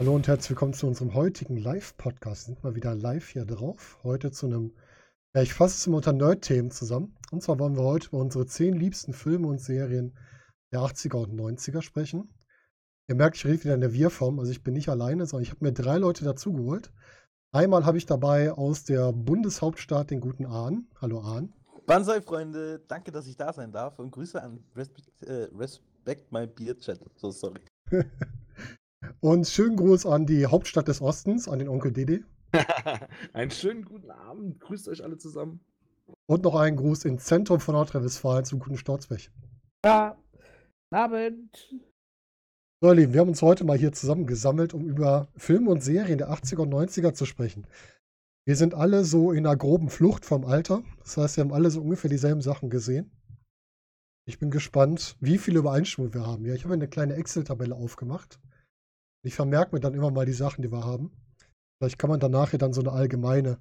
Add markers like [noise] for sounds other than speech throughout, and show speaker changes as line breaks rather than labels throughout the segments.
Hallo und herzlich willkommen zu unserem heutigen Live-Podcast. Sind mal wieder live hier drauf. Heute zu einem, ja, ich fasse es immer unter Nerd-Themen zusammen. Und zwar wollen wir heute über unsere zehn liebsten Filme und Serien der 80er und 90er sprechen. Ihr merkt, ich rede wieder in der Wir-Form. Also ich bin nicht alleine, sondern ich habe mir drei Leute dazugeholt. Einmal habe ich dabei aus der Bundeshauptstadt den guten Ahn. Hallo Ahn.
Banzai, Freunde. Danke, dass ich da sein darf. Und Grüße an Respect, äh, Respect My Beer Chat. So, sorry. [laughs]
Und schönen Gruß an die Hauptstadt des Ostens, an den Onkel Dede. [laughs]
einen schönen guten Abend. Grüßt euch alle zusammen.
Und noch einen Gruß ins Zentrum von Nordrhein-Westfalen zum guten Sturzweg.
Ja, Abend.
So, ihr Lieben, wir haben uns heute mal hier zusammengesammelt, um über Filme und Serien der 80er und 90er zu sprechen. Wir sind alle so in einer groben Flucht vom Alter. Das heißt, wir haben alle so ungefähr dieselben Sachen gesehen. Ich bin gespannt, wie viele Übereinstimmungen wir haben. Ja, ich habe eine kleine Excel-Tabelle aufgemacht. Ich vermerke mir dann immer mal die Sachen, die wir haben. Vielleicht kann man danach ja dann so eine allgemeine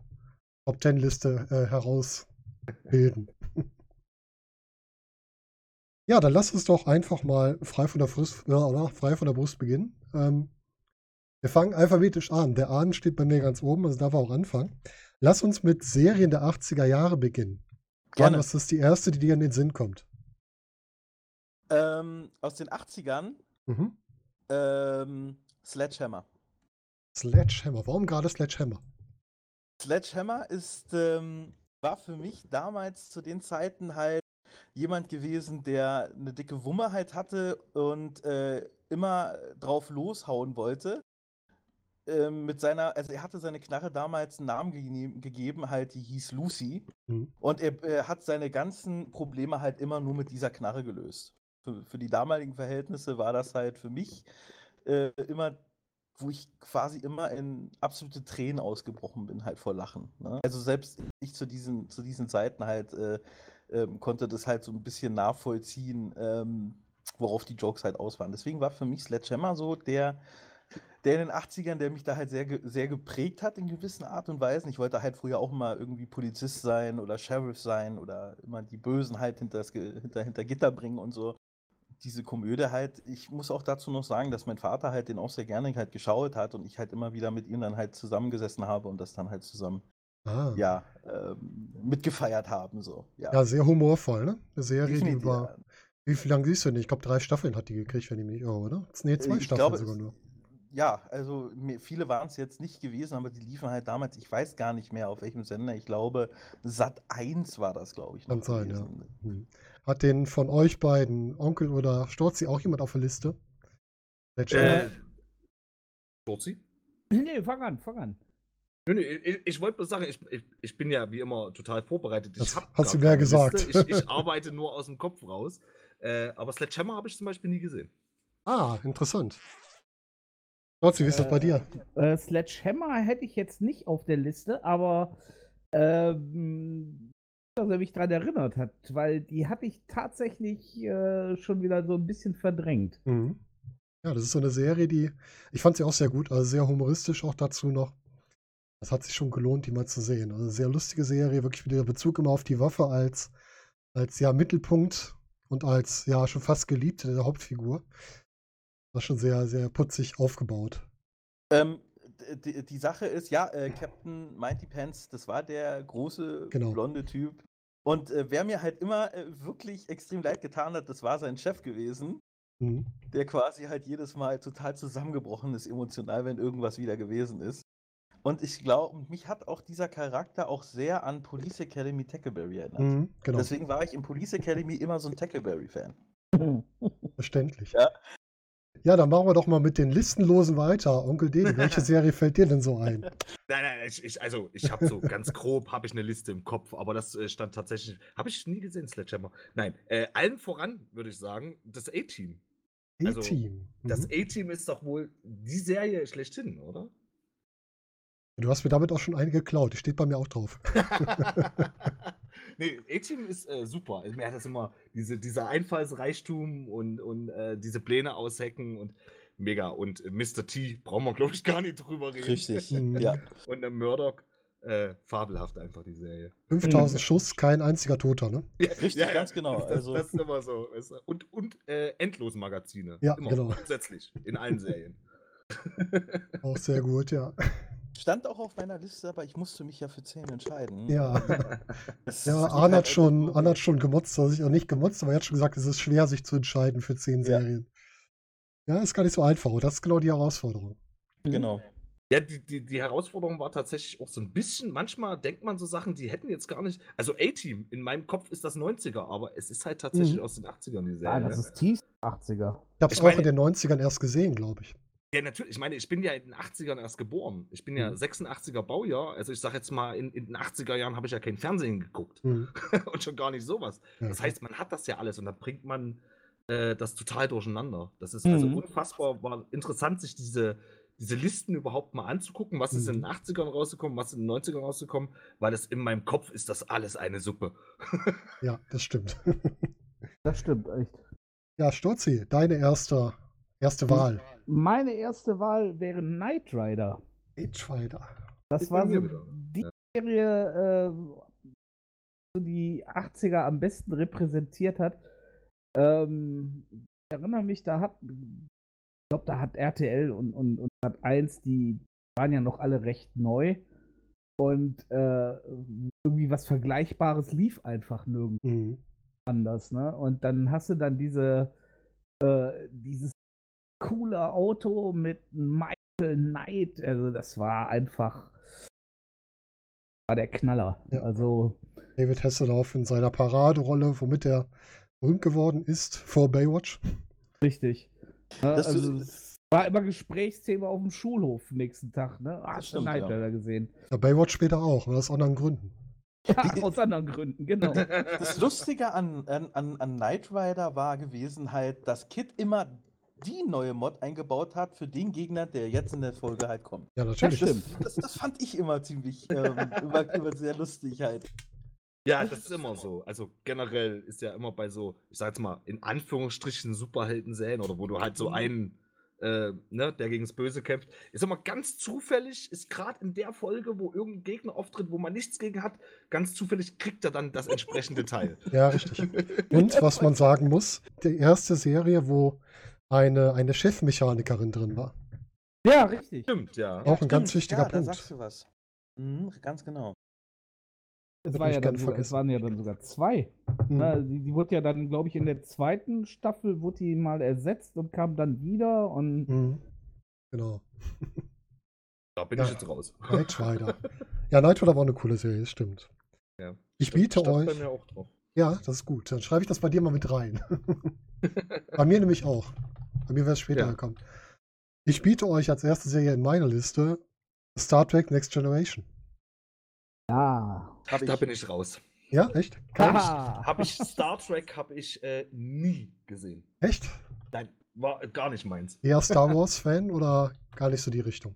Top Ten Liste äh, herausbilden. [laughs] ja, dann lass uns doch einfach mal frei von der, Frist, ja, oder? frei von der Brust beginnen. Ähm, wir fangen alphabetisch an. Der Ahn steht bei mir ganz oben, also darf er auch anfangen. Lass uns mit Serien der 80er Jahre beginnen. Gerne. was ist die erste, die dir in den Sinn kommt?
Ähm, aus den 80ern? Mhm. Ähm, Sledgehammer.
Sledgehammer. Warum gerade Sledgehammer?
Sledgehammer ist, ähm, war für mich damals zu den Zeiten halt jemand gewesen, der eine dicke Wumme halt hatte und äh, immer drauf loshauen wollte. Ähm, mit seiner, also er hatte seine Knarre damals einen Namen ge gegeben, halt, die hieß Lucy. Mhm. Und er äh, hat seine ganzen Probleme halt immer nur mit dieser Knarre gelöst. Für, für die damaligen Verhältnisse war das halt für mich äh, immer, wo ich quasi immer in absolute Tränen ausgebrochen bin, halt vor Lachen. Ne? Also selbst ich zu diesen, zu diesen Zeiten halt äh, äh, konnte das halt so ein bisschen nachvollziehen, ähm, worauf die Jokes halt aus waren. Deswegen war für mich Sledgehammer so der, der in den 80ern, der mich da halt sehr, sehr geprägt hat in gewissen Art und Weisen. Ich wollte halt früher auch immer irgendwie Polizist sein oder Sheriff sein oder immer die Bösen halt hinter, hinter, hinter Gitter bringen und so diese Komödie halt, ich muss auch dazu noch sagen, dass mein Vater halt den auch sehr gerne halt geschaut hat und ich halt immer wieder mit ihm dann halt zusammengesessen habe und das dann halt zusammen, ah. ja, ähm, mitgefeiert haben, so.
Ja. ja, sehr humorvoll, ne? Eine Serie, die über, wie viel lang siehst du denn? Ich glaube, drei Staffeln hat die gekriegt, wenn ich mich irre, oder? Nee, zwei ich Staffeln glaube, sogar nur.
Ja, also viele waren es jetzt nicht gewesen, aber die liefen halt damals, ich weiß gar nicht mehr auf welchem Sender, ich glaube, Sat 1 war das, glaube ich.
Kann sein, ja. Hm. Hat den von euch beiden, Onkel oder Storzi, auch jemand auf der Liste?
Äh, Storzi?
Nee, fang an, fang an.
Ich, ich wollte nur sagen, ich, ich, ich, bin ja wie immer total vorbereitet. Ich
das hast du mehr gesagt.
Ich, ich, [laughs] arbeite nur aus dem Kopf raus. Äh, aber Sledgehammer habe ich zum Beispiel nie gesehen.
Ah, interessant. Storzi, wie ist das bei dir?
Äh, Sledgehammer hätte ich jetzt nicht auf der Liste, aber ähm, dass er mich daran erinnert hat, weil die hatte ich tatsächlich äh, schon wieder so ein bisschen verdrängt. Mhm.
Ja, das ist so eine Serie, die ich fand sie auch sehr gut, also sehr humoristisch auch dazu noch. Das hat sich schon gelohnt, die mal zu sehen. Also sehr lustige Serie, wirklich wieder Bezug immer auf die Waffe als, als ja Mittelpunkt und als ja schon fast Geliebte der Hauptfigur. War schon sehr, sehr putzig aufgebaut.
Ähm, die, die Sache ist, ja, äh, Captain Mighty Pants, das war der große genau. blonde Typ, und äh, wer mir halt immer äh, wirklich extrem leid getan hat, das war sein Chef gewesen, mhm. der quasi halt jedes Mal total zusammengebrochen ist, emotional, wenn irgendwas wieder gewesen ist. Und ich glaube, mich hat auch dieser Charakter auch sehr an Police Academy Tackleberry erinnert. Mhm, genau. Deswegen war ich im Police Academy immer so ein Tackleberry-Fan.
Verständlich. Ja, ja, dann machen wir doch mal mit den Listenlosen weiter. Onkel Dede, welche [laughs] Serie fällt dir denn so ein? Nein,
nein, ich, ich also ich habe so ganz [laughs] grob habe ich eine Liste im Kopf, aber das äh, stand tatsächlich, habe ich nie gesehen, Sledgehammer. Nein, äh, allen voran würde ich sagen, das A-Team.
Also, A-Team.
Mhm. Das A-Team ist doch wohl die Serie schlechthin, oder?
Du hast mir damit auch schon eine geklaut. Die steht bei mir auch drauf. [laughs] [laughs]
nee, A-Team ist äh, super. Mir hat das immer diese, dieser Einfallsreichtum und, und äh, diese Pläne aushecken und
mega. Und Mr. T brauchen wir, glaube ich, gar nicht drüber reden.
Richtig.
Mhm. [laughs]
ja.
Und der Murdoch, äh, fabelhaft einfach die Serie.
5000 Schuss, kein einziger Toter, ne?
Ja,
Richtig, ganz genau,
Das,
also-
das ist immer so. Und, und äh, Endlosmagazine.
Ja,
immer,
genau.
Grundsätzlich. In allen Serien.
Auch sehr gut, ja.
Stand auch auf meiner Liste, aber ich musste mich ja für 10 entscheiden.
Ja, [laughs] ja Arne hat schon, Arne hat schon gemotzt, also ich auch nicht gemotzt, aber er hat schon gesagt, es ist schwer, sich zu entscheiden für zehn
Ja.
Serien. Ja, ist gar nicht so einfach. und Das ist genau die Herausforderung.
Genau.
Ja, die, die, die Herausforderung war tatsächlich auch so ein bisschen, manchmal denkt man so Sachen, die hätten jetzt gar nicht. Also A-Team, in meinem Kopf ist das 90er, aber es ist halt tatsächlich
Mhm.
aus den 80ern die
Ja,
Serie.
das ist tief 80er.
Ich habe es auch
meine-
in den 90ern erst gesehen, glaube ich.
Ja, natürlich. Ich meine, ich bin ja in den 80ern erst geboren. Ich bin ja
Mhm.
86er Baujahr. Also ich sage jetzt mal, in, in den 80er Jahren habe ich ja kein Fernsehen geguckt.
Mhm. [laughs]
und schon gar nicht sowas.
Ja,
Das heißt, man hat das ja alles und dann bringt man äh, das total durcheinander. Das ist also
Mhm.
unfassbar, war interessant, sich diese, diese Listen überhaupt mal anzugucken, was ist in den
Mhm.
80ern rausgekommen, was ist in den 90ern rausgekommen, weil es in meinem Kopf ist das alles eine Suppe.
ja, das stimmt.
Das stimmt, echt.
ja, Sturzi, deine erste, erste Wahl.
Meine erste Wahl wäre Knight Rider.
H-Rider.
Das
Ist bei
war so die
ja.
Serie, äh, die 80er am besten repräsentiert hat. Ähm, ich erinnere mich, da hat, ich glaube, da hat RTL und, und, und Sat 1, die waren ja noch alle recht neu. Und äh, irgendwie was Vergleichbares lief einfach nirgendwo
Mhm.
anders, ne? Und dann hast du dann diese, äh, dieses coole Auto mit Michael Knight, also das war einfach war der Knaller.
Ja.
Also
David Hasselhoff in seiner Paraderolle, womit er berühmt geworden ist vor Baywatch.
richtig. Ne?
Das
also, war immer Gesprächsthema auf dem Schulhof nächsten Tag, ne? Ah, hast du
stimmt,
Knight
ja.
Rider gesehen.
Ja, Baywatch später auch, aber aus anderen Gründen.
Ja, aus anderen Gründen, genau.
Das Lustige an, an, an, an Knight Rider war gewesen halt, dass Kid immer die neue Mod eingebaut hat für den Gegner, der jetzt in der Folge halt kommt.
Ja, natürlich.
stimmt.
Das, das fand ich immer ziemlich ähm, [laughs] immer, immer sehr lustig halt.
Ja, das ist immer so. Also generell ist ja immer bei so, ich sag jetzt mal, in Anführungsstrichen Superhelden-Serien oder wo du halt so
Mhm.
einen, äh, ne, der gegen das Böse kämpft, ist immer ganz zufällig, ist gerade in der Folge, wo irgendein Gegner auftritt, wo man nichts gegen hat, ganz zufällig kriegt er dann das entsprechende Teil.
Ja, richtig. Und [laughs] was man sagen muss, die erste Serie, wo eine, eine Chefmechanikerin drin war.
Ja, richtig.
Stimmt, ja.
Auch ein ganz
stimmt.
wichtiger
ja,
Punkt.
Da sagst du was. Mhm, ganz genau.
Es, war ja dann sogar, es waren ja dann sogar zwei.
Mhm.
Ne, die, die wurde ja dann, glaube ich, in der zweiten Staffel wurde die mal ersetzt und kam dann wieder und
Mhm. Genau. [laughs]
Da bin
Ja.
ich jetzt raus.
Knight [laughs] Rider. Ja, Knight Rider war eine coole Serie, das stimmt.
Ja.
Ich biete
stand bei
euch.
mir auch drauf.
Ja, das ist gut. Dann schreibe ich das bei dir mal mit rein. [laughs] bei mir nämlich auch. Bei mir wäre es später
Ja.
gekommen. Ich biete euch als erste Serie in meiner Liste Star Trek Next Generation.
ja.
Hab
Da
ich.
bin ich raus.
Ja, echt?
Hab ich,
Haha.
hab ich Star Trek habe ich äh, nie gesehen.
Echt?
Nein, war gar nicht meins.
Eher Star Wars-Fan oder gar nicht so die Richtung?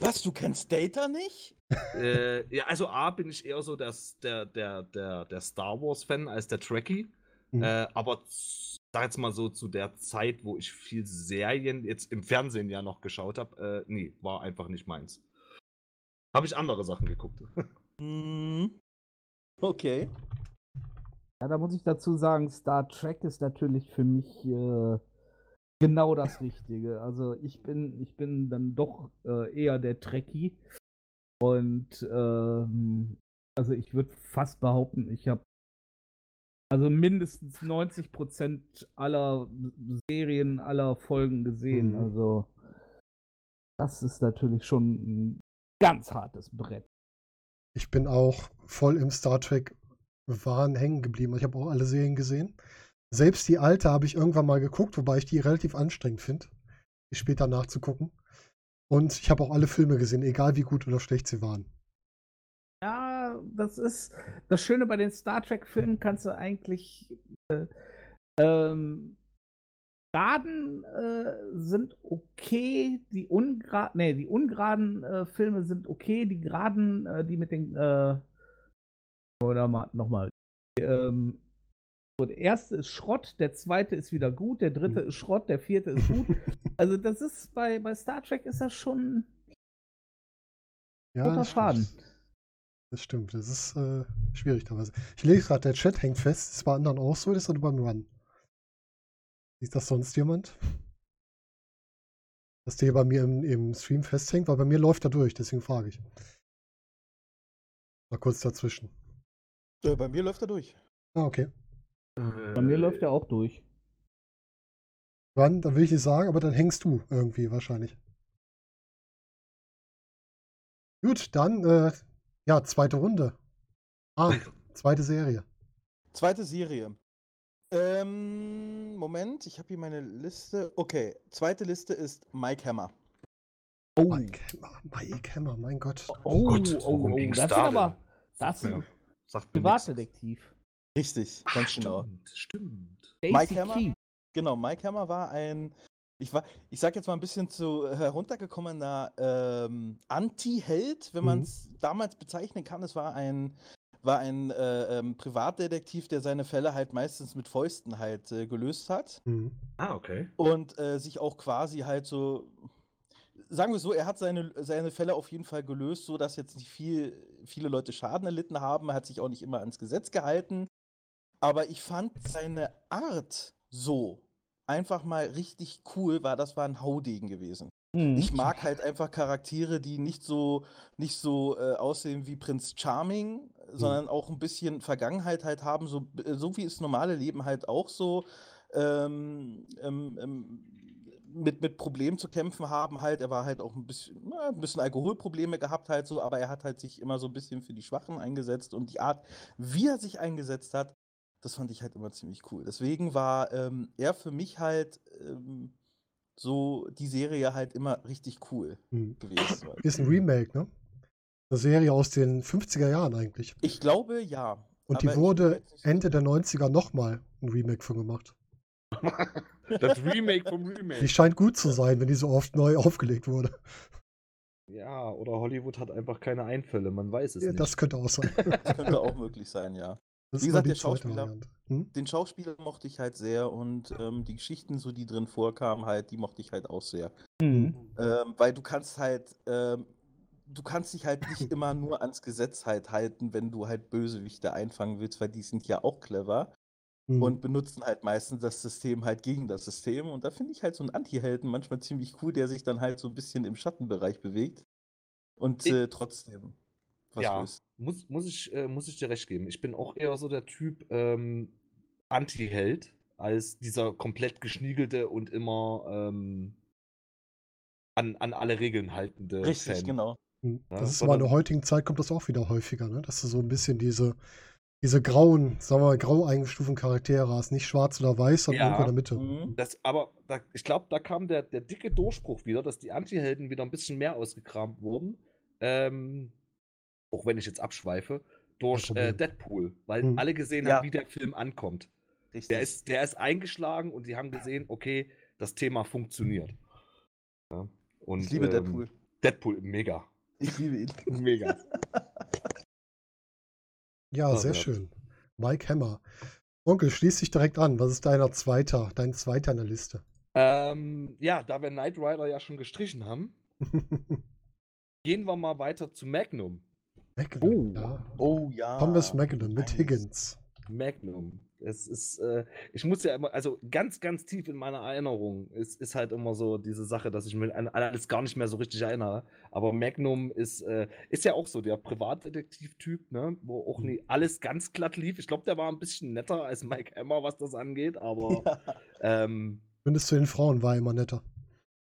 Was, du kennst Data nicht?
äh, ja, also A bin ich eher so das, der, der, der, der Star Wars-Fan als der Trekkie.
Mhm.
Äh, aber sag jetzt mal so, zu der Zeit, wo ich viel Serien jetzt im Fernsehen ja noch geschaut habe, äh, nee, war einfach nicht meins. Habe ich andere Sachen geguckt. [laughs]
Mhm. Okay.
Ja, da muss ich dazu sagen, Star Trek ist natürlich für mich äh, genau das Richtige. Also ich bin, ich bin dann doch äh, eher der Trekkie. Und ähm, also ich würde fast behaupten, ich habe also mindestens 90% aller Serien, aller Folgen gesehen.
Mhm.
Also das ist natürlich schon ein ganz hartes Brett.
Ich bin auch voll im Star Trek-Wahn hängen geblieben. Ich habe auch alle Serien gesehen. Selbst die alte habe ich irgendwann mal geguckt, wobei ich die relativ anstrengend finde, die später nachzugucken. Und ich habe auch alle Filme gesehen, egal wie gut oder schlecht sie waren.
Ja, das ist das Schöne bei den Star Trek-Filmen, kannst du eigentlich. Äh, ähm, Geraden äh, sind okay, die ungeraden, nee, die ungeraden äh, Filme sind okay, die geraden, äh, die mit den, äh, oder mal, nochmal, ähm, So, der erste ist Schrott, der zweite ist wieder gut, der dritte
Mhm.
ist Schrott, der vierte ist gut. [laughs] also das ist bei, bei Star Trek ist das schon
Ja, das
Faden.
stimmt. Das stimmt. Das ist äh, schwierig teilweise. Ich lese gerade, der Chat hängt fest. Ist es bei anderen auch so oder ist das nur beim Run? Sieht das sonst jemand? Dass der bei mir im, im Stream festhängt, weil bei mir läuft er durch, deswegen frage ich. Mal kurz dazwischen.
Äh, bei mir läuft er durch.
Ah, okay.
Bei mir läuft er auch durch.
Run, dann will ich nicht sagen, aber dann hängst du irgendwie wahrscheinlich. Gut, dann, äh, ja, zweite Runde. Ah, [laughs] zweite Serie.
Zweite Serie. Ähm, Moment, ich habe hier meine Liste. Okay, zweite Liste ist Mike Hammer.
Oh,
Mike Hammer, Mike Hammer, mein Gott.
oh,
Gut,
oh,
worum
oh,
ging's
das ist aber das ist ein. Privatdetektiv.
Richtig,
Ach,
ganz genau.
stimmt, stimmt.
Mike
Basic
Hammer?
Key.
Genau, Mike Hammer war ein, ich war, ich sag jetzt mal ein bisschen zu heruntergekommener ähm, Anti-Held, wenn
Mhm.
man es damals bezeichnen kann. Es war ein, war ein äh, ähm, Privatdetektiv, der seine Fälle halt meistens mit Fäusten halt äh, gelöst hat
Mhm.
Ah, okay.
und äh, sich auch quasi halt so, sagen wir so, er hat seine, seine Fälle auf jeden Fall gelöst, so dass jetzt nicht viel, viele Leute Schaden erlitten haben. Er hat sich auch nicht immer ans Gesetz gehalten. Aber ich fand seine Art so einfach mal richtig cool, war das war ein Haudegen gewesen.
Mhm.
Ich mag halt einfach Charaktere, die nicht so, nicht so äh, aussehen wie Prinz Charming, sondern auch ein bisschen Vergangenheit halt haben, so, äh, so wie es normale Leben halt auch so ähm, ähm, ähm, mit, mit Problemen zu kämpfen haben halt. Er war halt auch ein bisschen, na, ein bisschen Alkoholprobleme gehabt halt so, aber er hat halt sich immer so ein bisschen für die Schwachen eingesetzt und die Art, wie er sich eingesetzt hat, das fand ich halt immer ziemlich cool. Deswegen war ähm, er für mich halt ähm, so die Serie halt immer richtig cool
Mhm.
gewesen.
Ist ein Remake, ne? Eine Serie aus den 50er Jahren eigentlich.
Ich glaube, ja.
Und die wurde Ende der 90er nochmal ein Remake von gemacht. [laughs]
Das Remake vom
Die
Remake.
scheint gut zu sein, wenn die so oft neu aufgelegt wurde.
Ja, oder Hollywood hat einfach keine Einfälle, man weiß es
Ja,
nicht.
das könnte auch sein.
Das könnte [laughs] auch möglich sein, ja. Wie gesagt, der Schauspieler-.
Hm?
Den Schauspieler mochte ich halt sehr und ähm, die Geschichten, so die drin vorkamen, halt, die mochte ich halt auch sehr.
Mhm.
Ähm, weil du kannst halt, ähm, du kannst dich halt nicht [laughs] immer nur ans Gesetz halt halten, wenn du halt Bösewichte einfangen willst, weil die sind ja auch clever
Hm.
und benutzen halt meistens das System halt gegen das System. Und da finde ich halt so einen Anti-Helden manchmal ziemlich cool, der sich dann halt so ein bisschen im Schattenbereich bewegt und äh, trotzdem
ja, muss, muss, ich, äh, muss ich dir recht geben. Ich bin auch eher so der Typ ähm, Anti-Held als dieser komplett geschniegelte und immer ähm, an, an alle Regeln haltende
Richtig,
Fan.
genau.
Hm.
Ja,
Das ist aber in der heutigen Zeit kommt das auch wieder häufiger, ne? Dass du so ein bisschen diese, diese grauen, sagen wir mal, grau eingestuften Charaktere hast. Nicht schwarz oder weiß, sondern
Ja.
irgendwo in der Mitte.
Mhm.
Das, aber da, ich glaube, da kam der, der dicke Durchbruch wieder, dass die Anti-Helden wieder ein bisschen mehr ausgekramt wurden. Ähm, auch wenn ich jetzt abschweife, durch äh. Deadpool, weil
Mhm.
alle gesehen
Ja.
haben, wie der Film ankommt.
Richtig.
Der ist, der ist eingeschlagen und die haben gesehen, okay, das Thema funktioniert. Ja, und,
ich liebe
ähm,
Deadpool.
Deadpool, mega.
Ich liebe ihn. [laughs]
Mega. [laughs]
Ja,
Ja,
sehr
ja.
schön. Mike Hammer. Onkel, schließ dich direkt an. Was ist deiner zweiter, dein zweiter in der Liste?
ähm, ja, da wir Knight Rider ja schon gestrichen haben, [laughs] gehen wir mal weiter zu Magnum.
Magnum,
Oh.
ja.
Oh ja.
Thomas Magnum mit
nice.
Higgins.
Magnum. Es ist, äh, ich muss ja immer, also ganz, ganz tief in meiner Erinnerung ist, ist halt immer so diese Sache, dass ich mir an alles gar nicht mehr so richtig erinnere. Aber Magnum ist, äh, ist ja auch so der Privatdetektiv-Typ, ne? wo auch
Mhm.
nie alles ganz glatt lief. Ich glaube, der war ein bisschen netter als Mike Hammer, was das angeht, aber [laughs] ähm,
Zumindest zu den Frauen war er immer netter.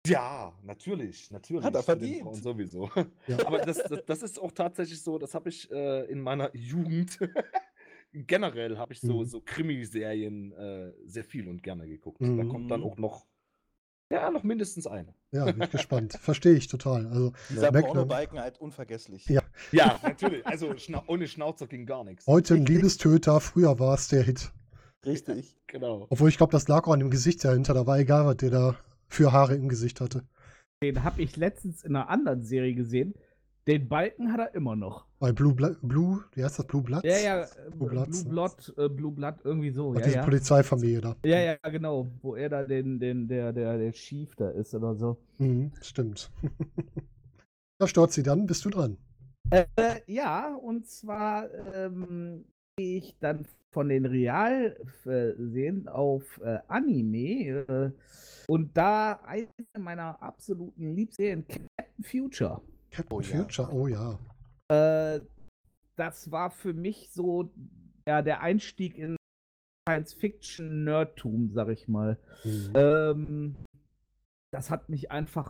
Ja, natürlich, natürlich.
Hat er verdient.
Frauen sowieso. [laughs]
Ja.
Aber das, das, das ist auch tatsächlich so, das habe ich äh, in meiner Jugend [laughs] generell habe ich so,
Mhm.
so Krimiserien äh, sehr viel und gerne geguckt. Da
Mhm.
kommt dann
Mhm.
auch noch, ja, noch mindestens eine.
Ja, bin ich gespannt. Verstehe ich total. Also
Dieser
Magnum-
Porno-Balken halt unvergesslich.
Ja.
Ja, natürlich. Also schna ohne Schnauzer ging gar nichts.
heute ein [laughs] Liebestöter, früher war es der Hit.
Richtig.
Genau.
Obwohl ich glaube, das lag auch an dem Gesicht dahinter. Da war egal, was der da für Haare im Gesicht hatte.
Den habe ich letztens in einer anderen Serie gesehen. Den Balken hat er immer noch.
Bei Blue, Bla Blue, wie heißt das, Blue Bloods?
Ja, ja, äh,
Blue Bloods,
Blue Blood, äh, Blue Blood, irgendwie so.
Und
Ja,
diese
ja.
Polizeifamilie da.
ja, ja, genau. Wo er da den, den, der, der, der Chief da ist oder so.
Mhm, stimmt. [laughs] da Storzi, dann bist du dran.
Äh, ja, und zwar ähm, gehe ich dann von den Realserien auf äh, Anime. Äh, und da eine meiner absoluten Liebserien, Captain Future.
Captain
Oh ja.
Future, oh ja.
Äh, das war für mich so ja, der Einstieg in Science-Fiction-Nerdtum, sag ich mal.
Mhm.
Ähm, das hat mich einfach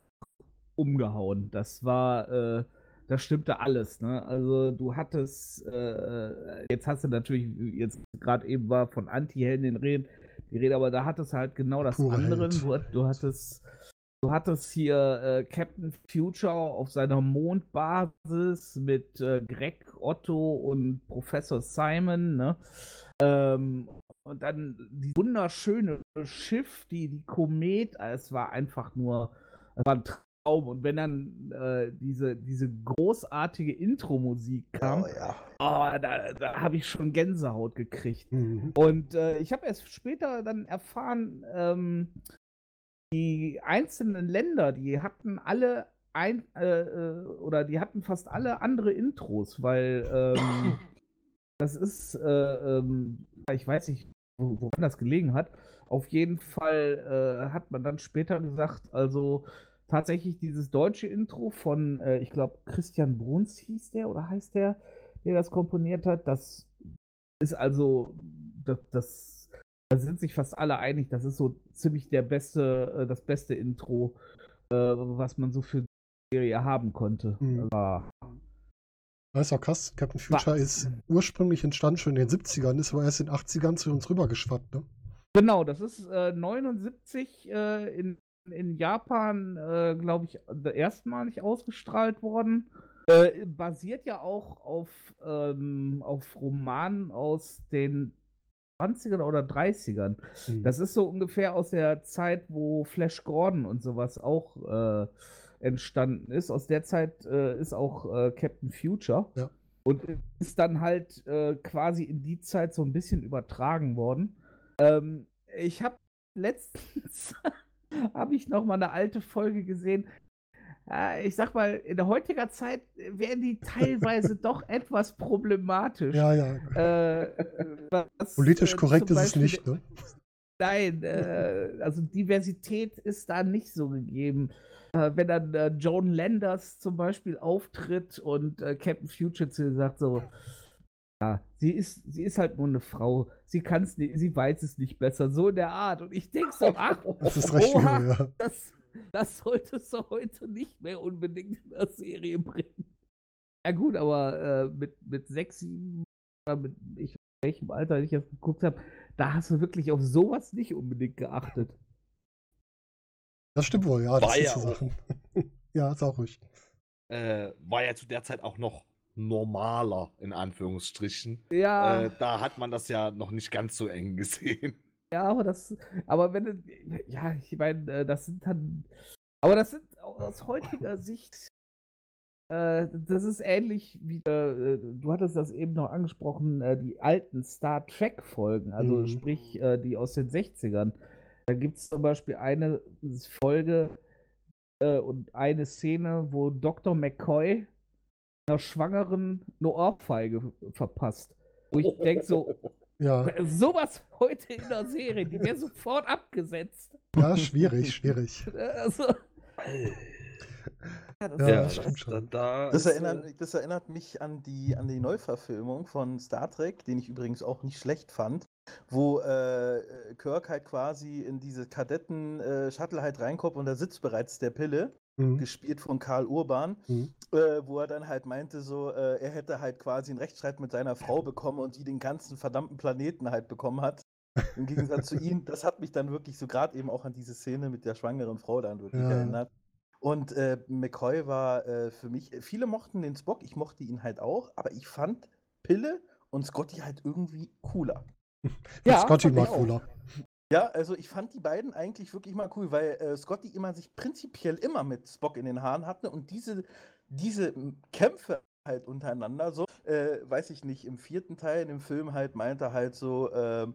umgehauen. Das war, äh, das stimmte alles. Ne? Also du hattest, äh, jetzt hast du natürlich, jetzt gerade eben war von Anti-Helden den Reden, die Rede, aber da hattest du halt genau das
Pure
andere.
Held.
Du, du hattest, du hattest hier äh, Captain Future auf seiner Mondbasis mit äh, Greg, Otto und Professor Simon. Ne? Ähm, und dann die wunderschöne Schiff, die, die Komet, äh, es war einfach nur, es war ein Traum. Und wenn dann äh, diese, diese großartige Intro-Musik kam,
Oh ja.
oh, da, da habe ich schon Gänsehaut gekriegt.
Mhm.
Und äh, ich habe erst später dann erfahren, ähm, die einzelnen Länder, die hatten alle ein, äh, äh, oder die hatten fast alle andere Intros, weil ähm, [coughs] das ist, äh, ähm, ich weiß nicht, wo, woran das gelegen hat. Auf jeden Fall äh, hat man dann später gesagt, also tatsächlich dieses deutsche Intro von, äh, ich glaube, Christian Bruns hieß der oder heißt der, der das komponiert hat, das ist also, das, das, da sind sich fast alle einig, das ist so ziemlich der beste, äh, das beste Intro, äh, was man so für die Serie haben konnte.
Mhm.
War-
Das ist auch krass. Captain Future
Was?
ist ursprünglich entstanden schon in den 70ern, ist aber erst in den 80ern zu uns rübergeschwappt, ne?
Genau, das ist äh, 79 äh, in, in Japan, äh, glaube ich, erstmalig ausgestrahlt worden. Äh, basiert ja auch auf, ähm, auf Romanen aus den 20ern oder 30ern.
Mhm.
Das ist so ungefähr aus der Zeit, wo Flash Gordon und sowas auch äh, entstanden ist. Aus der Zeit äh, ist auch äh, Captain Future.
Ja.
Und ist dann halt äh, quasi in die Zeit so ein bisschen übertragen worden. Ähm, ich habe letztens [laughs] [laughs] habe ich noch mal eine alte Folge gesehen. Äh, ich sag mal, in der heutiger Zeit werden die teilweise [laughs] doch etwas problematisch.
ja, ja.
Äh, was,
Politisch
äh,
korrekt
zum
ist es nicht, ne?
Nein, äh, [laughs] also Diversität ist da nicht so gegeben. Äh, wenn dann äh, Joan Landers zum Beispiel auftritt und äh, Captain Future sagt so, ja, sie ist, sie ist halt nur eine Frau, sie kann es nicht, sie weiß es nicht besser, so in der Art. Und ich denke so, ach, [laughs]
Das ist recht
oha,
übel, ja.
das, das solltest du heute nicht mehr unbedingt in der Serie bringen. Ja gut, aber äh, mit, mit sechs, sieben, oder mit ich, welchem Alter ich jetzt geguckt habe, da hast du wirklich auf sowas nicht unbedingt geachtet.
Das stimmt wohl, ja. Das
War ja
so
auch.
Sachen. [laughs] ja, ist auch ruhig.
Äh, war ja zu der Zeit auch noch normaler, in Anführungsstrichen.
Ja,
Äh, da hat man das ja noch nicht ganz so eng gesehen. [laughs]
ja, aber das, aber wenn ja, ich meine, äh, das sind dann, aber das sind au- aus heutiger [laughs] Sicht, äh, das ist ähnlich wie, äh, du hattest das eben noch angesprochen, äh, die alten Star Trek Folgen, also
Mhm.
sprich, äh, die aus den 60ern. Da gibt es zum Beispiel eine Folge äh, und eine Szene, wo Dr. McCoy einer Schwangeren eine Ohrfeige verpasst. Wo ich denke so, [laughs]
Ja,
sowas heute in der Serie, die wäre sofort abgesetzt.
ja, schwierig, schwierig. [laughs]
Also, ja, das
Ja, stimmt schon.
Da, da
Das
ist,
erinnert,
äh,
das erinnert mich an die, an die Neuverfilmung von Star Trek, den ich übrigens auch nicht schlecht fand, wo äh, Kirk halt quasi in diese Kadetten-Shuttle halt reinkommt und da sitzt bereits der Pille,
Mhm.
gespielt von Karl Urban,
Mhm.
äh, wo er dann halt meinte, so, äh, er hätte halt quasi einen Rechtsstreit mit seiner Frau bekommen und die den ganzen verdammten Planeten halt bekommen hat. Im Gegensatz zu ihm, das hat mich dann wirklich so gerade eben auch an diese Szene mit der schwangeren Frau dann wirklich
Ja.
erinnert. Und äh, McCoy war äh, für mich, viele mochten den Spock, ich mochte ihn halt auch, aber ich fand Pille und Scotty halt irgendwie cooler. [laughs]
Ja,
Scotty
auch.
cooler.
Ja, also ich fand die beiden eigentlich wirklich mal cool, weil äh, Scotty immer sich prinzipiell immer mit Spock in den Haaren hatte und diese diese Kämpfe halt untereinander, so, äh, weiß ich nicht, im vierten Teil in dem Film halt meinte halt so, ähm,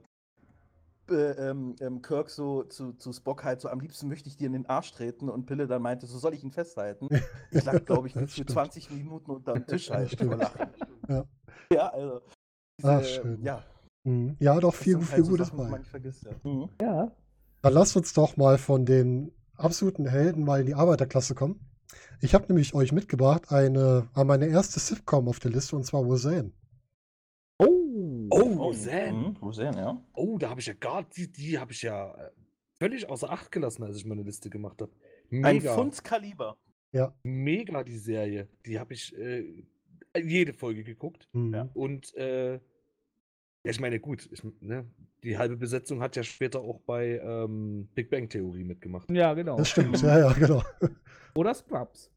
äh, ähm, ähm, Kirk so zu, zu Spock halt so, am liebsten möchte ich dir in den Arsch treten und Pille dann meinte, so soll ich ihn festhalten. [laughs] Ich lag, glaube ich, für
stimmt.
20 Minuten unterm Tisch halt.
Ja.
Ja, also.
Ach,
diese,
schön.
Ja,
Mhm. Ja, doch, viel,
sind
viel
halt so
Gutes bei.
Ja. Mhm.
Ja.
Dann lasst uns doch mal von den absoluten Helden mal in die Arbeiterklasse kommen. Ich habe nämlich euch mitgebracht eine, äh, meine erste Sitcom auf der Liste und zwar Roseanne.
Oh.
Oh,
Oh,
Roseanne.
mhm, Roseanne, ja.
Oh, da habe ich ja gar, die, die habe ich ja äh, völlig außer Acht gelassen, als ich meine Liste gemacht habe.
Ein
Mega,
Pfundskaliber.
mega die Serie. Die habe ich äh, jede Folge geguckt.
Mhm.
Ja.
Und äh, ja, ich meine, gut, ich, ne, die halbe Besetzung hat ja später auch bei ähm, Big Bang Theorie mitgemacht.
Ja, genau.
Das stimmt, ja, ja, genau.
Oder Scrubs.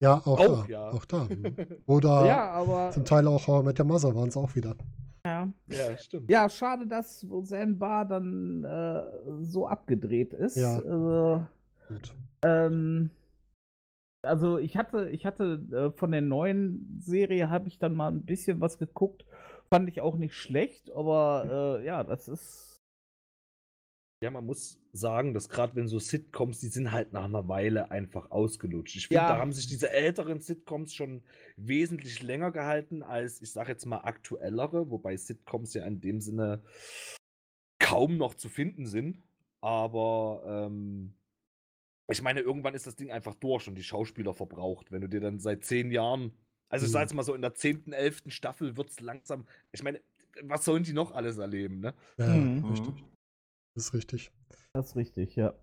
Ja, auch,
Auch,
da.
ja.
Auch da. mhm. [laughs] Oder
Ja, aber.
zum Teil auch I Met Your Mother waren es auch wieder.
Ja.
Ja, stimmt.
Ja, schade, dass Roseanne Barr dann äh, so abgedreht ist.
Ja.
Also,
Gut.
ähm, also ich hatte, ich hatte äh, von der neuen Serie habe ich dann mal ein bisschen was geguckt. Fand ich auch nicht schlecht, aber äh, ja, das ist.
Ja, man muss sagen, dass gerade wenn so Sitcoms, die sind halt nach einer Weile einfach ausgelutscht. Ich finde,
Ja.
da haben sich diese älteren Sitcoms schon wesentlich länger gehalten als, ich sage jetzt mal, aktuellere, wobei Sitcoms ja in dem Sinne kaum noch zu finden sind. Aber ähm, ich meine, irgendwann ist das Ding einfach durch und die Schauspieler verbraucht. Wenn du dir dann seit zehn Jahren, also ich sag
Mhm.
jetzt mal so, in der zehnten, elften Staffel wird es langsam, ich meine, was sollen die noch alles erleben, ne?
Ja,
Mhm.
richtig. Das ist richtig.
Das ist richtig, ja.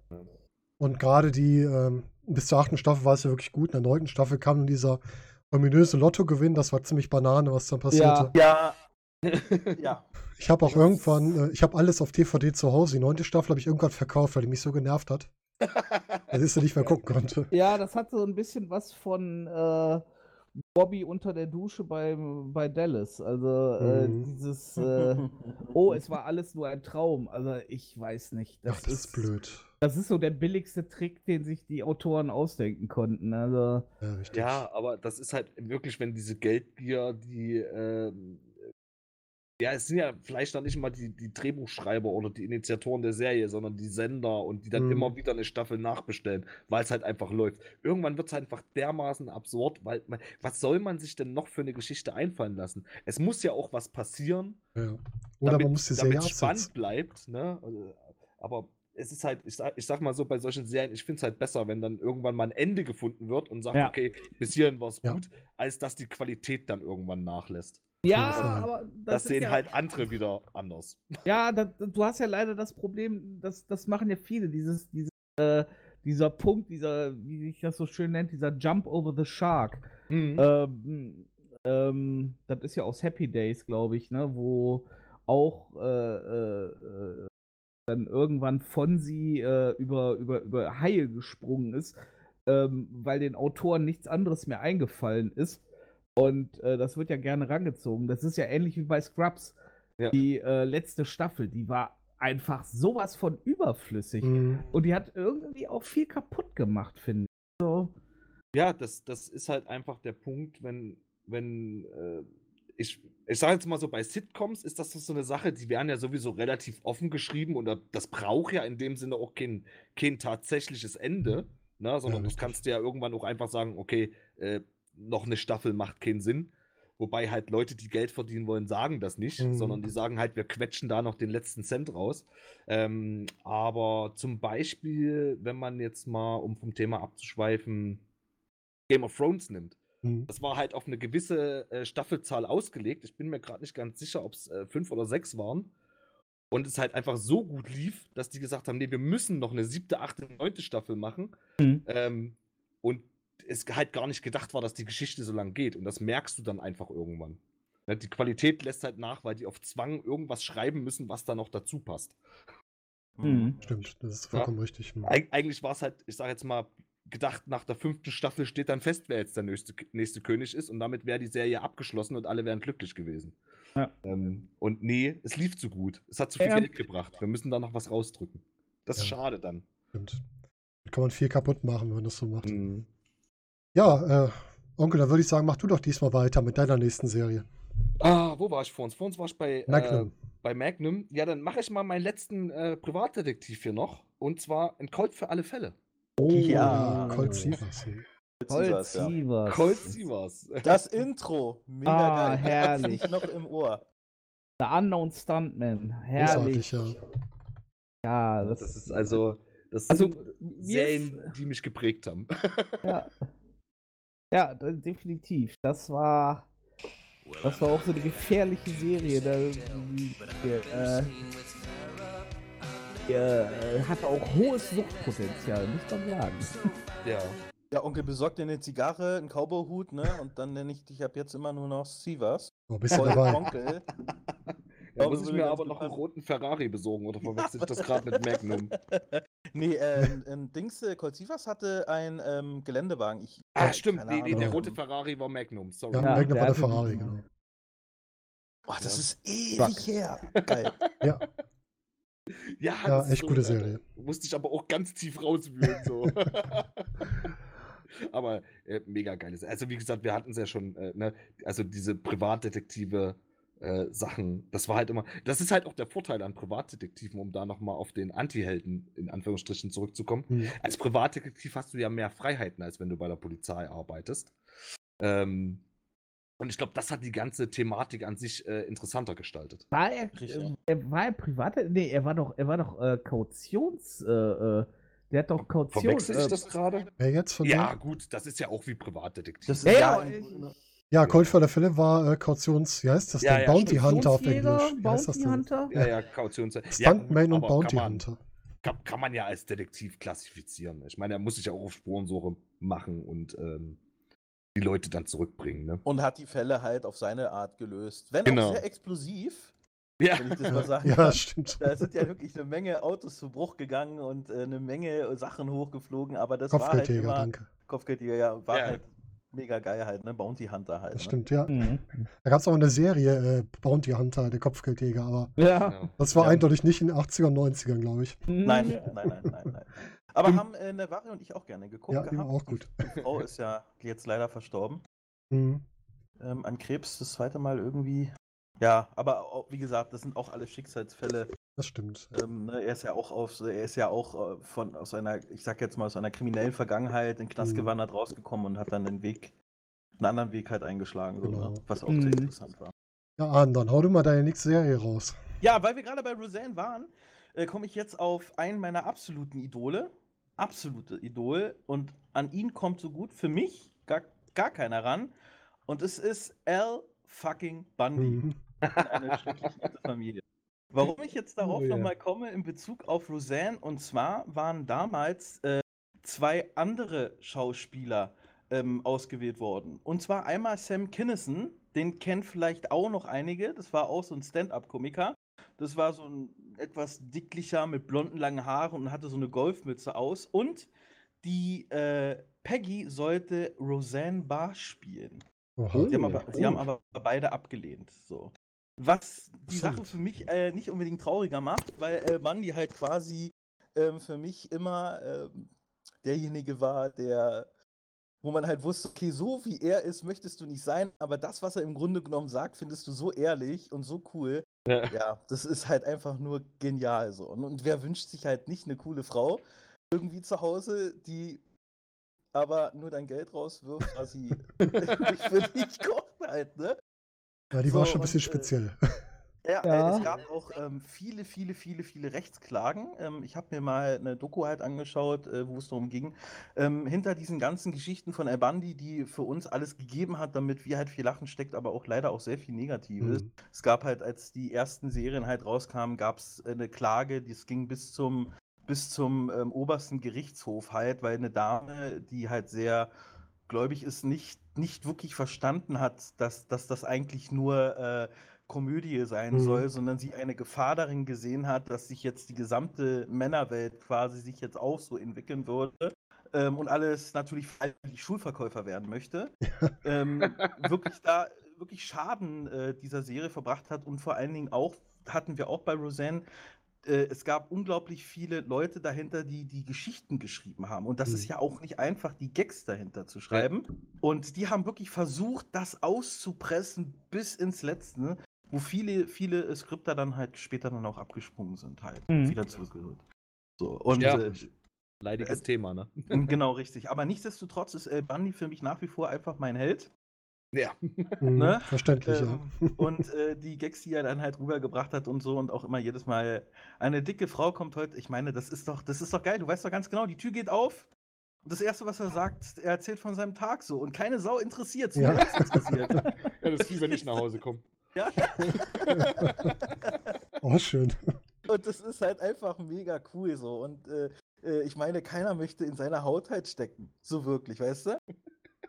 Und gerade die, ähm, bis zur achten Staffel war es ja wirklich gut. In der neunten Staffel kam dann dieser ominöse Lottogewinn. Das war ziemlich Banane, was dann passierte.
Ja. [laughs] ja.
Ich habe auch irgendwann, äh, ich habe alles auf DVD zu Hause. Die neunte Staffel habe ich irgendwann verkauft, weil die mich so genervt hat, [laughs] dass ich sie nicht mehr gucken konnte.
Ja, das hat so ein bisschen was von äh, Bobby unter der Dusche bei, bei Dallas. Also äh,
Mhm.
dieses, [laughs] äh, oh, es war alles nur ein Traum. Also ich weiß nicht. Das,
Ach, das ist blöd.
Das ist so der billigste Trick, den sich die Autoren ausdenken konnten. Also
Ja.
Ja, aber das ist halt wirklich, wenn diese Geldgier, die, ähm, ja, es sind ja vielleicht dann nicht mal die, die Drehbuchschreiber oder die Initiatoren der Serie, sondern die Sender und die dann
Mhm.
immer wieder eine Staffel nachbestellen, weil es halt einfach läuft. Irgendwann wird es einfach dermaßen absurd, weil man, was soll man sich denn noch für eine Geschichte einfallen lassen? Es muss ja auch was passieren,
Ja. Oder man muss die Serie
damit spannend
absetzen.
bleibt, ne? Aber es ist halt, ich sag, ich sag mal so, bei solchen Serien, ich finde es halt besser, wenn dann irgendwann mal ein Ende gefunden wird und sagt,
Ja.
okay, bis hierhin war es
Ja.
gut, als dass die Qualität dann irgendwann nachlässt.
Ja, aber
Das,
ist
sehen
ja,
halt andere wieder anders. [laughs]
Ja, da, du hast ja leider das Problem, das, das machen ja viele, dieses, dieses, äh, dieser Punkt, dieser, wie sich das so schön nennt, dieser Jump over the Shark.
Mhm.
Ähm, ähm, das ist ja aus Happy Days, glaube ich, ne, wo auch äh, äh, äh, dann irgendwann Fonsi äh, über, über, über Haie gesprungen ist, ähm, weil den Autoren nichts anderes mehr eingefallen ist. Und äh, das wird ja gerne rangezogen. Das ist ja ähnlich wie bei Scrubs.
Ja.
Die äh, letzte Staffel, die war einfach sowas von überflüssig.
Mhm.
Und die hat irgendwie auch viel kaputt gemacht, finde ich. So.
Ja, das, das ist halt einfach der Punkt, wenn, wenn äh, ich, ich sage jetzt mal so, bei Sitcoms ist das so eine Sache, die werden ja sowieso relativ offen geschrieben und da- das braucht ja in dem Sinne auch kein, kein tatsächliches Ende, ne, sondern das
richtig.
kannst du ja irgendwann auch einfach sagen, okay, äh, noch eine Staffel macht keinen Sinn. Wobei halt Leute, die Geld verdienen wollen, sagen das nicht,
Mhm.
sondern die sagen halt, wir quetschen da noch den letzten Cent raus. Ähm, aber zum Beispiel, wenn man jetzt mal, um vom Thema abzuschweifen, Game of Thrones nimmt.
Mhm.
Das war halt auf eine gewisse äh, Staffelzahl ausgelegt. Ich bin mir gerade nicht ganz sicher, ob es äh, fünf oder sechs waren. Und es halt einfach so gut lief, dass die gesagt haben, nee, wir müssen noch eine siebte, achte, neunte Staffel machen.
Mhm.
Ähm, und es halt gar nicht gedacht war, dass die Geschichte so lang geht. Und das merkst du dann einfach irgendwann. Ja, die Qualität lässt halt nach, weil die auf Zwang irgendwas schreiben müssen, was da noch dazu passt.
Mhm.
Stimmt, das ist vollkommen richtig. Mhm.
Eig eigentlich war es halt, ich sage jetzt mal, gedacht, nach der fünften Staffel steht dann fest, wer jetzt der nächste, nächste König ist und damit wäre die Serie abgeschlossen und alle wären glücklich gewesen.
Ja.
Ähm, und nee, es lief zu gut. Es hat zu viel
Ja.
Geld gebracht. Wir müssen da noch was rausdrücken. Das ist
Ja.
schade dann.
Stimmt. Da kann man viel kaputt machen, wenn man das so macht.
Mhm.
Ja, äh, Onkel, dann würde ich sagen, mach du doch diesmal weiter mit deiner nächsten Serie.
Ah, wo war ich vor uns? Vor uns war ich bei
Magnum.
Äh, bei Magnum. Ja, dann mache ich mal meinen letzten äh, Privatdetektiv hier noch. Und zwar ein Colt für alle Fälle.
Oh,
Ja.
Colt Sievers.
Colt
Sievers.
Colt Sievers.
Das [laughs] Intro, mega
Ah,
geil.
herrlich.
Noch im Ohr.
The Unknown Stuntman. Herrlich.
Großartig, ja.
Ja, das,
Das ist also. Das
Also,
sind Serien, die mich geprägt haben.
Ja. [laughs] Ja, definitiv. Das war. Das war auch so eine gefährliche Serie. Da, die, äh, die, äh, hatte auch hohes Suchtpotenzial, muss man sagen. [laughs]
ja.
Ja, Onkel, besorg dir eine Zigarre, einen Cowboyhut, ne? Und dann nenne ich dich ab jetzt immer nur noch Sievers.
So, bist du
Voll
dabei?
Onkel.
Da
glaube,
muss ich mir aber noch einen roten Ferrari besorgen oder verwechsel ich das gerade mit Magnum? [laughs]
Nee, äh, ein- ein Dings, äh, Colt Sievers hatte einen ähm, Geländewagen. Ich,
Ah,
äh,
stimmt. Nee, nee, der rote Ferrari war Magnum. Sorry.
Ja,
Ja,
Magnum
der
war der Ferrari, genau.
Boah, das
Ja.
ist ewig
Fuck.
her. Geil.
Ja, [laughs]
Ja,
Ja, echt gute Serie.
Äh, musste ich aber auch ganz tief rauswühlen. So. [laughs] aber äh, mega geiles. Also, wie gesagt, wir hatten es ja schon, äh, ne? also diese Privatdetektive. Äh, Sachen, das war halt immer, das ist halt auch der Vorteil an Privatdetektiven, um da nochmal auf den Anti-Helden in Anführungsstrichen zurückzukommen.
Hm.
Als Privatdetektiv hast du ja mehr Freiheiten, als wenn du bei der Polizei arbeitest. Ähm, und ich glaube, das hat die ganze Thematik an sich äh, interessanter gestaltet.
War er,
Richtig.
äh, er war er privat? Nee, er war doch, er war doch äh, Kautions. Äh, äh, der hat doch Kaution.
Verwechsel ich
äh,
das gerade?
Wer jetzt von
Ja, gut, das ist ja auch wie Privatdetektiv.
Das
Ja,
ist
ja,
im-
ich-
Ja, Colt für der Fälle war äh, Kautions, wie heißt das
Ja,
denn?
ja,
Bounty. Hunter auf Englisch. Wie heißt das denn?
Hunter.
ja, ja, Kautions. ja,
Stuntman
gut,
und Bounty
kann man,
Hunter.
Kann, kann man ja als Detektiv klassifizieren. Ich meine, er muss sich ja auch auf Spurensuche machen und ähm, die Leute dann zurückbringen. Ne?
Und hat die Fälle halt auf seine Art gelöst. Wenn
Genau.
auch sehr explosiv,
Ja,
wenn ich das mal sagen
Ja,
kann.
stimmt.
Da sind ja wirklich eine Menge Autos zu Bruch gegangen und äh, eine Menge Sachen hochgeflogen, aber das war halt
Kopfgeldjäger,
immer,
danke.
Kopfgeldjäger, ja, war
Ja.
halt mega geil halt, ne? Bounty Hunter halt.
Das
ne?
stimmt, ja.
Mhm.
Da gab es auch eine Serie, äh, Bounty Hunter, der Kopfgeldjäger, aber
Ja.
das war
Ja.
eindeutig nicht in den 80ern, 90ern, glaube ich.
Nein,
Mhm.
nein, nein, nein, nein. Aber
Stimmt.
haben äh, Navari und ich auch gerne geguckt
Ja,
gehabt.
auch gut.
Die Frau ist ja jetzt leider verstorben.
Mhm.
Ähm, an Krebs das zweite Mal irgendwie. Ja, aber auch, wie gesagt, das sind auch alles Schicksalsfälle.
Das stimmt.
Ähm, ne, er ist ja auch aus, er ist ja auch äh, von aus einer, ich sag jetzt mal, aus einer kriminellen Vergangenheit in Knast
Mhm.
gewandert rausgekommen und hat dann den Weg, einen anderen Weg halt eingeschlagen, so,
Genau.
ne? was auch
Mhm.
sehr interessant war.
Ja, Arne, dann hau du mal deine nächste Serie raus.
Ja, weil wir gerade bei Roseanne waren, äh, komme ich jetzt auf einen meiner absoluten Idole. Absolute Idol. Und an ihn kommt so gut für mich gar, gar keiner ran. Und es ist Al fucking Bundy.
Mhm.
In eine nette Familie. Warum ich jetzt darauf
Oh ja.
nochmal komme in Bezug auf Roseanne, und zwar waren damals äh, zwei andere Schauspieler ähm, ausgewählt worden. Und zwar einmal Sam Kinison, den kennen vielleicht auch noch einige, das war auch so ein Stand-up-Komiker. Das war so ein etwas dicklicher mit blonden langen Haaren und hatte so eine Golfmütze aus. Und die äh, Peggy sollte Roseanne Barr spielen.
Oha.
Sie haben,
Oh,
aber, sie haben
oh.
aber beide abgelehnt. So. Was die Sache
Interessant.
für mich äh, nicht unbedingt trauriger macht, weil El Bundy halt quasi ähm, für mich immer ähm, derjenige war, der, wo man halt wusste, okay, so wie er ist, möchtest du nicht sein, aber das, was er im Grunde genommen sagt, findest du so ehrlich und so cool.
Ja.
Ja, das ist halt einfach nur genial so. Und, und wer wünscht sich halt nicht eine coole Frau irgendwie zu Hause, die aber nur dein Geld rauswirft, was sie [laughs] [laughs] nicht für dich kocht halt, ne?
Ja, die war
So,
schon ein bisschen
und, äh,
speziell.
Ja,
Ja.
Äh, es gab auch ähm, viele, viele, viele, viele Rechtsklagen. Ähm, ich habe mir mal eine Doku halt angeschaut, äh, wo es darum ging, ähm, hinter diesen ganzen Geschichten von Al Bundy, die für uns alles gegeben hat, damit wir halt viel Lachen steckt, aber auch leider auch sehr viel Negatives.
Mhm.
Es gab halt, als die ersten Serien halt rauskamen, gab es eine Klage, die es ging bis zum, bis zum ähm, obersten Gerichtshof halt, weil eine Dame, die halt sehr gläubig ist, nicht, nicht wirklich verstanden hat, dass, dass das eigentlich nur äh, Komödie sein
Mhm.
soll, sondern sie eine Gefahr darin gesehen hat, dass sich jetzt die gesamte Männerwelt quasi sich jetzt auch so entwickeln würde. Ähm, und alles natürlich Schulverkäufer werden möchte. [laughs] ähm, wirklich da wirklich Schaden äh, dieser Serie verbracht hat und vor allen Dingen auch, hatten wir auch bei Roseanne, äh, es gab unglaublich viele Leute dahinter, die die Geschichten geschrieben haben. Und das ist
Mhm.
ja auch nicht einfach, die Gags dahinter zu schreiben. Und die haben wirklich versucht, das auszupressen bis ins Letzte, wo viele, viele äh, Skripter dann halt später dann auch abgesprungen sind, halt.
Mhm.
Wieder zurückgeholt. So, und
Ja.
äh,
Leidiges
Äh,
Thema, ne? [laughs]
genau richtig. Aber nichtsdestotrotz ist El Bundy für mich nach wie vor einfach mein Held.
Ja.
Mhm,
Ne?
Verständlich, ja.
Ähm, und äh, die Gags, die er dann halt rübergebracht hat und so und auch immer jedes Mal, eine dicke Frau kommt heute, ich meine, das ist doch, das ist doch geil, du weißt doch ganz genau, die Tür geht auf und das Erste, was er sagt, er erzählt von seinem Tag so und keine Sau interessiert,
Ja.
ja. interessiert. [laughs]
ja, das ist wie wenn ich nach Hause komme.
ja? [laughs]
Oh, schön.
Und das ist halt einfach mega cool so und äh, äh, ich meine, keiner möchte in seiner Haut halt stecken, so wirklich, weißt du?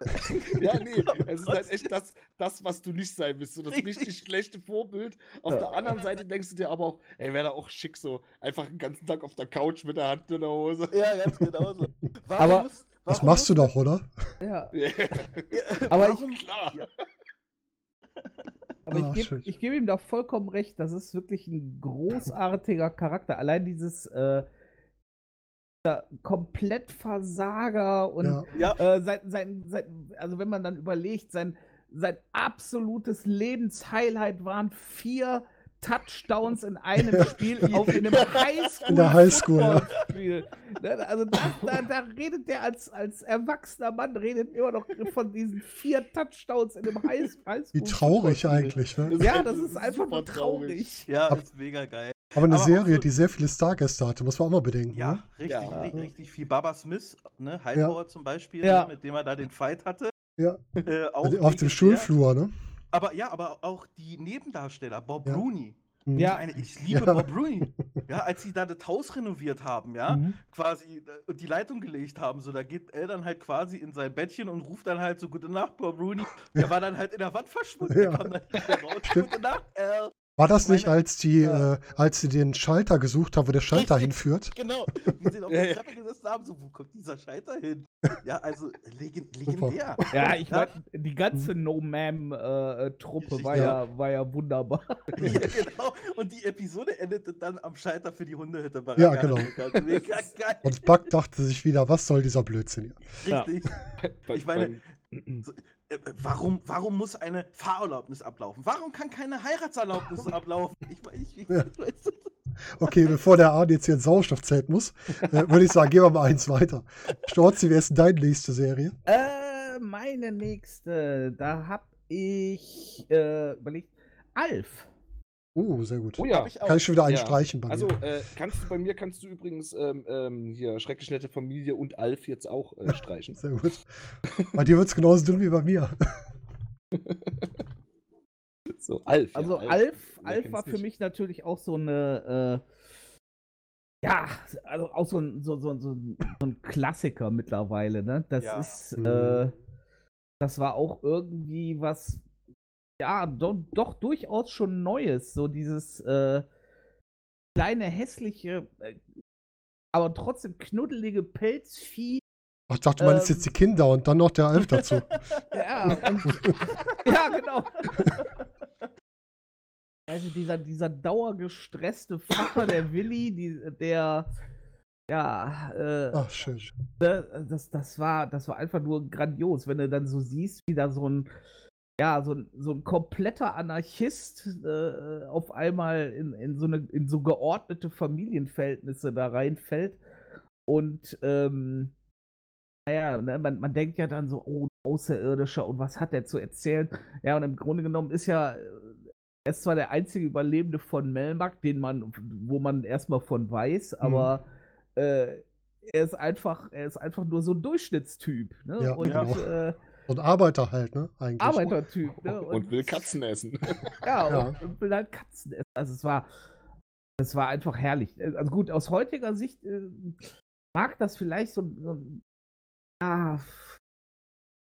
[laughs]
Ja, nee, es ist halt echt das, das, was du nicht sein willst. So das
Richtig.
schlechte Vorbild. Auf der anderen Seite denkst du dir aber auch, ey, wäre da auch schick so. Einfach den ganzen Tag auf der Couch mit der Hand in der Hose.
Ja, ganz genau so. [laughs] Warum
Aber
muss-
Das machst du doch, oder?
Ja,
Ja,
Ja,
Aber ich-
klar.
Ja.
aber
Ah,
ich gebe
schön.
ich geb ihm da vollkommen recht. Das ist wirklich ein großartiger Charakter. Allein dieses äh, dieser Komplettversager und
Ja.
Äh, sein, sein, sein, also wenn man dann überlegt, sein, sein absolutes Lebenshighlight waren vier Touchdowns in einem Spiel auf in einem [laughs] Highschool.
In der Highschool, ja.
Footballspiel. Ne, Also das, da, da redet der als, als erwachsener Mann redet immer noch von diesen vier Touchdowns in einem High Highschool.
Wie traurig eigentlich, ne?
Ja, das ist einfach nur
traurig.
traurig.
ja,
Ab-
ist mega geil.
Aber eine
Aber
Serie,
so-
die sehr viele Stargäste hatte, muss man auch mal bedenken.
Ja,
Ne?
richtig,
Ja.
ri- richtig viel. Baba Smith, ne,
Ja.
Hightower zum Beispiel,
Ja.
ne, mit dem er da den Fight hatte.
Ja. [laughs]
Äh, auch
Also auf dem. Schulflur, ne?
Aber ja, aber auch die Nebendarsteller, Bob
Ja.
Rooney.
Mhm.
Ja.
Ich, meine, [laughs] ich liebe
Ja.
Bob Rooney. Ja, als sie da das Haus renoviert haben, ja,
Mhm.
quasi äh, und die Leitung gelegt haben, so da geht er dann halt quasi in sein Bettchen und ruft dann halt so Gute Nacht, Bob Rooney. Der war dann halt in der Wand verschwunden.
Ja.
Der kam dann raus. Gute Nacht, Al.
War das nicht,
meine-
als die,
Ja.
äh, als sie den Schalter gesucht haben, wo der Schalter
Richtig.
hinführt?
Genau. [laughs] Die sind auf
Ja,
der
ja.
Treppe gesessen haben, so, wo kommt dieser Scheiter hin? Ja, also legend, legendär.
Ja, ich
Ja.
meine, die ganze No-Ma'am-Truppe
Richtig,
war,
ja.
ja, war ja wunderbar. [laughs]
Ja, genau. Und die Episode endete dann am Scheiter für die Hundehütte bei
Ja, genau.
Mega geil. [laughs]
Und Buck dachte sich wieder, was soll dieser Blödsinn hier?
Ja.
Richtig.
Bei-
Ich meine,
beim-
Äh, Warum, warum muss eine Fahrerlaubnis ablaufen? Warum kann keine Heiratserlaubnis [laughs] ablaufen? Ich meine, ich, ich,
Ja.
weißt du,
Okay, bevor der Arne jetzt hier ins Sauerstoffzelt muss, äh, würde ich sagen, gehen wir mal eins weiter. Storzi, wer ist denn deine nächste Serie?
Äh, meine nächste, da hab ich äh, überlegt, Alf.
Uh, sehr gut.
Oh ja.
ich.
Kann ich schon wieder einen
Ja.
streichen bei
Also,
mir.
äh, kannst du bei mir kannst du übrigens ähm, ähm, hier schrecklich nette Familie und Alf jetzt auch äh, [laughs] streichen.
Sehr gut. Bei dir wird es genauso dünn wie bei mir. [laughs]
So, Alf. ja,
Also Alf, Alf
kennt's
war für
nicht?
mich natürlich auch so eine, äh, ja, also auch so ein, so, so, so, ein- so ein Klassiker mittlerweile, ne? Das
Ja.
ist,
Mhm.
äh, das war auch irgendwie was, ja, do, doch durchaus schon Neues, so dieses äh, kleine, hässliche, äh, aber trotzdem knuddelige Pelzvieh.
Ach, ich dachte, du meinst
Ähm.
jetzt die Kinder und dann noch der Alf dazu. [laughs]
Ja, [laughs] ja, genau. Also dieser, dieser dauergestresste Vater, der Willi, die, der, ja, äh,
Ach, schön.
ne, das, das, war, das war einfach nur grandios, wenn du dann so siehst, wie da so ein, ja, so ein, so ein kompletter Anarchist äh, auf einmal in, in, so eine, in so geordnete Familienverhältnisse da reinfällt. Und ähm, naja, ne, man, man denkt ja dann so, oh, Außerirdischer und was hat der zu erzählen? Ja, und im Grunde genommen ist ja, äh, er ist zwar der einzige Überlebende von Melmac, den man, wo man erstmal von weiß, aber äh, er ist einfach, er ist einfach nur so ein Durchschnittstyp, ne?
Ja,
und
genau.
äh,
Und Arbeiter halt, ne? Eigentlich.
Arbeitertyp, ne?
und will Katzen essen. [laughs]
Ja,
Ja.
Und, und will halt Katzen essen. Also es war, es war einfach herrlich. Äh, Also gut, aus heutiger Sicht äh, mag das vielleicht so, so ah,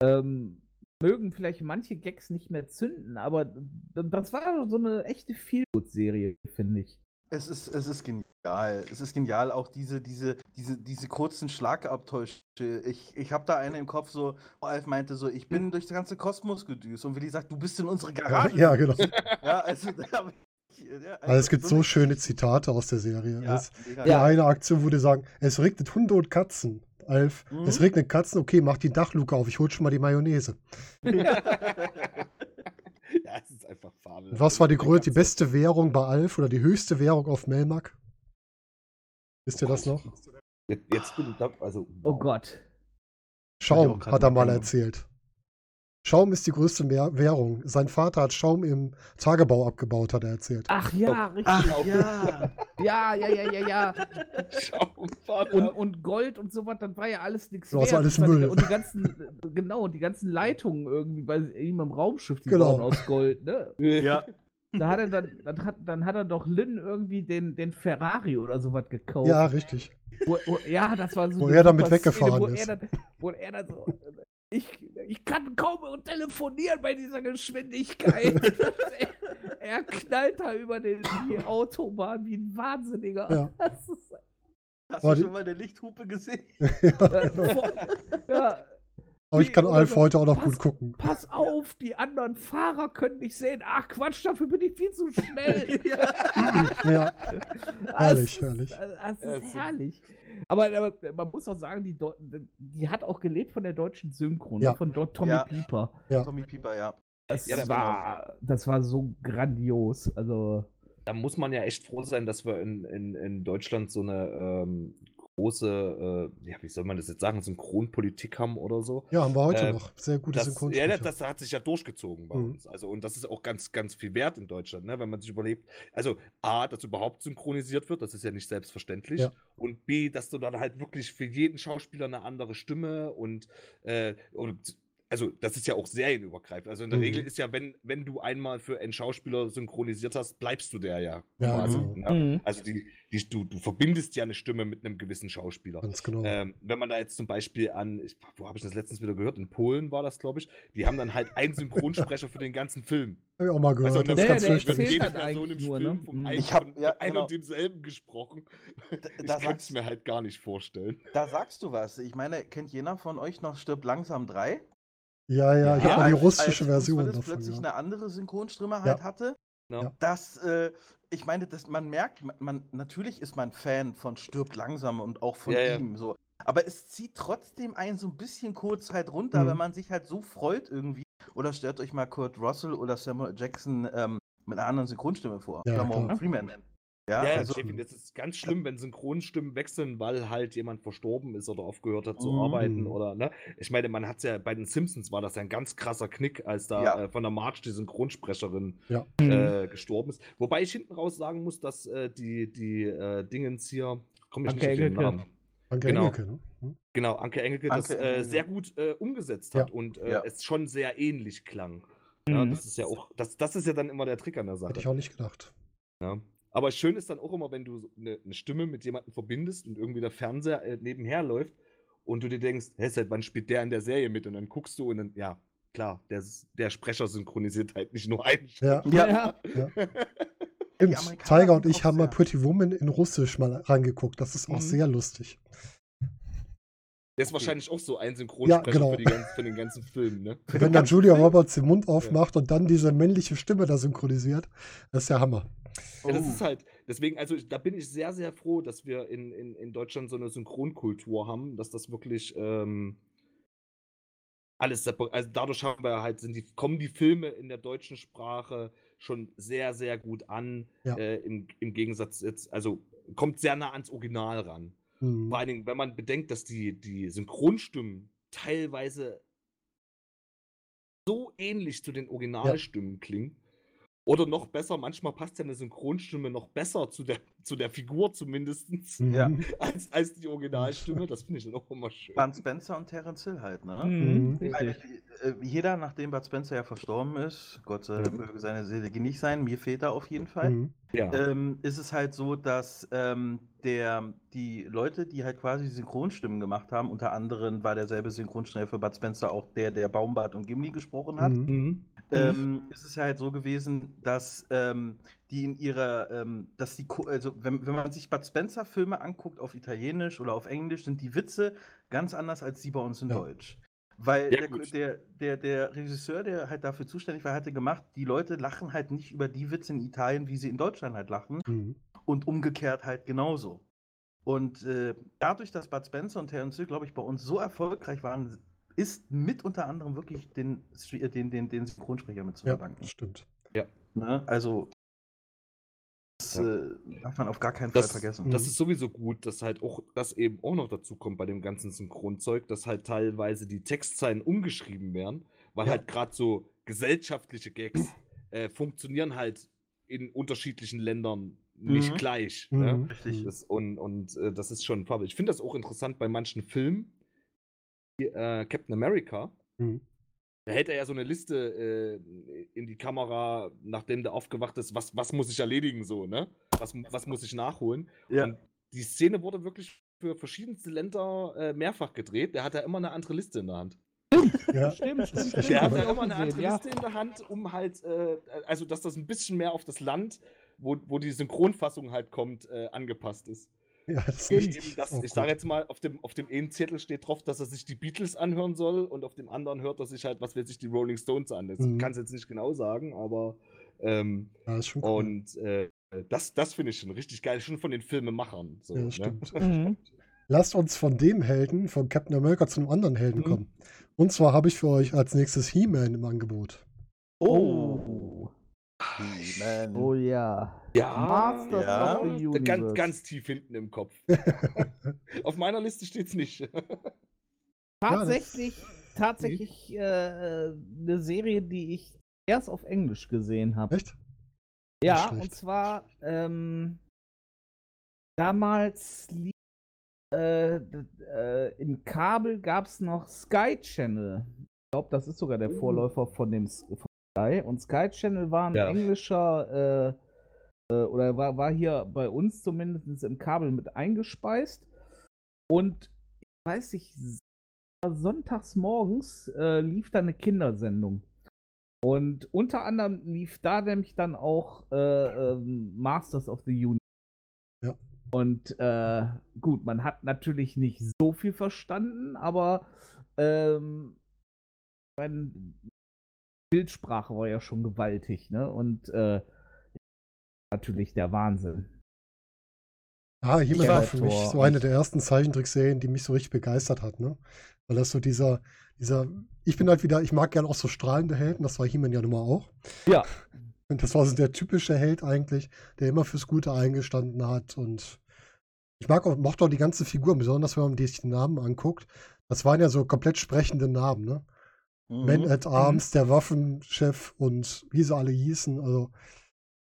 ähm, mögen vielleicht manche Gags nicht mehr zünden, aber d- das war so eine echte Feelgood-Serie, finde ich.
Es ist, es ist genial. Es ist genial, auch diese, diese, diese, diese kurzen Schlagabtäusche. Ich, ich habe da eine im Kopf, so, wo Alf meinte so, ich bin durch den ganzen Kosmos gedüst. Und Willi sagt, du bist in unsere
Ja,
Garage.
ja, genau. [laughs]
Ja, also da Ja,
Also es gibt so schöne Zitate aus der Serie.
Ja,
Es,
mega
die eine Aktion würde sagen, es regnet Hunde und Katzen. Alf,
Mhm.
es regnet Katzen, okay, mach die Dachluke auf, ich hol schon mal die Mayonnaise.
ja, [laughs] [laughs] ist einfach fabel.
Und was war die, die beste Währung bei Alf oder die höchste Währung auf Melmac? Wisst ihr das noch?
Jetzt, jetzt bin ich da, also.
Oh Gott.
Schaum, hat er mal erzählt. Schaum ist die größte Mehr Währung. Sein Vater hat Schaum im Tagebau abgebaut, hat er erzählt.
Ach ja, richtig.
Ach ja.
Ja, ja, ja, ja, ja.
Schaum
Und, und Gold und sowas, das war ja alles nichts
Das war
wert.
alles
Das war die-
Müll.
Und die ganzen, genau, und die ganzen Leitungen irgendwie bei ihm im Raumschiff, die
Genau.
waren aus Gold, ne?
Ja.
Da hat er dann, dann hat, dann hat er doch Lynn irgendwie den, den Ferrari oder sowas gekauft.
Ja, richtig.
Wo, wo, ja, das war so.
Wo er damit weggefahren
wo
ist.
Er dann, wo er dann so. Ich, ich kann kaum telefonieren bei dieser Geschwindigkeit. er, [laughs] [laughs] er knallt da über den, die Autobahn wie ein Wahnsinniger.
Ja.
Das ist,
Hast du schon mal eine Lichthupe gesehen? [laughs]
äh, vor- ja,
Aber ich kann Alf heute auch noch
pass-
gut gucken.
pass auf, die anderen Fahrer können dich sehen. Ach Quatsch, dafür bin ich viel zu schnell.
Ja,
Das
Herrlich, herrlich.
Das
Ja,
ist
es ist-
herrlich. Aber, aber man muss auch sagen, die, die hat auch gelebt von der deutschen Synchron,
Ja.
ne, von dort Tommy
Ja.
Pieper.
Ja.
Tommy Pieper, ja.
Das,
Ja, das
war, das war so grandios. Also,
Da muss man ja echt froh sein, dass wir in, in, in Deutschland so eine ähm, große, äh, ja, wie soll man das jetzt sagen, Synchronpolitik haben oder so.
Ja, haben wir heute
Äh,
noch. Sehr gute
Das, ja,
Synchronsprecher.
das hat sich ja durchgezogen bei
Mhm.
uns. Also, und das ist auch ganz, ganz viel wert in Deutschland, ne? wenn man sich überlegt. Also, A, dass überhaupt synchronisiert wird, das ist ja nicht selbstverständlich.
Ja.
Und B, dass du dann halt wirklich für jeden Schauspieler eine andere Stimme und, äh, und also das ist ja auch serienübergreifend. Also in der
Mhm.
Regel ist ja, wenn, wenn du einmal für einen Schauspieler synchronisiert hast, bleibst du der ja.
Ja,
quasi,
genau.
ne?
Mhm.
Also die, die, du, du verbindest ja eine Stimme mit einem gewissen Schauspieler.
Ganz genau.
Ähm, wenn man da jetzt zum Beispiel an, ich, wo habe ich das letztens wieder gehört? In Polen war das, glaube ich. Die haben dann halt einen Synchronsprecher für den ganzen Film.
Hab ich auch mal gehört.
Also
das
der-
ist ganz
der erzählt
jede
halt
Person im
nur,
Film
ne?
vom
Mhm.
einen,
Ich hab-
von
ja,
einem
genau.
und demselben gesprochen.
Da,
Ich kann es mir halt gar nicht vorstellen.
da sagst du was. Ich meine, kennt jener von euch noch Stirb langsam 3?
Ja, ja, ich
Ja,
habe mal die
Als-
russische
als
Version
Willis
davon.
plötzlich
Ja.
eine andere Synchronstimme halt hatte.
Ja.
Das, äh, ich meine, das, man merkt, man, man, natürlich ist man Fan von Stirbt langsam und auch von
Ja, ja.
ihm so. Aber es zieht trotzdem einen so ein bisschen kurz halt runter,
Mhm.
wenn man sich halt so freut irgendwie. Oder stellt euch mal Kurt Russell oder Samuel Jackson ähm, mit einer anderen Synchronstimme vor.
Ja,
oder Morgan. Freeman. Ja,
Ja,
also,
das ist ganz schlimm, wenn Synchronstimmen wechseln, weil halt jemand verstorben ist oder aufgehört hat zu
Mhm.
arbeiten oder ne. Ich meine, man hat ja bei den Simpsons war das ja ein ganz krasser Knick, als da
Ja.
äh, von der March die Synchronsprecherin
Ja.
Mhm.
äh, gestorben ist. Wobei ich hinten raus sagen muss, dass äh, die, die äh, Dingens hier, komme ich
Anke
nicht auf den
Engelke.
Namen.
Anke
Genau.
Engelke, ne? Hm?
Genau, Anke Engelke, das
Anke
äh,
Engelke.
sehr gut äh, umgesetzt
Ja.
hat und äh,
Ja.
es schon sehr ähnlich klang. Ja,
Mhm.
das ist ja auch, das, das ist ja dann immer der Trick an der Sache.
Hätte ich auch nicht gedacht.
Ja. Aber schön ist dann auch immer, wenn du eine, eine Stimme mit jemandem verbindest und irgendwie der Fernseher äh, nebenher läuft und du dir denkst, hä, seit wann spielt der in der Serie mit? Und dann guckst du und dann, ja, klar, der, der Sprecher synchronisiert halt nicht nur einen.
Ja,
ja.
ja. [laughs] Stimmt. Tiger und ich haben mal Pretty Woman in Russisch mal reingeguckt. Das ist auch
Mhm.
sehr lustig.
Der ist wahrscheinlich auch so ein Synchronsprecher
genau.
für, die ganz, für den ganzen Film, ne?
Wenn dann [laughs] Julia Roberts den Mund aufmacht und dann diese männliche Stimme da synchronisiert, das ist der Hammer.
Ja, das
Oh.
ist halt, deswegen, also da bin ich sehr, sehr froh, dass wir in, in, in Deutschland so eine Synchronkultur haben, dass das wirklich ähm, alles also dadurch haben wir halt, sind die, kommen die Filme in der deutschen Sprache schon sehr, sehr gut an.
Ja.
Äh, im, Im Gegensatz jetzt, also kommt sehr nah ans Original ran.
Mhm.
Vor allen Dingen, wenn man bedenkt, dass die, die Synchronstimmen teilweise so ähnlich zu den Originalstimmen klingen. Oder noch besser, manchmal passt ja eine Synchronstimme noch besser zu der, [laughs] zu der Figur zumindest,
Mhm.
Ja. [laughs]
als, als die Originalstimme. [laughs] Das finde ich dann auch immer schön.
Bud Spencer und Terence Hill halt, ne?
Mhm.
Mhm.
Richtig.
äh, jeder, nachdem Bud Spencer ja verstorben ist, Gott sei
Mhm.
möge seine Seele genießt sein, mir fehlt er auf jeden Fall,
Mhm.
Ja.
ähm, ist es halt so, dass ähm, der, die Leute, die halt quasi Synchronstimmen gemacht haben, unter anderem war derselbe Synchronsprecher für Bud Spencer auch der, der Baumbart und Gimli gesprochen hat,
Mhm.
Mhm.
ähm, ist es halt so gewesen, dass ähm, die in ihrer, ähm, dass die, also wenn, wenn man sich Bud Spencer Filme anguckt auf Italienisch oder auf Englisch, sind die Witze ganz anders als die bei uns in
Ja.
Deutsch. Weil
Ja,
der, der, der, der Regisseur, der halt dafür zuständig war, hatte gemacht, die Leute lachen halt nicht über die Witze in Italien, wie sie in Deutschland halt lachen.
Mhm.
und umgekehrt halt genauso. Und äh, dadurch, dass Bud Spencer und Terence Hill, glaube ich, bei uns so erfolgreich waren, ist mit unter anderem wirklich den, äh, den, den, den Synchronsprecher mit zu
Ja,
verdanken.
stimmt.
Ne? Also, das
Ja.
äh, darf man auf gar keinen Fall
Das,
vergessen.
das ist sowieso gut, dass halt auch das eben auch noch dazu kommt bei dem ganzen Synchronzeug, dass halt teilweise die Textzeilen umgeschrieben werden, weil
Ja.
halt gerade so gesellschaftliche Gags äh, funktionieren halt in unterschiedlichen Ländern nicht
Mhm.
gleich.
Mhm.
Ne?
Richtig.
Mhm.
Das, und und äh, das ist schon Farbe. Ich finde das auch interessant bei manchen Filmen, äh, Captain America.
Mhm.
Da hält er ja so eine Liste äh, in die Kamera, nachdem der aufgewacht ist, was, was muss ich erledigen, so, ne? Was, was muss ich nachholen?
Ja.
Und die Szene wurde wirklich für verschiedenste Länder äh, mehrfach gedreht. Der hat ja immer eine andere Liste in der Hand.
Ja.
Stimmt, stimmt.
Der
stimmt,
Der hat ja immer eine andere. Liste in der Hand, um halt, äh, also dass das ein bisschen mehr auf das Land, wo, wo die Synchronfassung halt kommt, äh, angepasst ist. [laughs]
Ja, das ist
das,
Oh,
ich sage jetzt mal, auf dem, auf dem einen Zettel steht drauf, dass er sich die Beatles anhören soll und auf dem anderen hört er sich halt, was will sich die Rolling Stones an. Das
Mhm.
kann es jetzt nicht genau sagen, aber ähm,
Ja, ist schon cool.
und äh, das, das finde ich schon richtig geil, schon von den Filmemachern. So,
ja,
ne?
stimmt. [laughs]
Mhm.
Lasst uns von dem Helden, von Captain America zu einem anderen Helden
Mhm.
kommen. Und zwar habe ich für euch als nächstes He-Man im Angebot.
Oh.
He-Man.
Oh ja.
Ja,
Masters
Ja.
of the
ganz,
Universe.
ganz tief hinten im Kopf. [laughs] auf meiner Liste steht es nicht. [laughs]
Tatsächlich, tatsächlich äh, eine Serie, die ich erst auf Englisch gesehen habe.
Echt?
Ja, und zwar ähm, damals lief äh, äh, im Kabel gab es noch Sky Channel. Ich glaube, das ist sogar der
Uh.
Vorläufer von dem von Sky. Und Sky Channel war ein
Ja.
englischer äh, äh, oder war, war hier bei uns zumindest im Kabel mit eingespeist. Und ich weiß nicht, sonntags morgens äh, lief da eine Kindersendung. Und unter anderem lief da nämlich dann auch äh, ähm, Masters of the Universe.
Ja.
Und äh, gut, man hat natürlich nicht so viel verstanden, aber ähm, meine Bildsprache war ja schon gewaltig, ne? Und äh, natürlich der Wahnsinn.
Ah, He-Man war für mich so eine der ersten Zeichentrickserien, die mich so richtig begeistert hat, ne? Weil das so dieser, dieser, ich bin halt wieder, ich mag gern auch so strahlende Helden, das war He-Man ja nun mal auch.
Ja. [laughs]
Und das war so der typische Held eigentlich, der immer fürs Gute eingestanden hat und ich mag auch, mochte auch die ganze Figur, besonders wenn man sich die Namen anguckt. Das waren ja so komplett sprechende Namen, ne?
Mhm.
Man at Arms, der Waffenchef und wie sie alle hießen, also,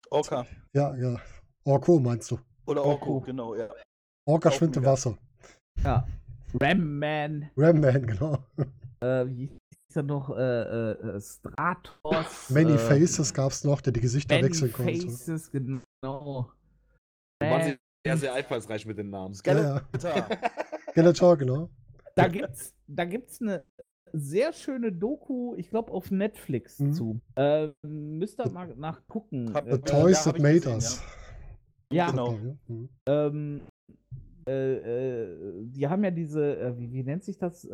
Orca.
ja, ja. Orko meinst du?
Oder
Orko.
Orko, genau, ja.
Orca schwimmt im. Wasser.
Ja. Ram Man,
Ram-Man, genau.
äh, wie hieß er noch? Äh, äh, Stratos.
Many
äh,
Faces gab es noch, der die Gesichter
Many
wechseln konnte.
Faces, genau.
Waren
Äh,
sehr, sehr einfallsreich mit den Namen.
Ja, ja.
Skeletor.
Skeletor, genau.
da gibt's, da gibt's eine sehr schöne Doku, ich glaube auf Netflix
Mhm.
zu. Äh, müsst ihr mal nachgucken.
The
Äh,
Ja,
Toys That Made
gesehen,
Us.
ja,
genau.
Ja, mhm.
ähm, äh, äh, die haben ja diese, äh, wie, wie nennt sich das?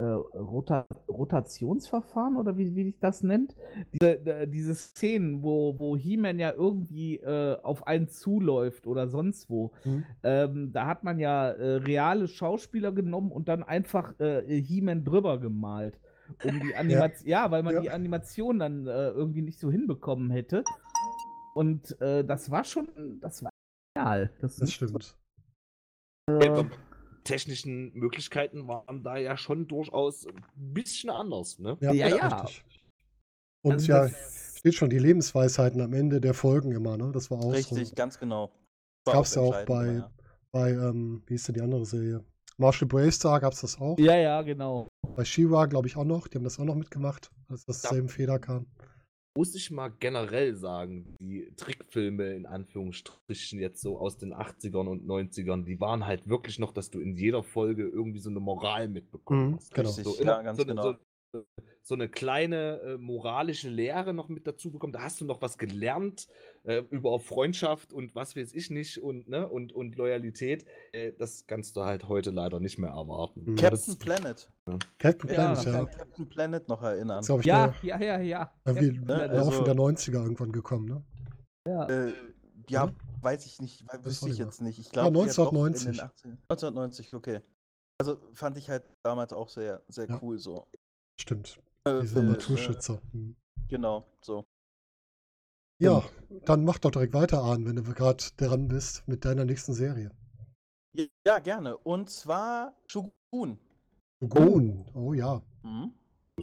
Äh, Rota Rotationsverfahren oder wie, wie sich das nennt? Diese, äh, diese Szenen, wo, wo He-Man ja irgendwie äh, auf einen zuläuft oder sonst wo.
Mhm.
Ähm, da hat man ja äh, reale Schauspieler genommen und dann einfach äh, He-Man drüber gemalt. Um die [laughs] Animation, ja. weil man
Ja.
die Animation dann äh, irgendwie nicht so hinbekommen hätte. Und äh, das war schon, das war genial. Das,
Das stimmt.
Ja, die technischen Möglichkeiten waren da ja schon durchaus ein bisschen anders, ne?
Ja,
Ja, ja.
Und
also
ja, steht schon die Lebensweisheiten am Ende der Folgen immer, ne? Das war auch
Richtig,
so.
ganz genau.
Das gab's ja auch bei,
ja.
bei ähm, wie ist denn die andere Serie? Marshall Bravestar gab es das auch.
Ja, ja, genau.
Bei She-Ra, glaube ich, auch noch. Die haben das auch noch mitgemacht, als das
Ja.
selben Feder kam.
Muss ich mal generell sagen, die Trickfilme in Anführungsstrichen jetzt so aus den 80ern und 90ern, die waren halt wirklich noch, dass du in jeder Folge irgendwie so eine Moral mitbekommen
Mhm,
hast.
genau.
So,
ja, ganz
so, eine-
genau.
so, so eine kleine äh, moralische Lehre noch mit dazu bekommen. Da hast du noch was gelernt äh, über Freundschaft und was weiß ich nicht und, ne, und, und Loyalität. Äh, das kannst du halt heute leider nicht mehr erwarten.
Mhm.
Captain
das,
Planet.
Captain
Ja,
Planet,
Ich
ja.
kann mich an Captain Planet noch erinnern.
Ja,
der,
ja, ja, ja.
irgendwie
Captain Planet,
im Laufe
also-
der 90er irgendwann gekommen, ne?
ja.
Äh, ja,
Oder?
weiß ich nicht, wüsste ich jetzt nicht. Ich
Ja,
glaube,
1990.
1990, okay. Also fand ich halt damals auch sehr, sehr
Ja.
cool so.
Stimmt.
Äh,
Diese
äh,
Naturschützer. Hm.
Äh, genau, so.
Ja, dann mach doch direkt weiter, Arne, wenn du gerade dran bist mit deiner nächsten Serie.
Ja, gerne. Und zwar Shogun.
Shogun. Oh ja.
Mhm.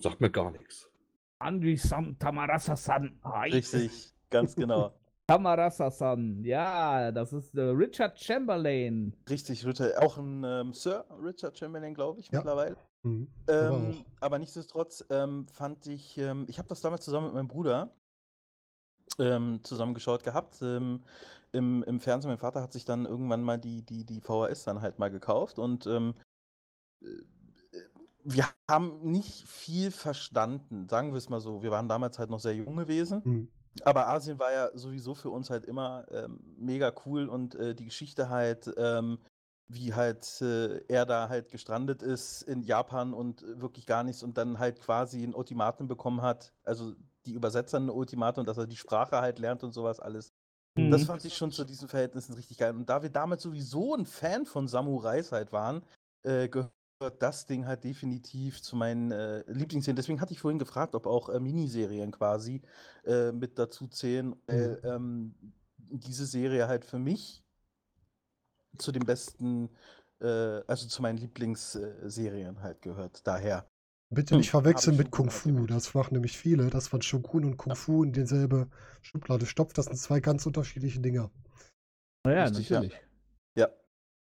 sagt mir gar nichts.
Andri-san, Tamarasa-san.
Richtig, ganz genau. [laughs]
Tamarasa-san. Ja, das ist äh, Richard Chamberlain.
Richtig, Ritter. Auch ein ähm, Sir Richard Chamberlain, glaube ich,
Ja.
mittlerweile.
Hm. Aber
Ähm, aber nichtsdestotrotz ähm, fand ich, ähm, ich habe das damals zusammen mit meinem Bruder ähm, zusammengeschaut gehabt. Ähm, im, Im Fernsehen, mein Vater hat sich dann irgendwann mal die, die, die VHS dann halt mal gekauft und ähm, äh, wir haben nicht viel verstanden, sagen wir es mal so. Wir waren damals halt noch sehr jung gewesen.
Hm.
Aber Asien war ja sowieso für uns halt immer ähm, mega cool und äh, die Geschichte halt, ähm, wie halt äh, er da halt gestrandet ist in Japan und äh, wirklich gar nichts und dann halt quasi ein Ultimatum bekommen hat, also die Übersetzer ein Ultimatum, dass er die Sprache halt lernt und sowas alles. Das
Mhm.
fand ich schon zu diesen Verhältnissen richtig geil. Und da wir damals sowieso ein Fan von Samurais halt waren, äh, gehört das Ding halt definitiv zu meinen äh, Lieblingsserien. Deswegen hatte ich vorhin gefragt, ob auch äh, Miniserien quasi äh, mit dazu zählen, weil ähm, diese Serie halt für mich zu den besten, äh, also zu meinen Lieblingsserien halt gehört. Daher.
Bitte
Hm,
nicht verwechseln mit Kung Fu. Das machen nämlich viele, dass man Shogun und Kung Fu in dieselbe Schublade stopft. Das sind zwei ganz unterschiedliche Dinger.
Ja,
Richtig, ja.
natürlich.
Ja.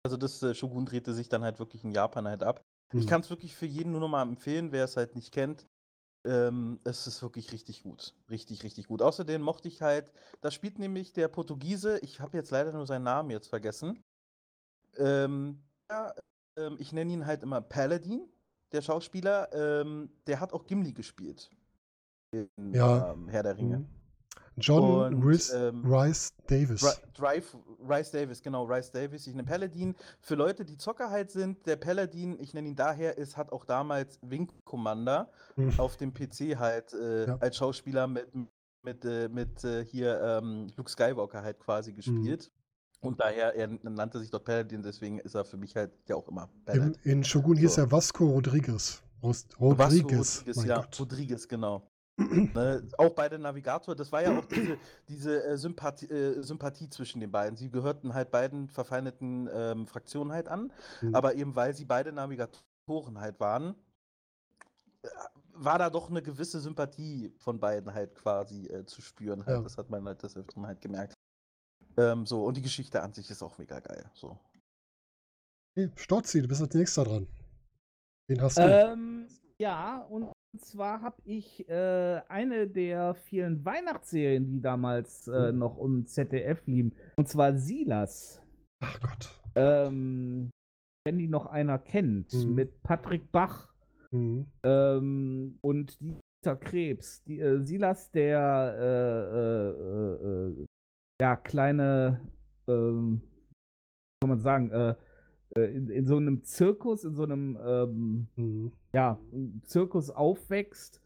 Also das äh, Shogun drehte sich dann halt wirklich in Japan halt ab. Ich
Hm.
kann es wirklich für jeden nur noch mal empfehlen, wer es halt nicht kennt. Ähm, es ist wirklich richtig gut. Richtig, richtig gut. Außerdem mochte ich halt, da spielt nämlich der Portugiese, ich habe jetzt leider nur seinen Namen jetzt vergessen. Ähm, ja, ähm, ich nenne ihn halt immer Paladin, der Schauspieler. Ähm, der hat auch Gimli gespielt. In
Ja.
ähm, Herr der Ringe.
Hm. John
Und,
Rhys,
ähm,
Rice Davis.
Ri- Drive, Rice Davis, genau, Rice Davis. Ich nenne Paladin. Für Leute, die Zocker halt sind, der Paladin, ich nenne ihn daher, ist, hat auch damals Wing Commander
Hm.
auf dem PC halt äh,
Ja.
als Schauspieler mit, mit, äh, mit äh, hier ähm, Luke Skywalker halt quasi
Mhm.
gespielt. Und daher, er nannte sich dort Paladin, deswegen ist er für mich halt ja auch immer
Im,
Paladin.
in Shogun hieß
So.
er Vasco Rodriguez. Rodriguez,
Rodriguez,
mein
ja,
Gott.
Rodriguez, genau. [clears throat] Ne, auch bei der Navigator, das war ja auch diese, diese äh, Sympathie, äh, Sympathie zwischen den beiden. Sie gehörten halt beiden verfeindeten ähm, Fraktionen halt an,
Hm.
aber eben weil sie beide Navigatoren halt waren, äh, war da doch eine gewisse Sympathie von beiden halt quasi äh, zu spüren. Halt.
Ja.
Das hat man halt des Öfteren halt gemerkt. Ähm, so, und die Geschichte an sich ist auch mega geil. So.
Okay, Storzi, du bist als nächster dran. Wen hast du?
Ähm, ja, und zwar habe ich äh, eine der vielen Weihnachtsserien, die damals äh,
Mhm.
noch um ZDF liefen, und zwar Silas.
Ach Gott.
Ähm, wenn die noch einer kennt,
Mhm.
mit Patrick Bach
Mhm.
ähm, und Dieter Krebs. Die, äh, Silas, der äh, äh, äh, ja, kleine, ähm, kann man sagen, äh, äh, in, in so einem Zirkus, in so einem ähm,
Mhm.
ja, Zirkus aufwächst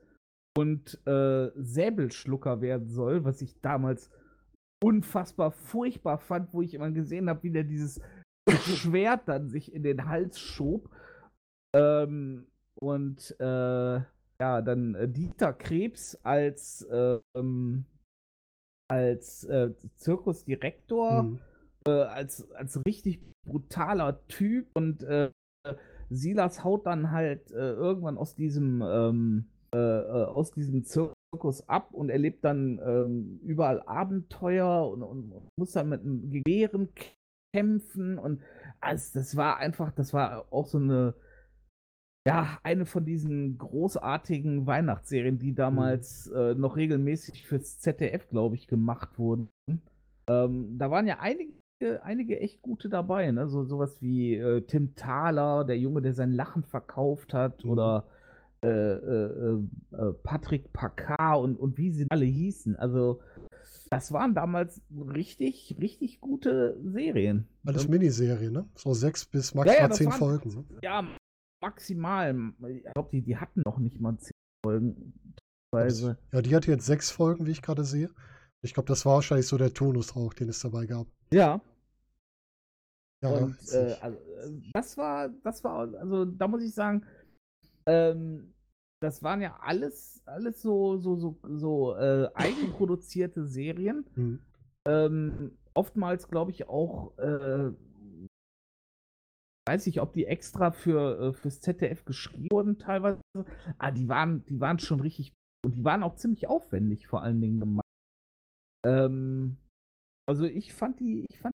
und äh, Säbelschlucker werden soll, was ich damals unfassbar furchtbar fand, wo ich immer gesehen habe, wie der dieses [laughs] Schwert dann sich in den Hals schob. Ähm, und äh, ja, dann äh, Dieter Krebs als, ähm, als äh, Zirkusdirektor
Mhm.
äh, als, als richtig brutaler Typ und äh, Silas haut dann halt äh, irgendwann aus diesem ähm, äh, äh, aus diesem Zirkus ab und erlebt dann ähm, überall Abenteuer und, und muss dann mit einem Gewehren kämpfen und also das war einfach, das war auch so eine ja, eine von diesen großartigen Weihnachtsserien, die damals äh, noch regelmäßig fürs ZDF, glaube ich, gemacht wurden. Ähm, da waren ja einige, einige echt gute dabei, ne? So sowas wie äh, Tim Thaler, der Junge, der sein Lachen verkauft hat,
Mhm.
oder äh, äh, äh, Patrick Packard und, und wie sie alle hießen. Also, das waren damals richtig, richtig gute Serien.
Alles
Und-
Miniserie, ne? So sechs bis
Ja,
maximal
ja, das
zehn
waren-
Folgen. Ne?
Ja, maximal. Ich glaube, die, die hatten noch nicht mal zehn Folgen. teilweise.
Ja, die hatte jetzt sechs Folgen, wie ich gerade sehe. Ich glaube, das war wahrscheinlich so der Tonus auch, den es dabei gab.
Ja,
Ja,
und äh, also, das war, das war, also da muss ich sagen, ähm, das waren ja alles, alles so, so, so, so äh, eigenproduzierte Serien.
Hm.
Ähm, oftmals glaube ich auch, äh, weiß ich, ob die extra für äh, fürs ZDF geschrieben wurden teilweise. Ah, die waren, die waren schon richtig und die waren auch ziemlich aufwendig vor allen Dingen gemacht. Ähm, also ich fand die, ich fand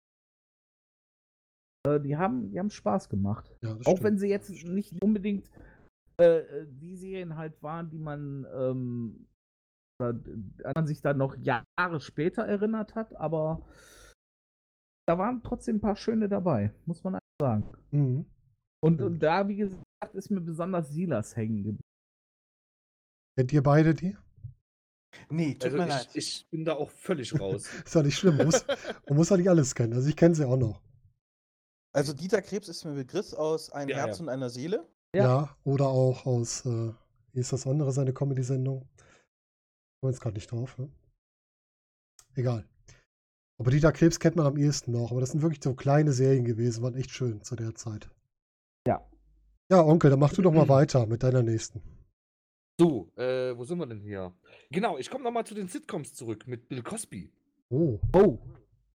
äh, die haben, die haben Spaß gemacht.
ja,
Auch
stimmt.
wenn sie jetzt nicht unbedingt äh, äh, die Serien halt waren, die man, ähm, äh, an man sich dann noch Jahre später erinnert hat, aber da waren trotzdem ein paar schöne dabei, muss man sagen.
Mhm.
Und, und da, wie gesagt, ist mir besonders Silas hängen geblieben.
Kennt ihr beide die?
Nee, tut
Also
mir
ich,
leid.
ich bin da auch völlig raus. [laughs]
Ist ja nicht schlimm. Man muss, man muss ja nicht alles kennen. Also ich kenne sie auch noch.
Also Dieter Krebs ist mir Begriff aus Ein
Ja,
Herz
ja.
und einer Seele.
Ja.
Ja, oder auch aus, äh, wie ist das andere, seine Comedy-Sendung? Ich jetzt gerade nicht drauf, ne? Egal. Aber Dieter Krebs kennt man am ehesten noch. Aber das sind wirklich so kleine Serien gewesen, waren echt schön zu der Zeit.
Ja.
Ja, Onkel, dann mach du doch mal [clears throat] weiter mit deiner nächsten.
So, äh, wo sind wir denn hier? Genau, ich komme nochmal zu den Sitcoms zurück mit Bill Cosby.
Oh,
Oh,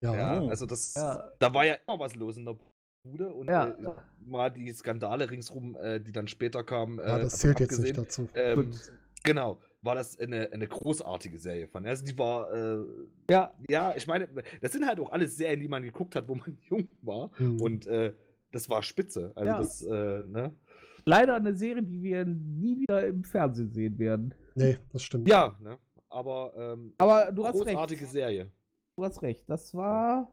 ja.
Ja,
Oh.
also das,
Ja.
da war ja immer was los in der Bude und
Ja.
äh, mal die Skandale ringsrum, äh, die dann später kamen.
ja
äh,
das zählt jetzt nicht dazu.
Ähm, genau, war das eine, eine großartige Serie von. Also die war, äh,
ja,
ja, ich meine, das sind halt auch alles Serien, die man geguckt hat, wo man [laughs] jung war
Hm.
und äh, das war spitze. Also
Ja.
das, äh, ne?
leider eine Serie, die wir nie wieder im Fernsehen sehen werden.
Nee, das stimmt.
Ja, ne? Aber, ähm,
Aber du hast
großartige
recht.
Serie.
Du hast recht. Das war,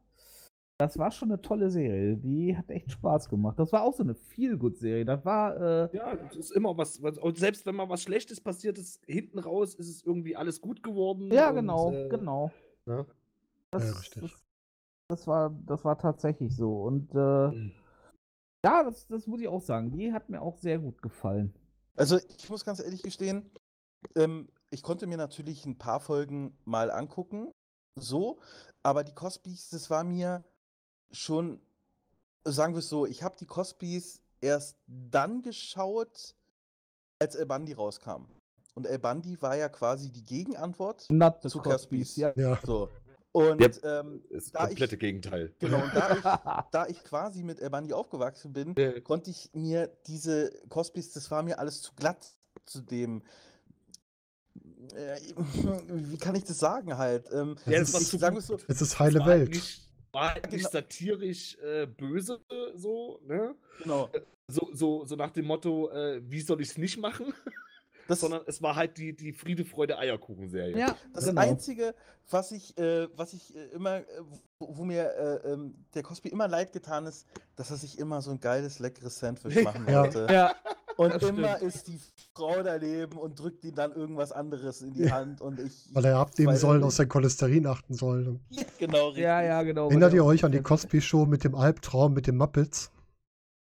das war schon eine tolle Serie. Die hat echt Spaß gemacht. Das war auch so eine Feel-Good-Serie. Das war, äh,
Ja, es ist immer was, was, und selbst wenn mal was Schlechtes passiert ist, hinten raus ist es irgendwie alles gut geworden.
ja,
und,
genau,
äh,
genau.
Ne?
Das,
Ja, richtig.
Das, das war, das war tatsächlich so. Und äh,
Mhm.
ja, das, das muss ich auch sagen. Die hat mir auch sehr gut gefallen.
Also ich muss ganz ehrlich gestehen, ähm, ich konnte mir natürlich ein paar Folgen mal angucken, so, aber die Cosbys, das war mir schon, sagen wir es so, ich habe die Cosbys erst dann geschaut, als El Bandi rauskam. Und El Bandi war ja quasi die Gegenantwort. Zu
Cosbys, ja.
Ja,
So. Und
Yep.
ähm,
Das
Da ich-
komplette Gegenteil.
genau, und da ich, [laughs] da ich quasi mit El Bandi aufgewachsen bin,
Äh,
konnte ich mir diese Cosbys, das war mir alles zu glatt zu dem. Äh, [laughs] wie kann ich das sagen halt? Ähm,
Ja,
ich,
das war
ich,
zu
sagen so,
es ist
es
heile
war
Welt.
Nicht, war halt nicht
Genau.
satirisch äh, böse, so, ne?
genau.
So, so, so nach dem Motto, äh, wie soll ich es nicht machen? [laughs]
Das,
Sondern es war halt die, die Friede, Freude, Eierkuchen-Serie.
ja,
das
genau.
Einzige, was ich, äh, was ich äh, immer, äh, wo, wo mir äh, ähm, der Cosby immer leid getan ist, dass er sich immer so ein geiles, leckeres Sandwich [laughs] machen
Ja.
wollte.
ja,
Und
das
immer
stimmt.
ist die Frau daneben und drückt ihm dann irgendwas anderes in die Hand und ich.
Weil er abnehmen soll,
nicht.
auf sein Cholesterin achten soll.
Genau, richtig.
ja, ja, genau.
Erinnert ihr euch an die Cosby-Show mit dem Albtraum mit den Muppets?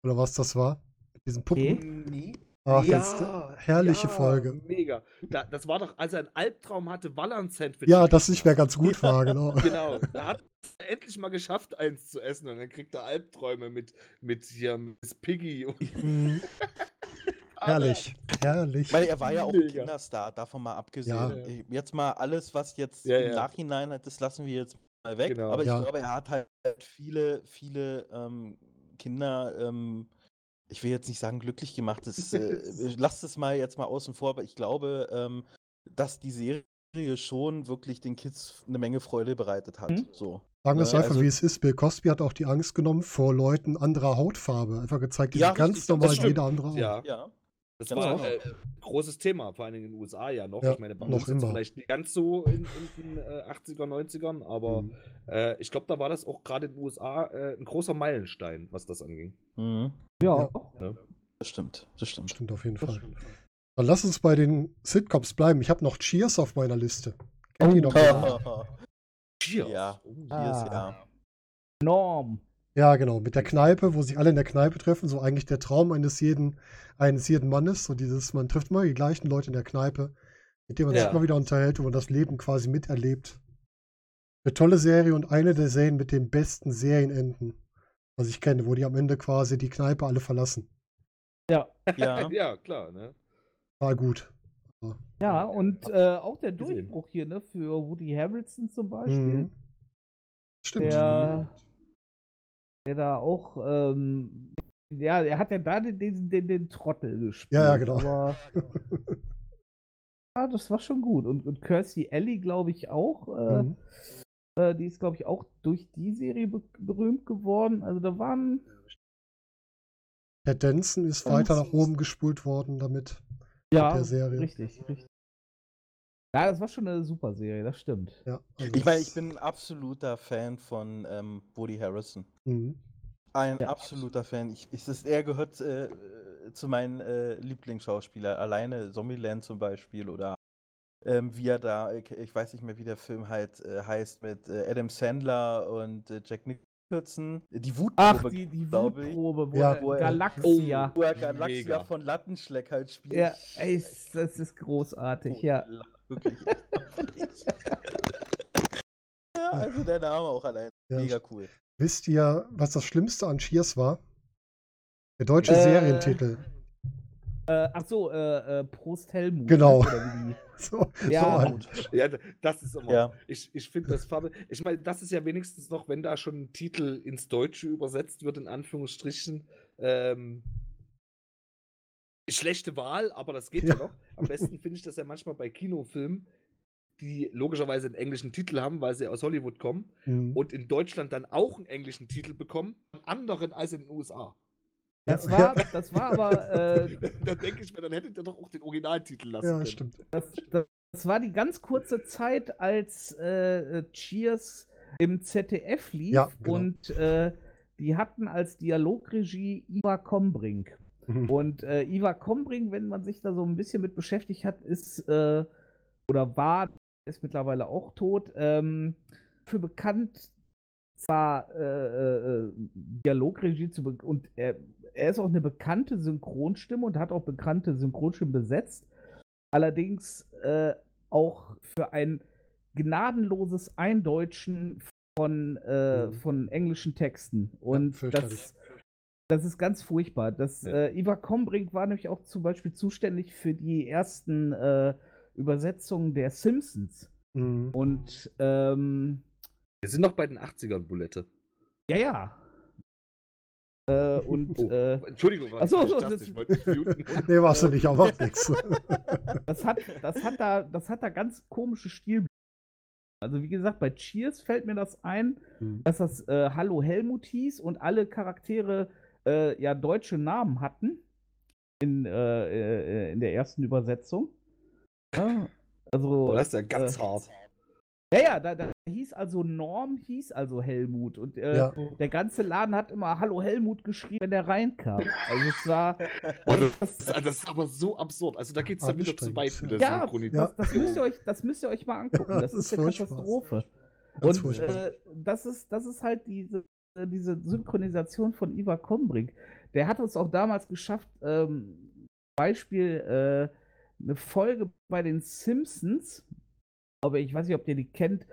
Oder was das war? Mit diesen Puppen?
Nee.
Ach,
Ja,
das ist eine herrliche
ja,
Folge.
Mega. Da, das war doch, als er einen Albtraum hatte, weil er ein Sandwich
Ja, das nicht mehr ganz gut war, genau. [laughs]
Genau. Da hat er endlich mal geschafft, eins zu essen und dann kriegt er Albträume mit, mit hier Miss Piggy.
Mhm. Herrlich, herrlich.
Weil er war ja auch ein
Mega.
Kinderstar, davon mal abgesehen.
Ja.
Jetzt mal alles, was jetzt
Ja,
im
ja.
Nachhinein hat, das lassen wir jetzt mal weg.
Genau.
Aber ich
Ja.
glaube, er hat halt viele, viele ähm, Kinder, ähm, ich will jetzt nicht sagen glücklich gemacht, das, äh, [laughs] lasst es mal jetzt mal außen vor, aber ich glaube, ähm, dass die Serie schon wirklich den Kids eine Menge Freude bereitet hat.
Mhm.
So.
Sagen wir es
Ja,
einfach,
also-
wie es ist. Bill Cosby hat auch die Angst genommen vor Leuten anderer Hautfarbe. Einfach gezeigt, die
Ja,
sind ganz normal jeder andere auch.
ja,
Ja.
Das
Ganz
war
genau.
äh, großes Thema, vor allem in den USA ja noch.
Ja,
ich meine, bei
noch
uns
immer.
vielleicht nicht ganz so in, in den äh, 80er, 90ern, aber
Mhm.
äh, ich glaube, da war das auch gerade in den USA äh, ein großer Meilenstein, was das anging.
Mhm.
Ja.
Ja.
Das stimmt, das stimmt.
Stimmt auf jeden Fall. Dann lass uns bei den Sitcoms bleiben. Ich habe noch Cheers auf meiner Liste. Kennt ihr noch?
Ja, [laughs]
Cheers.
ja.
Oh,
Cheers,
Ah.
ja.
Norm.
Ja, genau, mit der Kneipe, wo sich alle in der Kneipe treffen, so eigentlich der Traum eines jeden, eines jeden Mannes, so dieses, man trifft immer die gleichen Leute in der Kneipe, mit denen man sich
Ja.
immer wieder unterhält, wo man das Leben quasi miterlebt. Eine tolle Serie und eine der Serien mit den besten Serienenden, was ich kenne, wo die am Ende quasi die Kneipe alle verlassen.
Ja.
Ja. [laughs]
ja, klar, ne?
War gut.
Ja, und äh, auch der. Durchbruch hier, ne, für Woody Harrelson zum Beispiel.
Mhm. Stimmt.
Der, der da auch, ähm, ja, er hat ja da den, den, den, den Trottel gespielt.
Ja, ja, genau.
Aber, [laughs] ja, das war schon gut. Und, und Kirstie Alley, glaube ich, auch. Äh,
Mhm.
äh, die ist, glaube ich, auch durch die Serie be berühmt geworden. Also da waren.
Herr Denson ist weiter nach oben gespult worden damit.
Ja,
der Serie.
richtig, richtig. Ja, das war schon eine super Serie, das stimmt.
Ja, also
Ich meine, ich bin ein absoluter Fan von ähm, Woody Harrison.
Mhm.
Ein
Ja.
absoluter Fan. Ich, ich, das, er gehört äh, zu meinen äh, Lieblingsschauspielern. Alleine Zombieland zum Beispiel oder ähm, wie er da, ich, ich weiß nicht mehr, wie der Film halt äh, heißt, mit äh, Adam Sandler und äh, Jack Nicholson. Die Wutprobe,
Ach, die, die
glaub ich.
Wutprobe, wo
Ja.
er
Wo er-
Galaxia.
wo er Galaxia
Mega.
von Lattenschleck halt spielt.
Ja, ey, das ist großartig, ja.
Wirklich. [laughs] ja, also der Name auch allein.
Ja.
Mega cool.
Wisst ihr, was das Schlimmste an Cheers war? Der deutsche
Äh,
Serientitel.
Äh, ach so, äh, äh, Prost Helmut.
Genau. [laughs] So,
Ja,
so.
Ja, das ist immer.
Ja.
Ich, ich finde das Farbe. Ich meine, das ist ja wenigstens noch, wenn da schon ein Titel ins Deutsche übersetzt wird, in Anführungsstrichen. Ähm, schlechte Wahl, aber das geht ja,
Ja.
noch. Am besten finde ich das ja manchmal bei Kinofilmen, die logischerweise einen englischen Titel haben, weil sie aus Hollywood kommen
Mhm.
und in Deutschland dann auch einen englischen Titel bekommen, anderen als in den USA.
Das war, das war aber, äh, [laughs]
da denke ich mir, dann hättet ihr doch auch den Originaltitel lassen
ja,
können.
stimmt.
das, das, das war die ganz kurze Zeit, als äh, äh, Cheers im ZDF lief
Ja, genau.
und äh, die hatten als Dialogregie Iva Kombrink.
Mhm.
Und äh, Iva Kombrink, wenn man sich da so ein bisschen mit beschäftigt hat, ist äh, oder war, ist mittlerweile auch tot, ähm, für bekannt zwar äh, äh, Dialogregie zu und er, er ist auch eine bekannte Synchronstimme und hat auch bekannte Synchronstimmen besetzt. Allerdings äh, auch für ein gnadenloses Eindeutschen von, äh,
Mhm.
von englischen Texten. Und
fürchterlich.
das, das ist ganz furchtbar. Das,
Ja.
äh, Ivar Kombrink war nämlich auch zum Beispiel zuständig für die ersten äh, Übersetzungen der Simpsons.
Mhm.
Und ähm,
Wir sind noch bei den 80ern, Bulette.
ja, ja. Äh, [laughs] und
Oh,
äh,
Entschuldigung,
ach so,
ich
so, das-
ich wollte. [laughs]
Nee, warst du nicht, aber [laughs] nichts.
das, hat, das, hat da, das hat da ganz komische Stil. Also wie gesagt, bei Cheers fällt mir das ein,
Mhm.
dass das äh, Hallo Helmut hieß und alle Charaktere äh, ja deutsche Namen hatten in, äh, äh, in der ersten Übersetzung. Ja, also,
Oh, das ist ja ganz
äh,
hart.
Ja, ja, da, da hieß also Norm, hieß also Helmut. Und äh,
Ja.
der ganze Laden hat immer Hallo Helmut geschrieben, wenn der reinkam. Also es war. [laughs]
Oh, das, ist, das ist aber so absurd. Also da geht es dann wieder zu weit mit der
Ja,
Synchronisation.
das, das, müsst ihr euch, das müsst ihr euch mal angucken. Das,
das
ist
ist
eine. Katastrophe.
Ganz
Und äh, das, ist, das ist halt diese, diese Synchronisation von Ivar Kombrink. Der hat uns auch damals geschafft, ähm, Beispiel, äh, eine Folge bei den Simpsons, aber ich weiß nicht, ob ihr die kennt,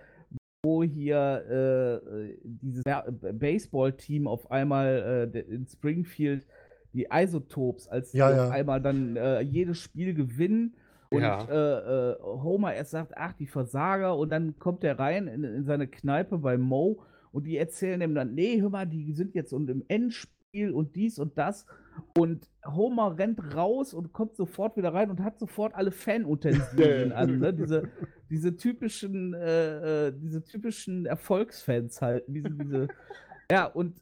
wo hier äh, äh, dieses Ba- Baseball-Team auf einmal äh, in Springfield die Isotopes, als die
Ja,
auf
ja.
einmal dann äh, jedes Spiel gewinnen und
Ja.
äh, äh, Homer erst sagt, ach, die Versager, und dann kommt er rein in, in seine Kneipe bei Mo und die erzählen ihm dann, nee, hör mal, die sind jetzt und im Endspiel und dies und das. Und Homer rennt raus und kommt sofort wieder rein und hat sofort alle Fanutensilien [laughs] an. Ne? Diese, diese typischen, äh, äh, diese typischen Erfolgsfans halt. Diese, diese, [laughs] ja, und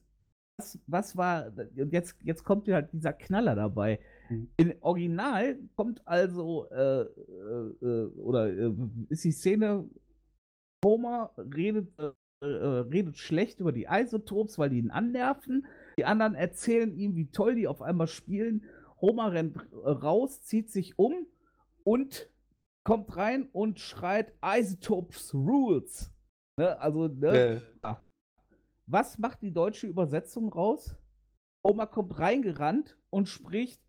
was, was war, und jetzt, jetzt kommt ja halt dieser Knaller dabei.
Mhm.
Im Original kommt also, äh, äh, äh, oder äh, ist die Szene, Homer redet, äh, äh, redet schlecht über die Isotopes, weil die ihn annerven. Die anderen erzählen ihm, wie toll die auf einmal spielen. Homer rennt äh, raus, zieht sich um und kommt rein und schreit Isotopes Rules. Ne? Also, ne?
Äh,
Was macht die deutsche Übersetzung raus? Homer kommt reingerannt und spricht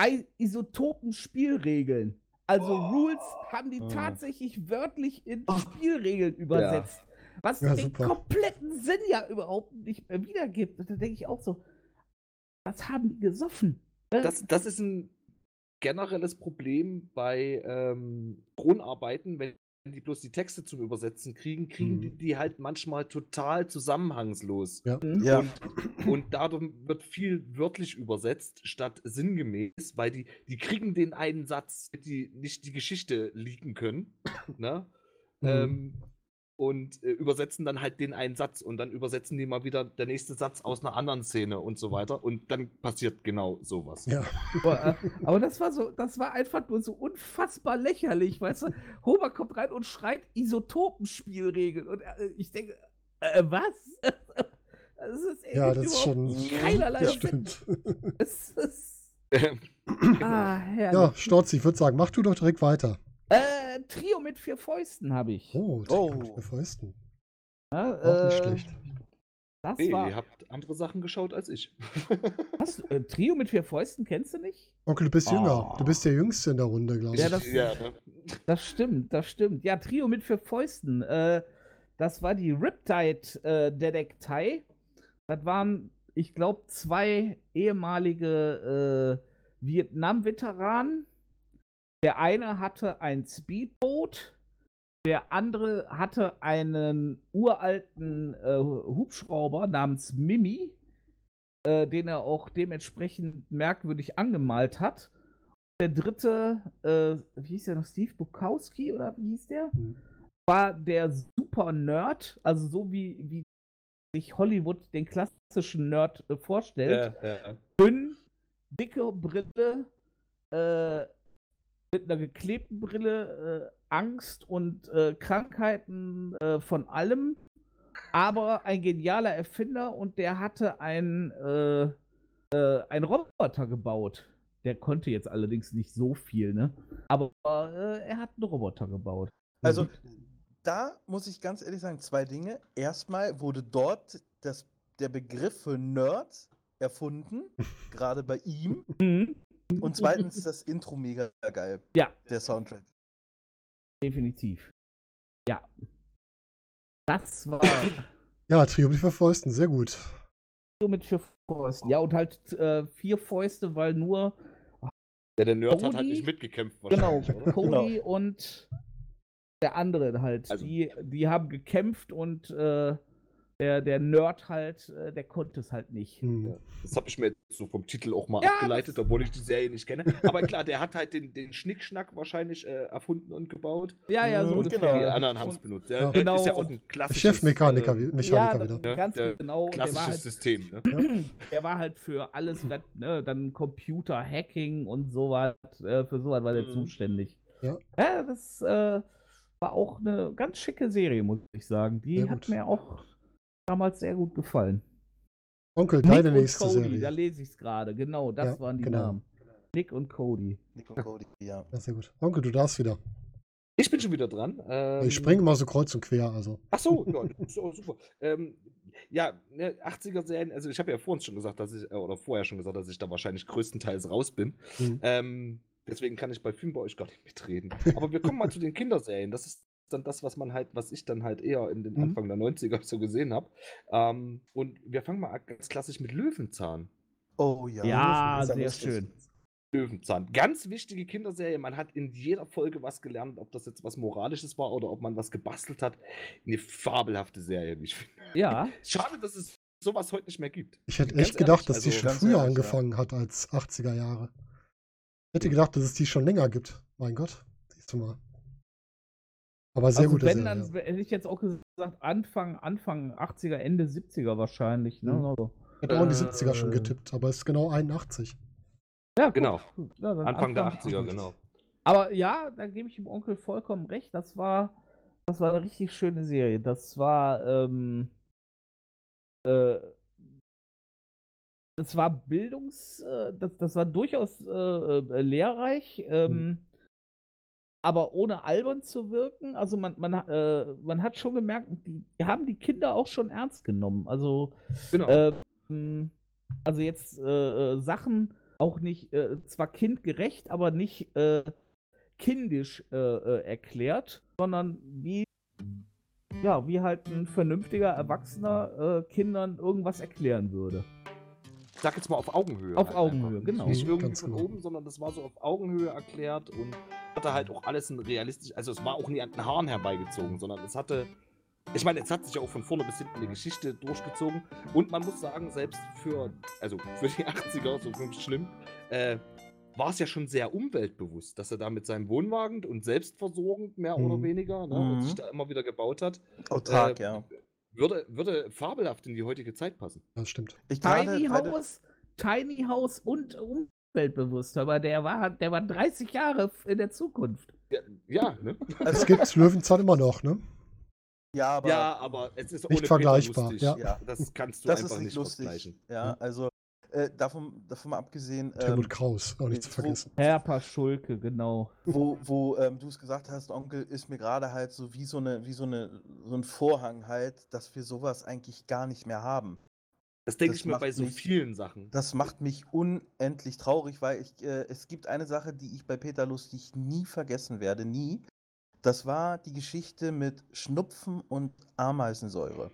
I Isotopen-Spielregeln. Also Rules haben die
Ah.
tatsächlich wörtlich in Spielregeln übersetzt. Was
Ja,
den
super.
kompletten Sinn ja überhaupt nicht mehr wiedergibt. Und da denke ich auch so, was haben die gesoffen? Ne?
das, das ist ein generelles Problem bei ähm, Kronarbeiten, wenn die bloß die Texte zum Übersetzen kriegen, kriegen
Mhm.
die, die halt manchmal total zusammenhangslos.
Ja.
Mhm.
Ja.
Und, und dadurch wird viel wörtlich übersetzt statt sinngemäß, weil die, die kriegen den einen Satz, die nicht die Geschichte leaken können. Ne?
Mhm.
Ähm, und äh, übersetzen dann halt den einen Satz und dann übersetzen die mal wieder der nächste Satz aus einer anderen Szene und so weiter. Und dann passiert genau sowas.
Ja. [laughs]
Aber, äh, aber das war so, das war einfach nur so unfassbar lächerlich, weißt du? Homer kommt rein und schreit Isotopenspielregeln. Und äh, ich denke, äh, was? [laughs] Das ist
Ja,
echt
das ist
überhaupt
schon.
keinerlei
Das
Sinn.
stimmt. [laughs]
Es ist,
Ähm,
ah, herrlich.
Ja, Storzi, ich würde sagen, mach du doch direkt weiter.
Äh, Trio mit vier Fäusten habe ich.
Oh,
Oh.
oh. Fäusten.
Ja,
Auch nicht
äh,
schlecht.
Das
nee,
war.
ihr habt andere Sachen geschaut als ich. [laughs]
Was? Äh, Trio mit vier Fäusten kennst du nicht?
Onkel, du bist jünger.
Oh.
Du bist der Jüngste in der Runde, glaube ich.
Ja, das-
ja, ne?
Das stimmt, das stimmt. Ja, Trio mit vier Fäusten. Äh, das war die Riptide-Detektei. das waren, ich glaube, zwei ehemalige äh, Vietnam-Veteranen. Der eine hatte ein Speedboot, der andere hatte einen uralten äh, Hubschrauber namens Mimi, äh, den er auch dementsprechend merkwürdig angemalt hat. Der dritte, äh, wie hieß der noch, Steve Bukowski oder wie hieß der?
Hm.
War der Super Nerd, also so wie, wie sich Hollywood den klassischen Nerd äh, vorstellt
Ja, ja.
dünn, dicke Brille, äh, mit einer geklebten Brille, äh, Angst und äh, Krankheiten äh, von allem, aber ein genialer Erfinder und der hatte ein, äh, äh, einen Roboter gebaut. Der konnte jetzt allerdings nicht so viel, ne? Aber äh, er hat einen Roboter gebaut.
Also, da muss ich ganz ehrlich sagen, zwei Dinge. Erstmal wurde dort das, der Begriff für Nerd erfunden, [laughs] gerade bei ihm.
Mhm.
Und zweitens das Intro mega geil,
Ja,
der Soundtrack.
definitiv. Ja. Das war. [coughs]
Ja, Trio mit vier Fäusten, sehr gut.
Trio mit vier Fäusten. Ja, und halt äh, vier Fäuste, weil nur,
Ja, der Nerd hat halt
Cody?
nicht mitgekämpft
genau,
oder?
Cody und der andere halt.
Also-
die, die haben gekämpft und äh, der, der Nerd halt, äh, der konnte es halt nicht.
Hm.
Ja, Das habe ich mir jetzt so vom Titel auch mal
Ja,
abgeleitet, obwohl ich die Serie nicht kenne. Aber klar, der hat halt den, den Schnickschnack wahrscheinlich äh, erfunden und gebaut.
Ja, ja, so
Mhm,
ungefähr.
genau.
Die anderen haben es
Und-
benutzt. Der
Ja.
Genau,
ist ja auch
und
ein klassisches,
Chefmechaniker,
äh,
Ja,
Mechaniker wieder.
Ja,
ganz
der
genau. Und der war,
klassisches
halt,
System. Ne?
der war halt für alles, was, ne, dann Computer-Hacking und sowas, äh, für sowas war der
Mhm.
zuständig.
Ja.
ja das äh, war auch eine ganz schicke Serie, muss ich sagen. Die hat mir auch damals sehr gut gefallen.
Onkel,
Nick
deine
und
nächste
Cody, da
Serie.
lese ich es gerade. Genau, das
Ja,
waren die
genau.
Namen. Nick und Cody.
Nick und Cody, ja.
Ja, sehr gut. Onkel, du darfst wieder.
Ich bin schon wieder dran. Ähm,
Ich springe mal so kreuz und quer, also.
Ach so, ja, das super. Ähm, ja, ne, 80er-Serien, also ich habe ja vorhin schon gesagt, dass ich, äh, oder vorher schon gesagt, dass ich da wahrscheinlich größtenteils raus bin.
Hm.
Ähm, deswegen kann ich bei Filmen bei euch gar nicht mitreden. [laughs] Aber wir kommen mal zu den Kinderserien. Das ist dann das, was man halt, was ich dann halt eher in den
Mhm.
Anfang der 90er so gesehen habe. Ähm, und wir fangen mal ganz klassisch mit Löwenzahn.
Oh ja.
Ja, sehr schön.
Löwenzahn. Ganz wichtige Kinderserie. Man hat in jeder Folge was gelernt, ob das jetzt was Moralisches war oder ob man was gebastelt hat. Eine fabelhafte Serie, wie ich finde.
Ja, [laughs]
Schade, dass es sowas heute nicht mehr gibt.
Ich hätte
Ganz
echt gedacht,
ehrlich,
dass die
also
schon
ganz
früher
ehrlich, ja.
angefangen hat als 80er Jahre. Ich hätte gedacht, dass es die schon länger gibt. Mein Gott, siehst du mal. Aber sehr
also
gute
wenn, dann hätte ich jetzt auch gesagt, Anfang, Anfang 80er, Ende 70er wahrscheinlich. Ne?
Mhm.
Also,
Ich hätte auch in die
Äh,
70er schon getippt, aber es ist genau 81.
ja, gut,
Genau.
gut. Ja, dann
Anfang der 80er, genau.
Aber ja, da gebe ich dem Onkel vollkommen recht. Das war, das war eine richtig schöne Serie. Das war, ähm, äh, das war Bildungs, äh, das, das war durchaus äh, äh, lehrreich, ähm, aber ohne albern zu wirken. Also man, man, äh, man hat schon gemerkt, die, die haben die Kinder auch schon ernst genommen. Also,
Genau.
ähm, also jetzt äh, äh, Sachen auch nicht, äh, zwar kindgerecht, aber nicht äh, kindisch äh, äh, erklärt, sondern wie, ja, wie halt ein vernünftiger Erwachsener äh, Kindern irgendwas erklären würde.
ich sag jetzt mal auf Augenhöhe.
Auf
halt
Augenhöhe,
einfach.
genau.
Nicht
Mhm,
irgendwie
ganz
von
genau.
oben, sondern das war so auf Augenhöhe erklärt und hatte halt auch alles ein realistisch, also es war auch nie an den Haaren herbeigezogen, sondern es hatte, ich meine, es hat sich ja auch von vorne bis hinten eine Geschichte durchgezogen und man muss sagen, selbst für, also für die [laughs] 80er, so nicht schlimm, äh, war es ja schon sehr umweltbewusst, dass er da mit seinem Wohnwagen und selbstversorgend mehr oder
Mhm.
weniger, ne,
Mhm.
und sich da immer wieder gebaut hat,
Autark,
Äh,
ja.
würde, würde fabelhaft in die heutige Zeit passen.
Das stimmt.
Ich
Tiny House, Tiny House und umweltbewusst, aber der war, der war 30 Jahre in der Zukunft.
Ja, ja ne? [laughs]
Es gibt Löwenzahn immer noch, ne?
ja, aber
ja, aber es ist
Nicht vergleichbar, ja.
Ja.
Das kannst du
das
einfach
ist nicht lustig.
vergleichen.
Ja, also äh, davon, davon mal abgesehen,
Helmut
ähm,
Kraus, auch nicht zu vergessen.
Herr Paschulke, genau.
wo, wo ähm, du es gesagt hast, Onkel, ist mir gerade halt so wie so eine, wie so eine, so ein Vorhang halt, dass wir sowas eigentlich gar nicht mehr haben.
Das denke ich mir bei so
mich-
vielen Sachen.
Das macht mich unendlich traurig, weil ich, äh, es gibt eine Sache, die ich bei Peter Lustig nie vergessen werde, nie. Das war die Geschichte mit Schnupfen und Ameisensäure.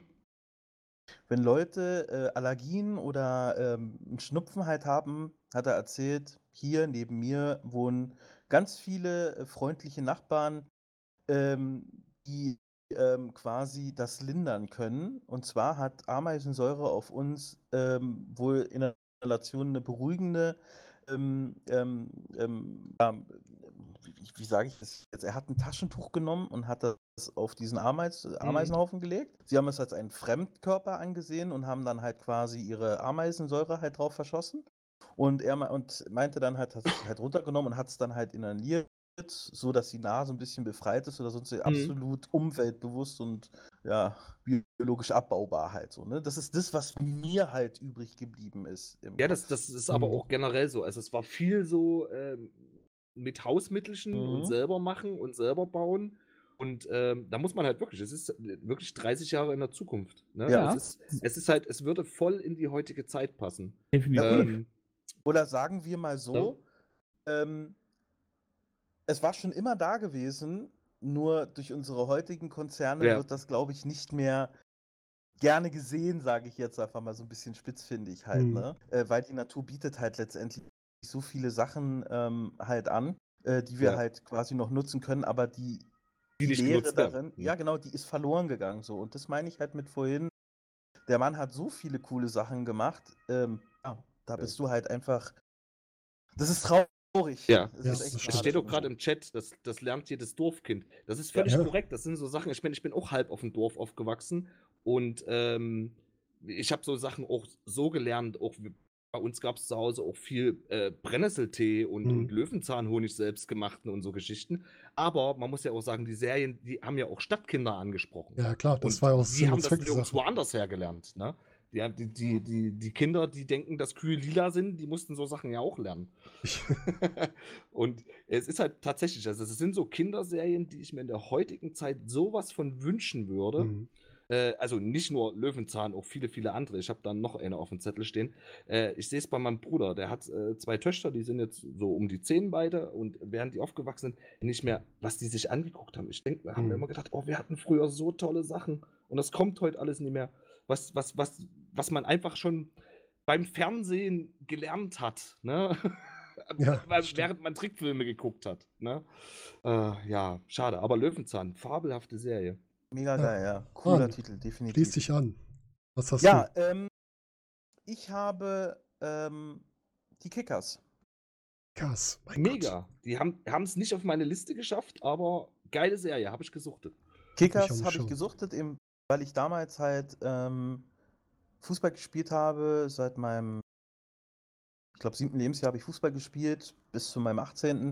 Wenn Leute äh, Allergien oder ähm, einen Schnupfen halt haben, hat er erzählt, hier neben mir wohnen ganz viele äh, freundliche Nachbarn, ähm, die ähm, quasi das lindern können. Und zwar hat Ameisensäure auf uns ähm, wohl in der Relation eine beruhigende, ähm, ähm, ähm, wie, wie- sage ich das jetzt? Er hat ein Taschentuch genommen und hat das auf diesen Ameis, Ameisenhaufen gelegt. Sie haben es als einen Fremdkörper angesehen und haben dann halt quasi ihre Ameisensäure halt drauf verschossen. Und er me- und meinte dann halt, hat es halt runtergenommen und hat es dann halt inhaliert, so dass die Nase ein bisschen befreit ist oder sonst absolut umweltbewusst und ja, biologisch abbaubar halt so. Ne? Das ist das, was mir halt übrig geblieben ist.
Ja, das, das ist aber
Mhm.
auch generell so. Also es war viel so ähm, mit Hausmittelchen
Mhm.
und selber machen und selber bauen. Und ähm, da muss man halt wirklich, es ist wirklich 30 Jahre in der Zukunft. Ne?
Ja.
Es, ist, es ist halt, es würde voll in die heutige Zeit passen.
Definitiv.
Ähm,
Oder sagen wir mal so, ähm, es war schon immer da gewesen, nur durch unsere heutigen Konzerne
Ja.
wird das, glaube ich, nicht mehr gerne gesehen, sage ich jetzt einfach mal so ein bisschen spitzfindig halt,
Mhm.
ne? Äh, weil die Natur bietet halt letztendlich so viele Sachen ähm, halt an, äh, die wir
Ja.
halt quasi noch nutzen können, aber die,
Die nicht
Lehre darin,
Mhm.
ja genau, die ist verloren gegangen so. Und das meine ich halt mit vorhin. Der Mann hat so viele coole Sachen gemacht. Ähm, ja, da bist du halt einfach. Das ist traurig.
Ja.
Das
Ja,
ist
das
echt
Es
stimmt.
steht
schade.
gerade im Chat, das, das lernt jedes Dorfkind. Das ist völlig
Ja.
korrekt. Das sind so Sachen. Ich meine, ich bin auch halb auf dem Dorf aufgewachsen und ähm, ich habe so Sachen auch so gelernt. Auch bei uns gab es zu Hause auch viel äh, Brennnesseltee und,
Mhm.
und Löwenzahnhonig selbst gemachten und so Geschichten. Aber man muss ja auch sagen, die Serien, die haben ja auch Stadtkinder angesprochen.
Ja, klar, das
Und
war ja auch
die
Sinn
haben das nirgendwo anders her gelernt. Ne? Die, haben- die, die, die, die Kinder, die denken, dass Kühe lila sind, die mussten so Sachen ja auch lernen. [laughs] Und es ist halt tatsächlich, also es sind so Kinderserien, die ich mir in der heutigen Zeit sowas von wünschen würde.
Mhm.
Äh, also nicht nur Löwenzahn, auch viele, viele andere. Ich habe da noch eine auf dem Zettel stehen. Äh, ich sehe es bei meinem Bruder, der hat äh, zwei Töchter, die sind jetzt so um die zehn beide und während die aufgewachsen sind, nicht mehr, was die sich angeguckt haben. Ich denke, wir haben
Mhm.
immer gedacht, oh, wir hatten früher so tolle Sachen und das kommt heute alles nicht mehr. Was, was, was, was man einfach schon beim Fernsehen gelernt hat, ne? [laughs]
Ja, stimmt.
während man Trickfilme geguckt hat. Ne? Äh, ja, schade. Aber Löwenzahn, fabelhafte Serie.
Mega
Ja.
geil, ja. Cooler
Mann,
Titel, definitiv.
Schließ dich an. Was hast
ja, ähm, ich habe ähm, die Kickers.
du? Krass. Mein
Mega. Die haben es nicht auf meine Liste geschafft, aber geile Serie, habe ich gesuchtet.
Kickers habe ich
Schirm.
gesuchtet, eben, weil ich damals halt ähm, Fußball gespielt habe. Seit meinem, ich glaube, siebten Lebensjahr habe ich Fußball gespielt, bis zu meinem 18.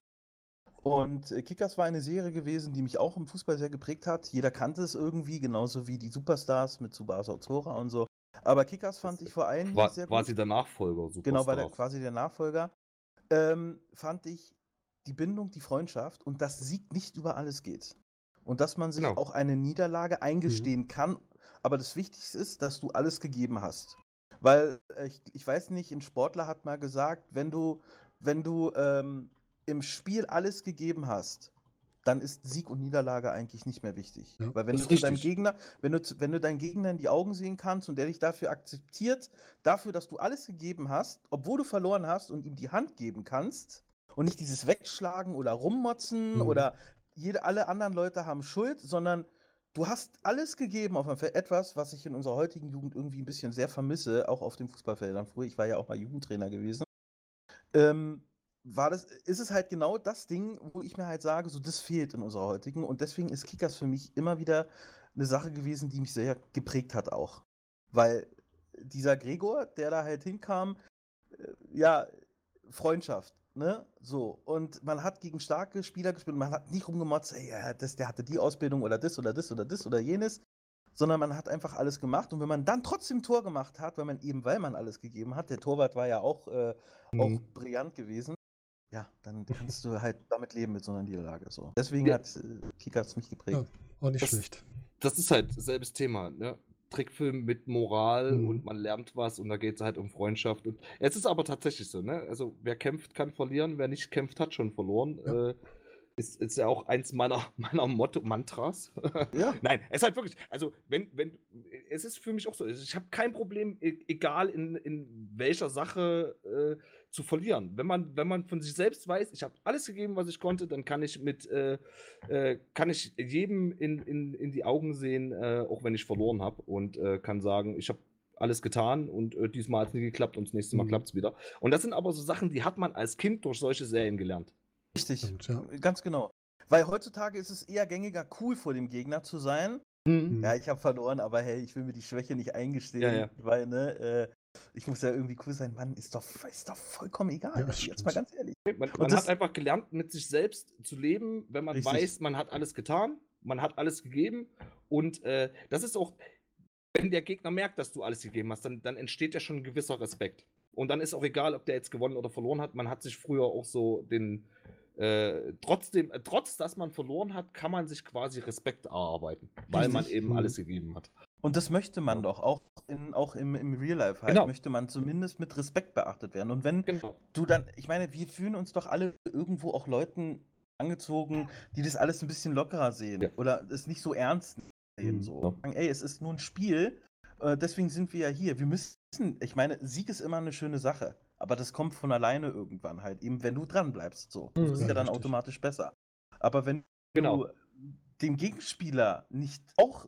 Und äh, Kickers war eine Serie gewesen, die mich auch im Fußball sehr geprägt hat. Jeder kannte es irgendwie, genauso wie die Superstars mit Tsubasa Ozora und so. Aber Kickers fand ich vor allem
War
sehr gut.
quasi der Nachfolger.
Genau, war der, quasi der Nachfolger. Ähm, fand ich die Bindung, die Freundschaft und dass Sieg nicht über alles geht. Und dass man sich
Genau.
auch eine Niederlage eingestehen kann. Aber das Wichtigste ist, dass du alles gegeben hast. Weil äh, ich, ich weiß nicht, ein Sportler hat mal gesagt, wenn du, wenn du ähm, im Spiel alles gegeben hast, dann ist Sieg und Niederlage eigentlich nicht mehr wichtig.
Ja,
Weil wenn du deinem. Gegner, wenn du, wenn du deinen Gegner in die Augen sehen kannst und der dich dafür akzeptiert, dafür, dass du alles gegeben hast, obwohl du verloren hast und ihm die Hand geben kannst und nicht dieses Wegschlagen oder rummotzen
Mhm.
oder jede, alle anderen Leute haben Schuld, sondern du hast alles gegeben auf dem Feld. Etwas, was ich in unserer heutigen Jugend irgendwie ein bisschen sehr vermisse, auch auf den Fußballfeldern. Früher, ich war ja auch mal Jugendtrainer gewesen. Ähm, war das, ist es halt genau das Ding, wo ich mir halt sage, so das fehlt in unserer heutigen. Und deswegen ist Kickers für mich immer wieder eine Sache gewesen, die mich sehr geprägt hat auch. Weil dieser Gregor, der da halt hinkam, äh, ja, Freundschaft, ne? So. Und man hat gegen starke Spieler gespielt, man hat nicht rumgemotzt, ey, ja, das, der hatte die Ausbildung oder das oder das oder das oder jenes, sondern man hat einfach alles gemacht. Und wenn man dann trotzdem ein Tor gemacht hat, weil man eben, weil man alles gegeben hat, der Torwart war ja auch, äh, auch
Mhm.
brillant gewesen, ja, dann kannst du halt damit leben mit so einer Niederlage. So. Deswegen
Ja.
hat äh, Kickers mich geprägt.
Ja. Auch nicht
Das-
schlecht.
Das ist halt selbes Thema. Ne? Trickfilm mit Moral
Mhm.
und man lernt was und da geht es halt um Freundschaft. Und es ist aber tatsächlich so, ne? Also wer kämpft, kann verlieren, wer nicht kämpft, hat schon verloren.
Ja.
Äh, ist, ist ja auch eins meiner, [laughs] meiner Motto, Mantras. [laughs]
Ja.
Nein, es ist halt wirklich, also wenn, wenn, es ist für mich auch so, ich habe kein Problem, e- egal in, in welcher Sache äh, zu verlieren. Wenn man, wenn man von sich selbst weiß, ich habe alles gegeben, was ich konnte, dann kann ich mit, äh, äh, kann ich jedem in, in, in die Augen sehen, äh, auch wenn ich verloren habe und äh, kann sagen, ich habe alles getan und äh, diesmal hat es nie geklappt und das nächste Mal
Mhm.
klappt es wieder. Und das sind aber so Sachen, die hat man als Kind durch solche Serien gelernt.
Richtig,
ja.
ganz genau. Weil heutzutage ist es eher gängiger, cool vor dem Gegner zu sein.
Mhm.
Ja, ich habe verloren, aber hey, ich will mir die Schwäche nicht eingestehen,
Ja, ja.
weil, ne, äh, ich muss ja irgendwie cool sein. Mann, ist doch, ist doch vollkommen egal.
Ja, das
jetzt mal ganz ehrlich.
Man, man hat einfach gelernt, mit sich selbst zu leben, wenn man
Richtig.
weiß, man hat alles getan, man hat alles gegeben. Und äh, das ist auch, wenn der Gegner merkt, dass du alles gegeben hast, dann, dann entsteht ja schon ein gewisser Respekt. Und dann ist auch egal, ob der jetzt gewonnen oder verloren hat. Man hat sich früher auch so den, äh, trotzdem, äh, trotz dass man verloren hat, kann man sich quasi Respekt erarbeiten, weil man eben
Mhm.
alles gegeben hat.
Und das möchte man doch, auch, in, auch im, im Real Life halt,
Genau.
möchte man zumindest mit Respekt beachtet werden. Und wenn
Genau.
du dann, ich meine, wir fühlen uns doch alle irgendwo auch Leuten angezogen, die das alles ein bisschen lockerer sehen
Ja.
oder es nicht so ernst nehmen.
Mhm.
So. Sagen, Ey, es ist nur ein Spiel, äh, deswegen sind wir ja hier. Wir müssen, ich meine, Sieg ist immer eine schöne Sache, aber das kommt von alleine irgendwann halt, eben wenn du dran bleibst. So. Das
Mhm.
ist
Ja,
ja dann
richtig.
automatisch besser. Aber wenn
Genau.
du dem Gegenspieler nicht auch,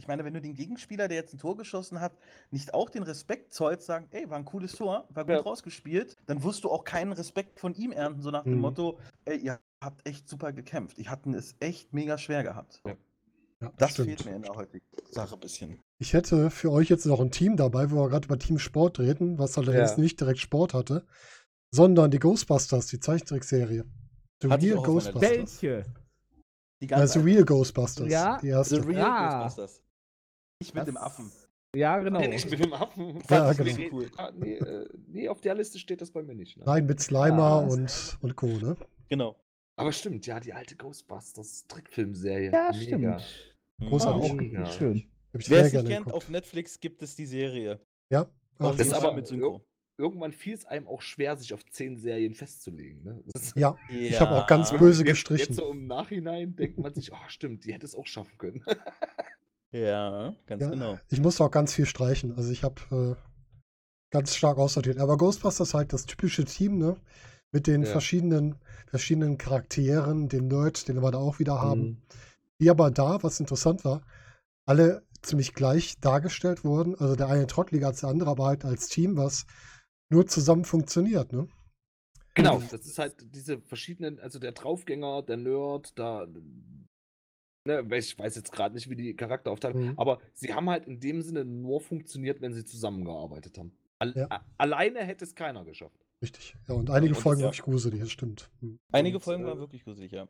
ich meine, wenn du den Gegenspieler, der jetzt ein Tor geschossen hat, nicht auch den Respekt zollst, sagen, ey, war ein cooles Tor, war gut
Ja.
rausgespielt, dann wirst du auch keinen Respekt von ihm ernten, so nach dem
Mhm.
Motto, ey, ihr habt echt super gekämpft. Ich hatten es echt mega schwer gehabt.
Ja.
Ja,
Das
stimmt.
fehlt mir in der heutigen Sache ein bisschen.
Ich hätte für euch jetzt noch ein Team dabei, wo wir gerade über Team Sport reden, was allerdings
Ja.
nicht direkt Sport hatte, sondern die Ghostbusters, die Zeichentrickserie. The
ich
Real. Ghostbusters.
Welche?
Die
Äh,
ganz
The. Real Ghostbusters.
Ja,
Die
The
erste.
Real
Ah.
Ghostbusters. Nicht mit dem
Das-
Affen.
Ja, genau.
Nee, nicht mit dem Affen.
Ja,
ich
genau.
cool.
Ah, nee, äh, nee, auf der Liste steht das bei mir nicht. Ne?
Nein, mit Slimer
Ah.
und, und Co. Ne?
Genau.
Aber stimmt, ja, die alte Ghostbusters Trickfilmserie.
Ja,
Mega.
stimmt.
Großartig.
Auch
Mega.
schön.
Ich
Wer es nicht kennt,
geguckt.
auf Netflix gibt es die Serie.
Ja. Ach,
Das ist aber
mit Synchro.
Irgendwann fiel es einem auch schwer, sich auf zehn Serien festzulegen. Ne? Ist-
ja, ich habe auch ganz böse
jetzt,
gestrichen.
Jetzt so im Nachhinein denkt man sich, oh stimmt, die hätte es auch schaffen können. [laughs]
Ja, ganz
Ja,
genau.
Ich musste auch ganz viel streichen. Also ich habe äh, ganz stark aussortiert. Aber Ghostbusters halt das typische Team, ne? Mit den
Ja.
verschiedenen, verschiedenen Charakteren, den Nerd, den wir da auch wieder haben.
Mhm.
Die aber da, was interessant war, alle ziemlich gleich dargestellt wurden. Also der eine trottliger als der andere, aber halt als Team, was nur zusammen funktioniert, ne?
Genau, das ist halt diese verschiedenen, also der Draufgänger, der Nerd, da. Ne, ich weiß jetzt gerade nicht, wie die Charakteraufteilung,
Mhm.
aber sie haben halt in dem Sinne nur funktioniert, wenn sie zusammengearbeitet haben. Al
Ja.
Alleine hätte es keiner geschafft.
Richtig. Ja, und einige
Und
Folgen
ja.
wirklich gruselig, das stimmt. Hm.
Einige
Und,
Folgen
äh,
waren wirklich gruselig, ja.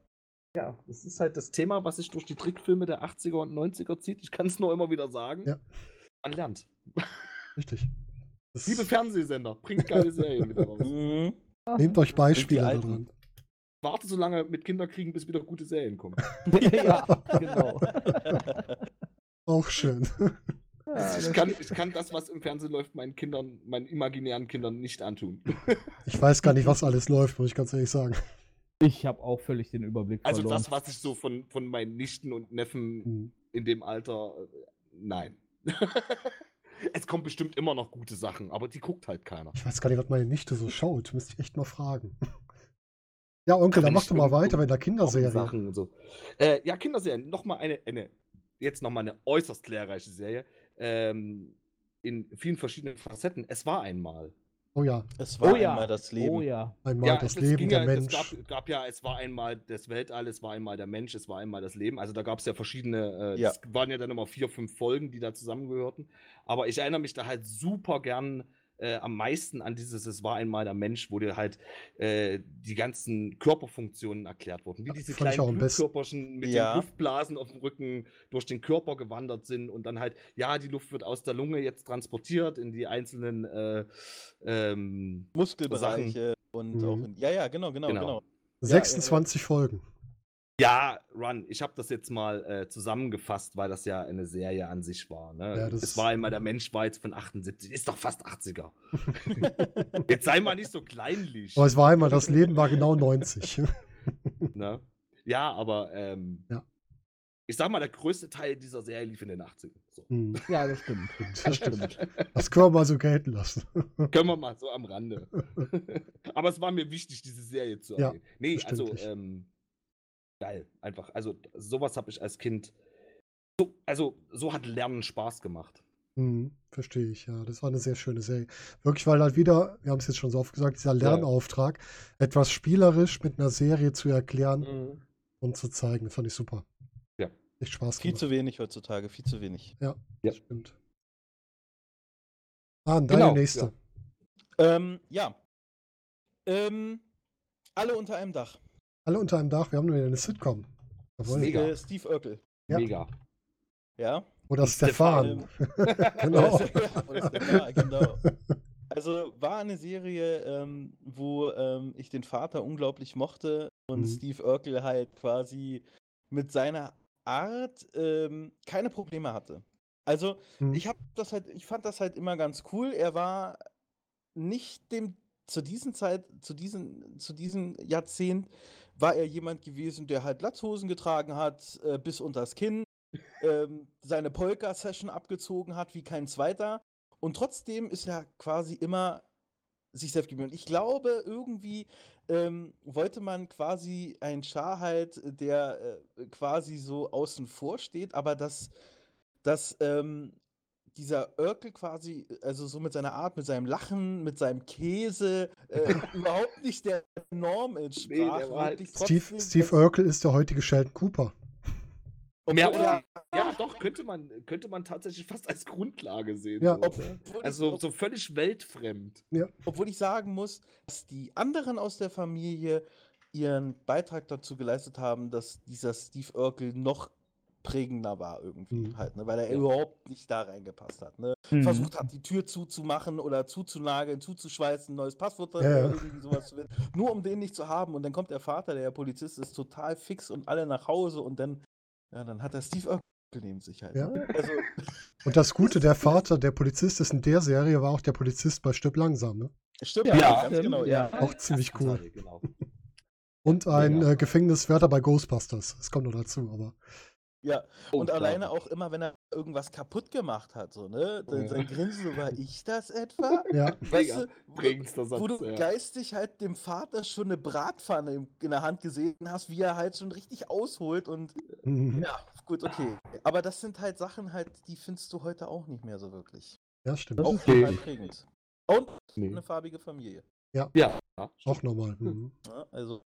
Ja, das ist halt das Thema, was sich durch die Trickfilme der 80er und 90er zieht. Ich kann es nur immer wieder sagen.
Ja.
Man lernt.
Richtig. Das
Liebe Fernsehsender, bringt geile Serien wieder raus. [laughs]
Mhm.
nehmt euch Beispiele daran.
Warte so lange mit Kinderkriegen, bis wieder gute Serien kommen. [laughs]
ja, genau. [laughs]
Auch schön.
Ja,
Ich kann, ich kann das, was im Fernsehen läuft, meinen Kindern, meinen imaginären Kindern nicht antun. [laughs]
Ich weiß gar nicht, was alles läuft, muss ich ganz ehrlich sagen.
Ich habe auch völlig den Überblick
Also
verloren.
das, was ich so von, von meinen Nichten und Neffen
Hm.
in dem Alter, äh, nein. es kommen bestimmt immer noch gute Sachen, aber die guckt halt keiner.
Ich weiß gar nicht, was meine Nichte so schaut. Müsste ich echt mal fragen. Ja, Onkel, dann mach doch mal weiter mit der Kinderserie.
Sachen und so. Äh, ja, Kinderserien. Nochmal eine, eine, jetzt nochmal eine äußerst lehrreiche Serie. Ähm, in vielen verschiedenen Facetten. Es war einmal.
Oh ja,
Es war
oh ja.
einmal das Leben.
Oh ja.
einmal
ja,
das
es- es
Leben
ging
der
ja,
Mensch.
Es gab, gab ja, es war einmal das Weltall, es war einmal der Mensch, es war einmal das Leben. Also da gab es ja verschiedene, äh,
Ja.
es waren ja dann immer vier, fünf Folgen, die da zusammengehörten. Aber ich erinnere mich da halt super gern äh, am meisten an dieses Es war einmal der Mensch, wo dir halt äh, die ganzen Körperfunktionen erklärt wurden. Wie diese
fand
kleinen. Blutkörperchen mit
Ja.
den Luftblasen auf dem Rücken durch den Körper gewandert sind und dann halt, ja, die Luft wird aus der Lunge jetzt transportiert in die einzelnen äh, ähm,
Muskelbereiche und
Mhm.
auch in, ja, ja, genau, genau,
Genau.
genau.
26 Folgen.
Ja, Run, ich habe das jetzt mal äh, zusammengefasst, weil das ja eine Serie an sich war. Ne?
Ja, das-
es war immer, der Mensch war jetzt von 78, ist doch fast 80er. [laughs] jetzt sei mal nicht so kleinlich.
Aber es war einmal, das Leben war genau 90. [laughs]
Ne? Ja, aber ähm,
Ja.
ich sag mal, der größte Teil dieser Serie lief in den 80ern. So.
Hm,
Ja, das stimmt. Das stimmt.
Das können wir mal so gelten lassen. [laughs]
Können wir mal so am Rande. aber es war mir wichtig, diese Serie zu
Ja,
erwähnen. nee, also ähm, geil, einfach. Also sowas habe ich als Kind. So, also so hat Lernen Spaß gemacht.
Hm, verstehe ich, ja. Das war eine sehr schöne Serie. Wirklich, weil halt wieder, wir haben es jetzt schon so oft gesagt, dieser Lernauftrag, etwas spielerisch mit einer Serie zu erklären und zu zeigen, fand ich super.
Ja.
Echt Spaß
Viel
gemacht.
zu wenig heutzutage, viel zu wenig.
Ja.
Das stimmt. Ah, und deine
Genau,
nächste.
Ähm, ja. Ähm, alle unter einem Dach.
Alle unter einem Dach, wir haben nur eine Sitcom. Jawohl.
Mega.
Äh, Steve Urkel.
Ja.
Mega.
Ja.
Oder
Stefan. [laughs]
Stefan. genau.
Oder Stefan, genau. Also war eine Serie, ähm, wo ähm, ich den Vater unglaublich mochte und
Mhm.
Steve Urkel halt quasi mit seiner Art ähm, keine Probleme hatte. Also
Hm.
ich habe das halt, ich fand das halt immer ganz cool. Er war nicht dem zu diesen Zeit, zu diesen, zu diesem Jahrzehnt war er jemand gewesen, der halt Latzhosen getragen hat, äh, bis unters Kinn, ähm, seine Polka-Session abgezogen hat wie kein zweiter. Und trotzdem ist er quasi immer sich selbst geblieben. Ich glaube, irgendwie ähm, wollte man quasi einen Schar halt, der äh, quasi so außen vor steht, aber dass, dass ähm, dieser Örkel quasi, also so mit seiner Art, mit seinem Lachen, mit seinem Käse, äh, [laughs] überhaupt nicht der Norm entsprach.
der war halt
Steve,
trotzdem
Steve Urkel ist der heutige Sheldon Cooper.
Ja,
obwohl
oder,
er-
ja, doch, könnte man, könnte man tatsächlich fast als Grundlage sehen.
Ja.
so, ne?
obwohl
Also so völlig weltfremd.
Obwohl ich sagen muss, dass die anderen aus der Familie ihren Beitrag dazu geleistet haben, dass dieser Steve Urkel noch prägender war irgendwie
Mhm.
halt, ne? weil er
Ja.
überhaupt nicht da reingepasst hat. Ne?
Mhm.
Versucht hat, die Tür zuzumachen oder zuzunageln, zuzuschweißen, ein neues Passwort äh,
ja.
irgendwie sowas zu finden, nur um den nicht zu haben. Und dann kommt der Vater, der Polizist ist, total fix und alle nach Hause und dann, ja, dann hat er Steve neben sich halt.
Ja.
Ne? Also, [laughs]
Und das Gute, [laughs] der Vater, der Polizist ist in der Serie, war auch der Polizist bei Stirb langsam, ne?
stimmt,
Ja,
ja, ganz
stimmt,
genau, ja.
Auch ziemlich cool.
Genau.
Und ein äh, Gefängniswärter bei Ghostbusters. Das kommt noch dazu, aber.
Ja, und alleine auch immer, wenn er irgendwas kaputt gemacht hat, so, ne? Dann
Ja.
sein Grinsen, so, war ich das etwa? [laughs]
Ja,
Weißt
Mega.
du, wo,
Satz.
wo du
ja.
geistig halt dem Vater schon eine Bratpfanne in der Hand gesehen hast, wie er halt schon richtig ausholt und
mhm.
ja, gut, okay. Aber das sind halt Sachen halt, die findest du heute auch nicht mehr so wirklich.
ja, stimmt.
Das
Auch
ist
total prägend. Und
Nee.
eine farbige Familie.
Ja.
Auch nochmal. Mhm.
Ja, also,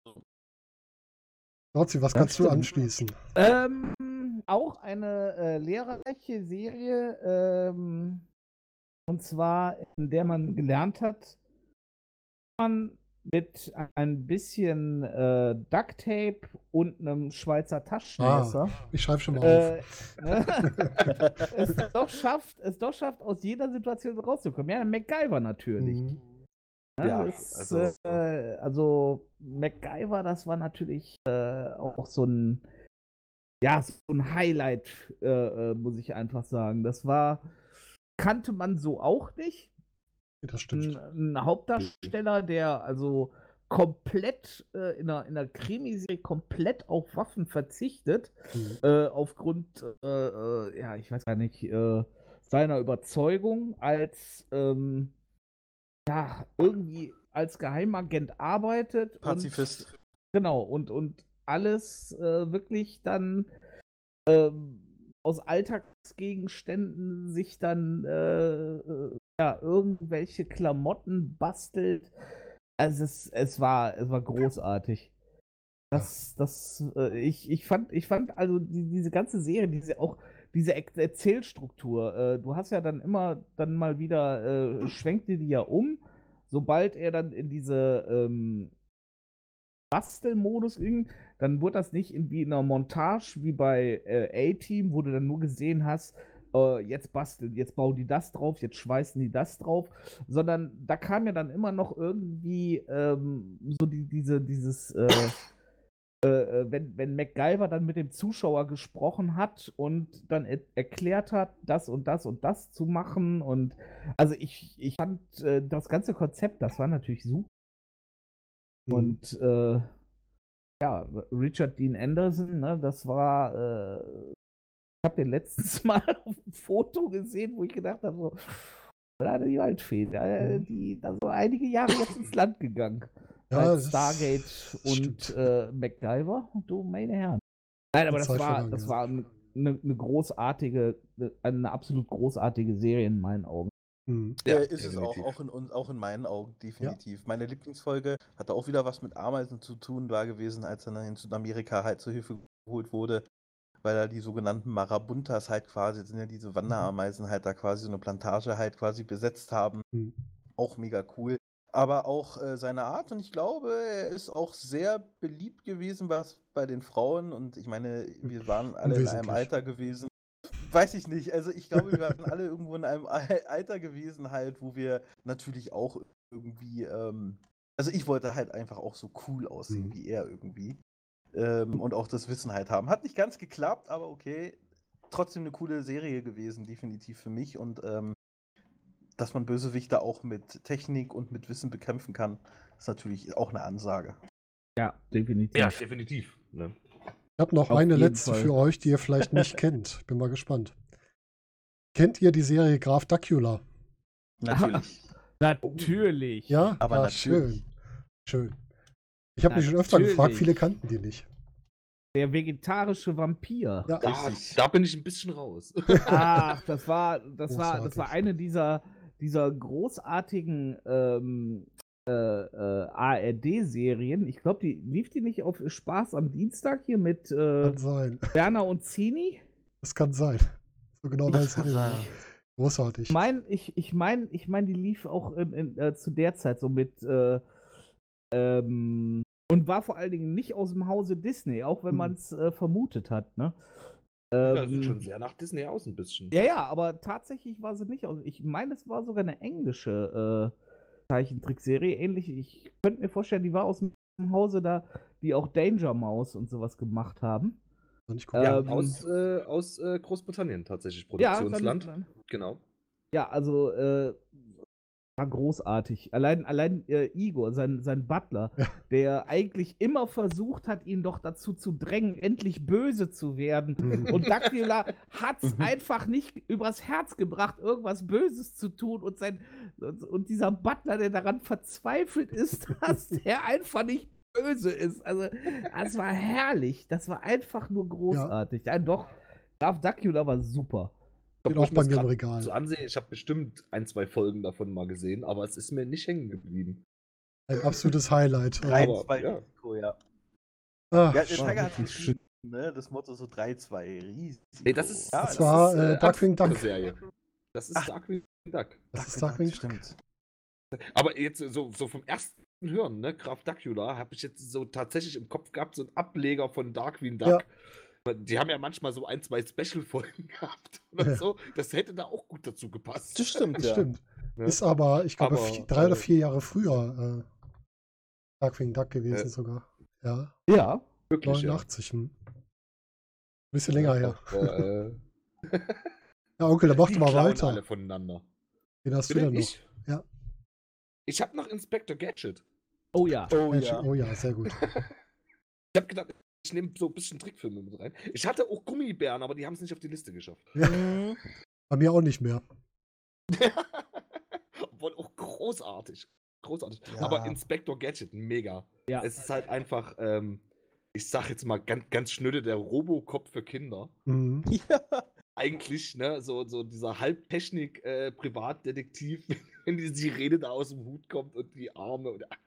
Trotzdem, was kannst du anschließen?
Ähm, auch eine äh, lehrreiche Serie, ähm, und zwar, in der man gelernt hat, man mit ein bisschen äh, Duct Tape und einem Schweizer Taschenmesser
Ich schreibe schon mal auf.
äh, [laughs] ne, es, doch schafft, es doch schafft, aus jeder Situation rauszukommen. Ja, MacGyver natürlich.
Mhm.
Ne,
Ja,
das,
also-
äh, also MacGyver, das war natürlich äh, auch so ein, ja, so ein Highlight, äh, äh, muss ich einfach sagen. Das war, kannte man so auch nicht.
Das stimmt.
Ein, ein Hauptdarsteller, der also komplett äh, in einer, in einer Krimiserie komplett auf Waffen verzichtet,
Mhm.
äh, aufgrund, äh, äh, ja, ich weiß gar nicht, äh, seiner Überzeugung als, ähm, ja, irgendwie als Geheimagent arbeitet.
Pazifist.
Und, genau, und, und alles äh, wirklich dann ähm, aus Alltagsgegenständen sich dann äh, äh, ja, irgendwelche Klamotten bastelt. Also es, es war, es war großartig. Das, das, äh, ich, ich fand, ich fand also die, diese ganze Serie, diese auch diese Erzählstruktur, äh, du hast ja dann immer dann mal wieder, äh, schwenkte die ja um, sobald er dann in diese ähm, Bastelmodus ging, dann wurde das nicht in, wie in einer Montage wie bei äh, A-Team, wo du dann nur gesehen hast, äh, jetzt basteln, jetzt bauen die das drauf, jetzt schweißen die das drauf, sondern da kam ja dann immer noch irgendwie ähm, so die, diese, dieses, äh, wenn, wenn MacGyver dann mit dem Zuschauer gesprochen hat und dann er erklärt hat, das und das und das zu machen und also ich, ich fand äh, das ganze Konzept, das war natürlich super.
Mhm.
Und äh, ja, Richard Dean Anderson, ne, das war, äh, ich habe den letztens [laughs] mal auf dem Foto gesehen, wo ich gedacht habe, so, die Waldfee, äh,
Mhm.
die da so einige Jahre jetzt ins Land gegangen.
Ja, das
Stargate und äh, MacGyver, du meine Herren. Nein, aber das
Zeit
war, das
ja.
war eine, eine großartige, eine absolut großartige Serie in meinen Augen.
Mhm.
Ja,
äh, ist es auch,
definitiv.
auch in, uns- auch in meinen Augen, definitiv. Meine Lieblingsfolge hatte auch wieder was mit Ameisen zu tun, war gewesen, als er dann in Südamerika halt zur Hilfe geholt wurde, weil da die sogenannten Marabuntas halt quasi, das sind ja diese Wanderameisen halt da quasi so eine Plantage halt quasi besetzt haben.
Mhm.
Auch mega cool. Aber auch äh, seine Art und ich glaube, er ist auch sehr beliebt gewesen was bei den Frauen und ich meine, wir waren alle in einem. Alter gewesen. Weiß ich nicht. Also ich glaube, wir waren alle irgendwo in einem Al- Alter gewesen halt, wo wir natürlich auch irgendwie, ähm, also ich wollte halt einfach auch so cool aussehen
Mhm.
wie er irgendwie. Ähm, und auch das Wissen halt haben. Hat nicht ganz geklappt, aber okay. Trotzdem eine coole Serie gewesen, definitiv für mich. Und ähm, dass man Bösewichte auch mit Technik und mit Wissen bekämpfen kann, ist natürlich auch eine Ansage.
Ja, definitiv.
Ja, definitiv. Ne?
Ich habe noch
Auf
eine letzte
Fall.
für euch, die ihr vielleicht nicht [laughs] kennt. Bin mal gespannt. Kennt ihr die Serie Graf Dacula?
Natürlich. [laughs]
Natürlich.
Ja,
Aber
ja,
natürlich.
schön. Schön. Ich habe mich schon öfter gefragt, viele kannten die nicht.
Der vegetarische Vampir.
Ja,
Da, da bin ich ein bisschen raus.
Ach, das war, das war, das war eine dieser, dieser großartigen ähm, äh, äh, ARD-Serien. Ich glaube, die lief die nicht auf Spaß am Dienstag hier mit äh,
kann sein.
Werner und Zini?
Das kann sein. So genau
Das
weiß ich
kann
nicht.
sein.
Großartig.
Ich meine, ich, ich meine, ich mein, die lief auch in, in, äh, zu der Zeit so mit äh, ähm, und war vor allen Dingen nicht aus dem Hause Disney, auch wenn
Hm.
man es äh, vermutet hat, ne?
Das sieht
Ähm,
schon sehr nach Disney aus ein bisschen.
Ja, ja, aber tatsächlich war sie nicht aus. Ich meine, es war sogar eine englische äh, Zeichentrickserie. Ähnlich, ich könnte mir vorstellen, die war aus dem Hause da, die auch Danger Mouse und sowas gemacht haben.
Ja,
Ähm,
aus, äh, aus äh, Großbritannien tatsächlich,
Ja,
Produktionsland.
dann,
genau.
ja also äh, war großartig. Allein, allein äh, Igor, sein, sein Butler,
Ja.
der eigentlich immer versucht hat, ihn doch dazu zu drängen, endlich böse zu werden.
Mhm.
Und Dactyla hat es
Mhm.
einfach nicht übers Herz gebracht, irgendwas Böses zu tun. Und, sein, und, und dieser Butler, der daran verzweifelt ist, [laughs] dass er einfach nicht böse ist. Also, das war herrlich. Das war einfach nur großartig. Ja, doch, Graf Dacula war super.
Steht
Ich
auch bei mir im Regal.
So ansehen, ich habe bestimmt ein, zwei Folgen davon mal gesehen, aber es ist mir nicht hängen geblieben.
Ein absolutes Highlight.
3-2
Aber, ja.
Risiko, ja.
Ach,
Ja. Tiger hat
richtig
geschrieben, ne? Das Motto so 3-2 Risiko.
Nee, das ist,
ja,
das war, äh, Darkwing Duck.
Serie. Das ist
Ach.
Darkwing Duck.
das ist
Duck,
Darkwing
stimmt.
Aber jetzt so, so vom ersten Hören, ne, Graf Dracula, habe ich jetzt so tatsächlich im Kopf gehabt, so ein Ableger von Darkwing Duck. Die haben ja manchmal so ein, zwei Special-Folgen [laughs] gehabt oder
Ja.
so. Das hätte da auch gut dazu gepasst.
Das stimmt,
Das [laughs]
ja.
stimmt.
Ne?
Ist aber, ich glaube,
Aber,
vier, drei oder
äh,
vier Jahre früher äh, Darkwing Duck gewesen
Äh,
sogar. Ja,
Ja.
Wirklich, ja.
89. Hm. Bisschen länger her.
Aber, äh, [laughs]
Ja, Onkel, dann mach
die
doch mal weiter.
alle voneinander.
Wen hast du
Bitte?
denn noch?
Ich?
Ja.
Ich habe noch Inspector Gadget.
Oh ja.
Oh
Mensch,
ja.
Oh ja, sehr gut.
Ich habe gedacht, ich nehme so ein bisschen Trickfilme mit rein. Ich hatte auch Gummibären, aber die haben es nicht auf die Liste geschafft.
Mhm. [laughs]
Bei mir auch nicht mehr. [laughs]
Obwohl auch großartig. Großartig.
Ja.
Aber Inspector Gadget, mega.
Ja.
Es ist halt einfach, ähm, ich sag jetzt mal ganz, ganz schnöde, der Robocop für Kinder.
Mhm. [laughs]
Ja.
Eigentlich, ne, so, so dieser Halbtechnik-Privatdetektiv, wenn die Sirene da aus dem Hut kommt und die Arme. Und, ah,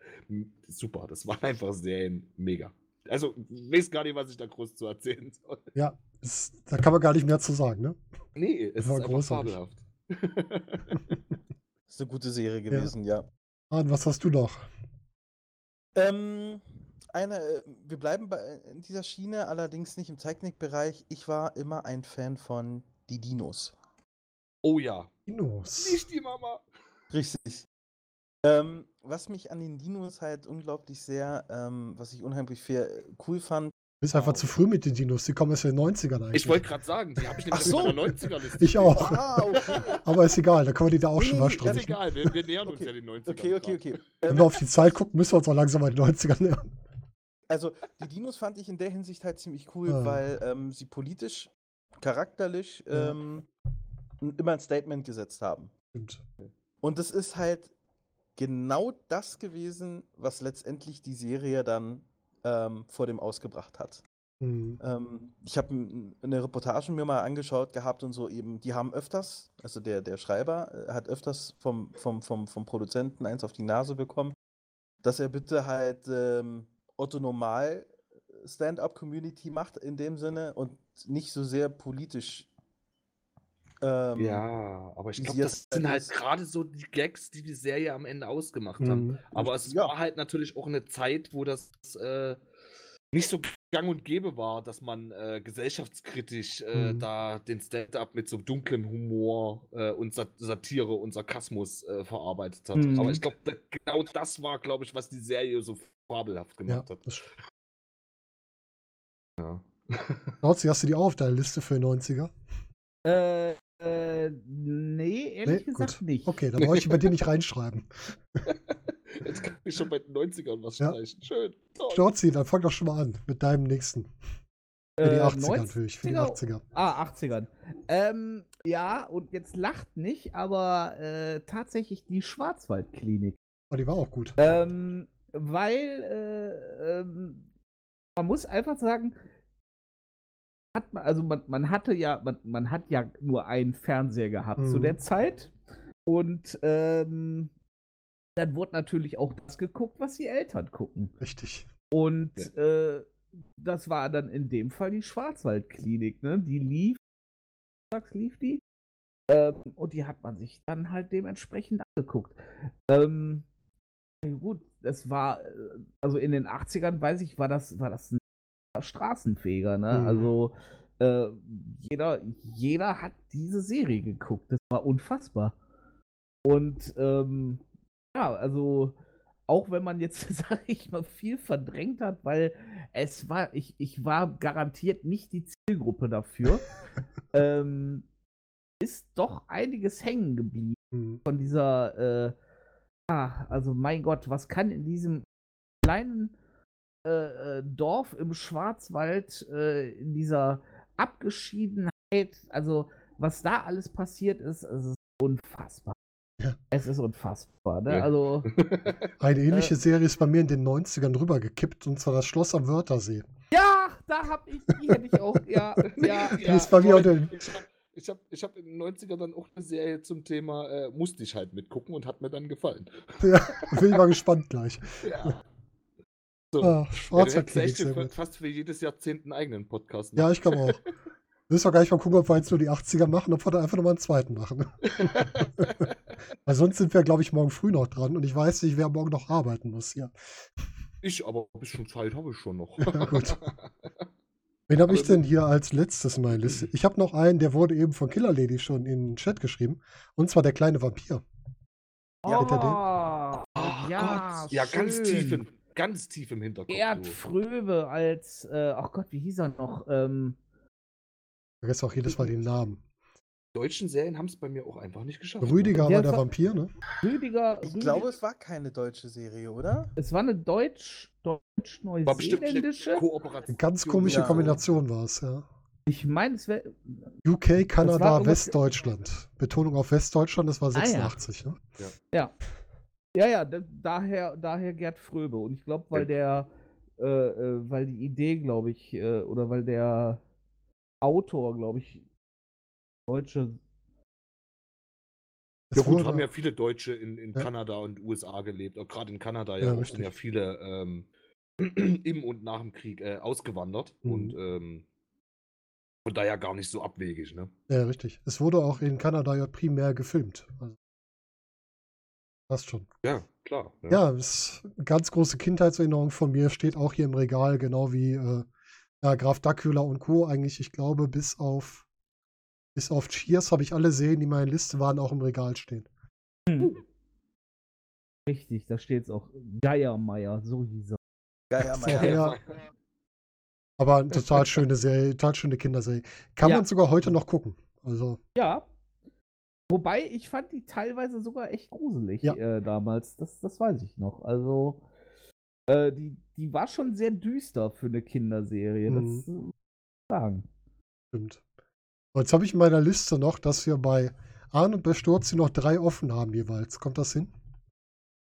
super, das waren einfach Serien mega. Also, ich weiß gar nicht, was ich da groß zu erzählen soll.
Ja, das, da kann man gar nicht mehr zu sagen, ne?
Nee, es
War
ist einfach
großartig.
fabelhaft. [laughs]
Ist eine gute Serie gewesen, ja.
Arne, was hast du noch?
Ähm, eine, äh, wir bleiben bei, in dieser Schiene, allerdings nicht im Technikbereich. Ich war immer ein Fan von Die Dinos.
Oh ja.
Dinos.
Nicht die Mama.
Richtig. Ähm, was mich an den Dinos halt unglaublich sehr, ähm, was ich unheimlich viel cool fand,
Du bist einfach zu früh mit den Dinos. Die kommen erst in den 90ern eigentlich.
Ich wollte gerade sagen, die habe ich nämlich
Ach so.
auf meiner 90er-Liste.
Ich auch.
Ah, okay. [laughs]
Aber ist egal, da können wir die da auch
Nee,
schon mal
nee,
Ist
streichen.
egal, wir, wir nähern uns
Okay.
ja den 90ern.
Okay, okay,
grad.
okay.
Wenn
Ähm,
wir auf die Zeit gucken, müssen wir uns auch langsam an die 90er nähern.
Also, die Dinos fand ich in der Hinsicht halt ziemlich cool,
Ah.
weil ähm, sie politisch, charakterlich
Ja.
ähm, immer ein Statement gesetzt haben.
Stimmt.
Und es ist halt genau das gewesen, was letztendlich die Serie dann ähm, vor dem ausgebracht hat.
Mhm.
Ähm, ich habe eine Reportage mir mal angeschaut gehabt und so eben, die haben öfters, also der, der Schreiber äh, hat öfters vom, vom, vom, vom Produzenten eins auf die Nase bekommen, dass er bitte halt ähm, Otto Normal Stand-up-Community macht in dem Sinne und nicht so sehr politisch. Ähm,
Ja, aber ich glaube, das sind halt gerade so die Gags, die die Serie am Ende ausgemacht haben.
Mhm.
Aber es
Ja.
war halt natürlich auch eine Zeit, wo das äh, nicht so gang und gäbe war, dass man äh, gesellschaftskritisch äh,
Mhm.
da den Stand-up mit so dunklem Humor äh, und Sat Satire und Sarkasmus äh, verarbeitet hat.
Mhm.
Aber ich glaube, da, genau das war, glaube ich, was die Serie so fabelhaft
Ja,
gemacht hat.
das
Ja.
Nauzi, hast du die auch auf deiner Liste für die 90er?
Äh, äh, nee, ehrlich
Nee?
gesagt
Gut.
nicht.
Okay, dann brauche ich bei dir nicht reinschreiben. [laughs]
Jetzt kann ich schon bei den 90ern was
Ja.
streichen. Schön.
Nauzi, dann fang doch schon mal an mit deinem nächsten. Für die
Äh,
80er natürlich, für die
90er?
80er.
Ah, 80ern. Ähm, ja, und jetzt lacht nicht, aber äh, tatsächlich die Schwarzwaldklinik.
Oh, die war auch gut.
Ähm, weil äh, ähm, man muss einfach sagen, hat man, also man, man hatte ja, man, man hat ja nur einen Fernseher gehabt zu
Mhm.
der Zeit. Und ähm, dann wurde natürlich auch das geguckt, was die Eltern gucken.
Richtig.
Und äh, das war dann in dem Fall die Schwarzwaldklinik, ne? Die lief, sagst lief die. Ähm, und die hat man sich dann halt dementsprechend angeguckt. Ähm, ja gut, das war, äh, also in den 80ern, weiß ich, war das, war das ein Straßenfeger, ne?
Mhm.
Also äh, jeder, jeder hat diese Serie geguckt. Das war unfassbar. Und ähm, ja, also auch wenn man jetzt, [laughs] sage ich mal, viel verdrängt hat, weil es war, ich, ich war garantiert nicht die Zielgruppe dafür, [laughs] ähm, ist doch einiges hängen geblieben
Mhm.
von dieser, äh, ah, also mein Gott, was kann in diesem kleinen äh, äh, Dorf im Schwarzwald, äh, in dieser Abgeschiedenheit, also was da alles passiert ist, es ist unfassbar.
Ja.
Es ist unfassbar, ne?
Ja.
Also, [laughs]
Eine ähnliche
Äh.
Serie ist bei mir in den 90ern rübergekippt, und zwar das Schloss am Wörthersee.
ja, da hab ich, die hätte ich auch, ja, [laughs] ja,
Die
ja.
ist bei mir unter-
Ich habe ich hab, ich hab in den 90ern dann auch eine Serie zum Thema, äh, musste ich halt mitgucken und hat mir dann gefallen.
Ja, bin ich mal gespannt gleich. [laughs]
Ja. So.
Ah,
ja,
Schwarzwaldklinik,
echt
sehr
für,
gut.
fast für jedes Jahrzehnt einen eigenen Podcast
Ja, ich glaube auch. [laughs] Müssen wir gar nicht mal gucken, ob wir jetzt nur die 80er machen, ob wir da einfach nochmal einen zweiten machen. [laughs] Weil sonst sind wir, glaube ich, morgen früh noch dran und ich weiß nicht, wer morgen noch arbeiten muss hier.
Ich, aber ein bisschen Zeit habe ich schon noch.
Ja, gut. [laughs] Wen habe ich denn hier als letztes in meiner Liste? Ich habe noch einen, der wurde eben von Killer Lady schon in den Chat geschrieben. Und zwar der kleine Vampir.
Ja,
bitte den.
Oh,
Oh
ja,
Gott, ja, ganz tief, im, ganz tief im Hinterkopf.
Gerd
du.
Fröbe als, äh, ach Gott, wie hieß er noch? Ähm,
Ich vergesse auch jedes Mal den Namen.
Deutschen Serien haben es bei mir auch einfach nicht geschafft.
Rüdiger
Ja,
war der Vampir, ne?
Rüdiger.
Ich
Rüdiger,
glaube, es war keine deutsche Serie, oder?
es war eine deutsch,
eine
deutsch-neuseelische.
Kooperation.
Eine ganz komische
Ja.
Kombination war es, ja.
Ich meine, es wäre.
UK, Kanada, Westdeutschland. Betonung auf Westdeutschland, das war
Ah, ja.
86, ne?
Ja. Ja, ja, da- daher, daher Gerd Fröbe. Und ich glaube, weil der, äh, äh, weil die Idee, glaube ich, äh, oder weil der Autor, glaube ich, deutsche.
Ja gut, haben ja viele Deutsche in, in
Ja.
Kanada und USA gelebt. Auch gerade in Kanada
Ja,
ja, sind ja viele ähm, [clears throat] im und nach dem Krieg äh, ausgewandert.
Mhm.
Und ähm, von daher gar nicht so abwegig, ne?
Ja, richtig. Es wurde auch in Kanada ja primär gefilmt. Also, passt schon.
Ja, klar.
Ja, das ist eine ganz große Kindheitserinnerung von mir, steht auch hier im Regal, genau wie äh, ja, Graf Dracula und Co. Eigentlich, ich glaube, bis auf, bis auf Cheers habe ich alle Serien, die in meiner Liste waren, auch im Regal stehen.
Richtig, da steht es auch. Geiermeier, so hieß er.
Ja,
Ja,
ja. [laughs]
ja. Aber eine total schöne Serie, total schöne Kinderserie. Kann
Ja.
man sogar heute noch gucken. Also,
Ja. Wobei, ich fand die teilweise sogar echt gruselig
Ja.
äh, damals. Das, das weiß ich noch. Also, äh, die, die war schon sehr düster für eine Kinderserie. Das
Mhm.
äh, muss ich sagen.
stimmt. Und jetzt habe ich in meiner Liste noch, dass wir bei Arn und bei Sturzi noch drei offen haben jeweils. Kommt das hin?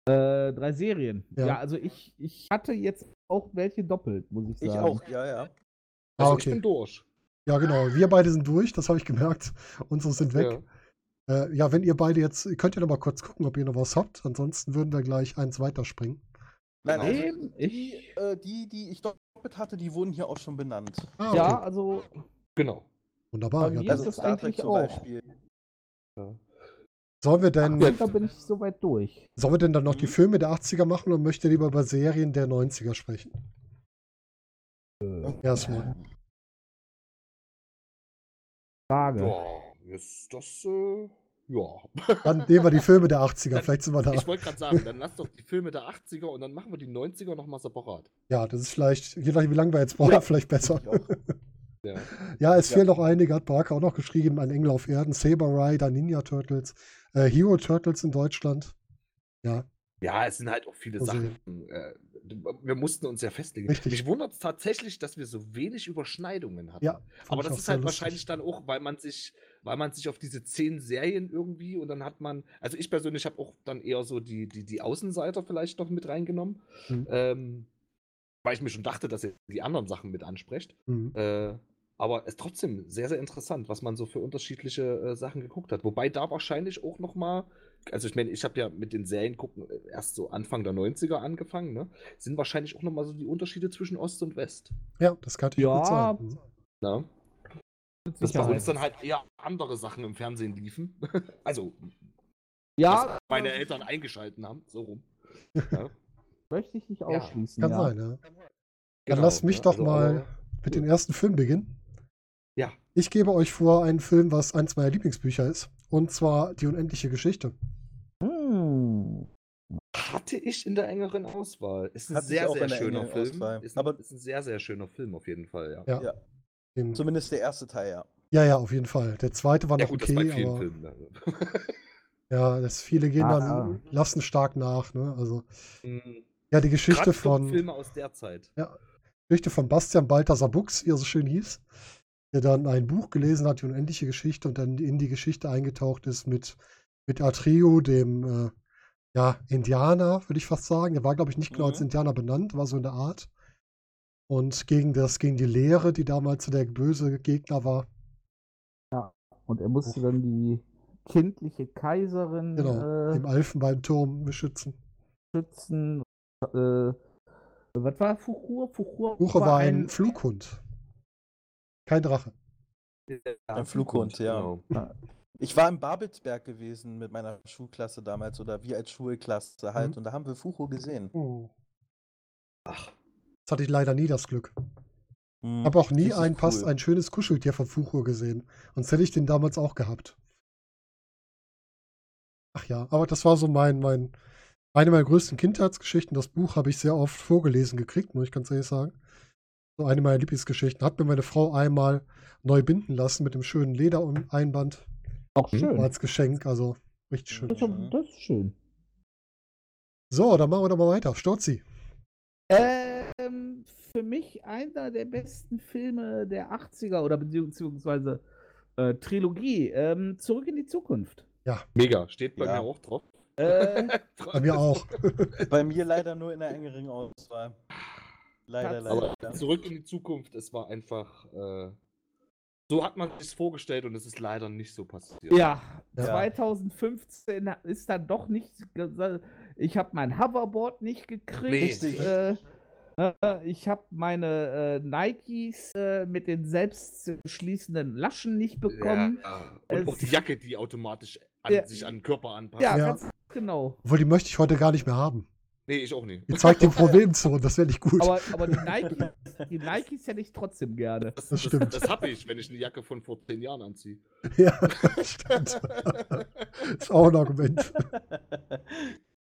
Äh, drei Serien.
Ja.
Ja, also ich, ich hatte jetzt auch welche doppelt, muss ich sagen.
Ich auch, ja, ja.
Also
Ah,
ich
okay.
bin durch.
Ja, genau. Wir beide sind durch, das habe ich gemerkt. [laughs] Unsere sind weg.
Ja.
Äh, ja, wenn ihr beide jetzt, könnt ihr noch mal kurz gucken, ob ihr noch was habt. Ansonsten würden wir gleich eins weiterspringen.
Nein,
Genau.
also die,
ich,
äh, die, die ich doppelt hatte, die wurden hier auch schon benannt.
Ah, okay.
ja, also
Genau.
Wunderbar.
bei
Ja, dann
ist das
Trek
eigentlich
zum
auch.
Beispiel.
Ja.
sollen wir denn,
Ach, da bin ich soweit durch.
sollen wir denn dann noch die
Mhm.
Filme der 80er machen oder möchtet ihr lieber über Serien der 90er sprechen? Erstmal.
Frage.
Ja, ist das, äh, ja.
Dann nehmen wir die Filme der [laughs] 80er, vielleicht sind wir da.
Ich wollte gerade sagen, dann lass doch die Filme der 80er und dann machen wir die 90er nochmal separat.
Ja, das ist vielleicht, je nachdem, wie lange wir jetzt brauchen,
Ja. [laughs]
vielleicht besser. [laughs]
Ja.
Ja, es
Ja.
fehlen noch einige, hat Barker auch noch geschrieben, ein Engel auf Erden, Saber Rider, Ninja Turtles, äh, Hero Turtles in Deutschland. Ja,
Ja, es sind halt auch viele
Also-
Sachen. Äh, wir mussten uns ja festlegen.
Richtig.
Mich wundert es tatsächlich, dass wir so wenig Überschneidungen hatten.
Ja,
Aber das ist halt
lustig.
wahrscheinlich dann auch, weil man sich, weil man sich auf diese zehn Serien irgendwie und dann hat man, also ich persönlich habe auch dann eher so die, die, die Außenseiter vielleicht noch mit reingenommen,
Mhm.
ähm, weil ich mir schon dachte, dass ihr die anderen Sachen mit ansprecht.
Mhm.
Äh, aber es ist trotzdem sehr, sehr interessant, was man so für unterschiedliche äh, Sachen geguckt hat. Wobei da wahrscheinlich auch noch mal, also ich meine, ich habe ja mit den Serien gucken äh, erst so Anfang der 90er angefangen, ne? Sind wahrscheinlich auch noch mal so die Unterschiede zwischen Ost und West.
Ja, das kann ich gut
Ja,
sagen. Mhm.
Dass bei uns dann halt eher andere Sachen im Fernsehen liefen. [laughs] also,
ja,
was meine Eltern eingeschalten haben, so rum. [laughs] Ja,
möchte ich nicht ausschließen.
Kann
ja.
sein, ja. Dann
genau,
lasst mich
ne?
doch
Also,
mal mit dem ersten Film beginnen.
Ja.
Ich gebe euch vor einen Film, was eins meiner Lieblingsbücher ist. Und zwar Die unendliche Geschichte.
Hm.
Hatte ich in der engeren Auswahl. Ist ein
Hatte
sehr, sehr schöner Film. Ist ein,
Aber-
ist ein sehr, sehr schöner Film auf jeden Fall, ja.
Ja.
Ja.
Den,
Zumindest der erste Teil, ja.
ja, ja, auf jeden Fall. Der zweite war
Ja
noch
gut, das bei
okay,
vielen
aber
Filmen. Ne? [laughs]
ja, das viele gehen
Ah,
dann,
ah.
lassen stark nach. Ne? Also,
Mhm.
ja, die Geschichte
Grad
von,
Filme aus der Zeit.
Geschichte von Bastian Balthasar Buchs, wie er so schön hieß, der dann ein Buch gelesen hat, die unendliche Geschichte, und dann in die Geschichte eingetaucht ist mit, mit Atrio, dem äh, ja, Indianer, würde ich fast sagen. Der war, glaube ich, nicht genau als
Mhm.
Indianer benannt, war so in der Art. Und gegen das, gegen die Lehre, die damals so der böse Gegner war.
Und er musste dann die kindliche Kaiserin
Genau,
äh,
im Elfenbeinturm beschützen.
schützen. Äh, was war Fuchur? Fuchur
Buche war ein Flughund. Kein Drache.
Ein Flughund, ja.
Genau.
Ich war in Babelsberg gewesen mit meiner Schulklasse damals oder wir als Schulklasse halt
Mhm.
und da haben wir Fucho gesehen.
Oh.
Ach,
Das hatte ich leider nie das Glück.
Mhm.
Habe auch nie ein, fast
cool.
ein schönes Kuscheltier von Fuchur gesehen. Sonst hätte ich den damals auch gehabt. Ach ja, aber das war so mein, mein, eine meiner größten Kindheitsgeschichten. Das Buch habe ich sehr oft vorgelesen gekriegt, muss ich ganz ehrlich sagen. So eine meiner Lieblingsgeschichten. Hat mir meine Frau einmal neu binden lassen mit dem schönen Ledereinband
Auch schön.
als Geschenk. Also richtig schön.
Das, ist- das ist schön.
So, dann machen wir doch mal weiter. Storzi.
Ähm, für mich einer der besten Filme der 80er oder beziehungsweise äh, Trilogie. Ähm, Zurück in die Zukunft.
mega. Steht bei
Ja.
mir auch drauf.
Äh, [laughs]
Bei mir auch. [laughs]
Bei mir leider nur in einer engeren Auswahl. Leider, leider.
Aber zurück in die Zukunft, es war einfach. Äh, so hat man sich vorgestellt und es ist leider nicht so passiert.
ja,
Ja.
2015 ist dann doch nicht. Ich habe mein Hoverboard nicht gekriegt.
Richtig.
Äh, äh, ich habe meine äh, Nikes äh, mit den selbst schließenden Laschen nicht bekommen.
Ja, und auch die Jacke, die automatisch an,
Ja.
sich an den Körper anpasst.
Ja,
Ja.
ganz genau.
Obwohl, die möchte ich heute gar nicht mehr haben.
Nee, ich auch nicht.
Die zeigt den [laughs] Problemzonen, das wäre nicht gut.
Aber, aber die, Nikes, die Nikes hätte ich trotzdem gerne.
Das,
Das stimmt.
Das, das habe ich, wenn ich eine Jacke von vor zehn Jahren anziehe.
ja, [laughs] stimmt. [laughs] ist auch ein Argument.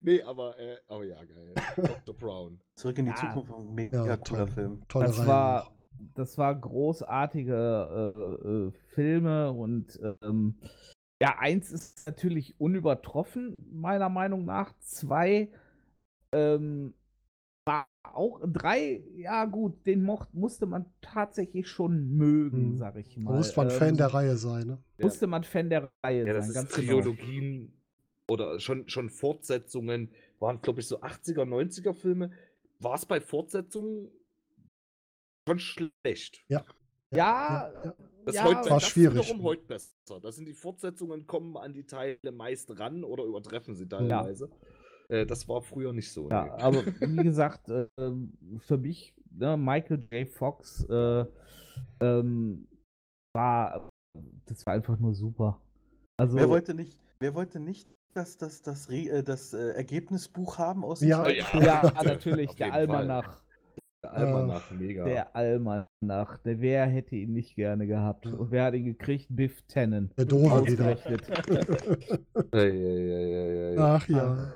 Nee, aber, äh, oh ja, geil. Dr. Brown. [laughs]
Zurück in die
Ja.
Zukunft, ein mega
Ja,
cooler
toll.
Film.
Tolle
Das
Reihe.
war, das war großartige äh, äh, Filme und ähm, ja, eins ist natürlich unübertroffen, meiner Meinung nach. Zwei ähm, war auch drei, ja gut, den mocht, musste man tatsächlich schon mögen,
Hm.
sag ich mal.
muss man
Ähm,
Fan der Reihe sein, ne?
Musste man Fan der Reihe
Ja, das
sein,
ist
ganz genau.
Oder schon, schon Fortsetzungen, waren, glaube ich, so 80er, 90er Filme. War es bei Fortsetzungen schon schlecht.
Ja,
ja.
Das,
Ja,
heute,
War
das
schwierig.
ist wiederum heute besser. Da sind die Fortsetzungen, kommen an die Teile meist ran oder übertreffen sie teilweise. Äh, das war früher nicht so.
Ja,
nee.
aber [laughs] wie gesagt, äh, für mich, ne, Michael J. Fox äh, ähm, war, das war einfach nur super. Also,
Wer wollte nicht, wer wollte nicht das, das, das, Re äh, das äh, Ergebnisbuch haben aus
Ja.
Oh ja.
ja, [laughs] natürlich, der. Almanach.
Der Almanach, mega.
Der Almanach. Der wer hätte ihn nicht gerne gehabt? Und wer hat ihn gekriegt? Biff Tannen.
Der Doofe wieder.
Ausgerechnet.
Ja, ja, ja, ja, ja.
Ach ja.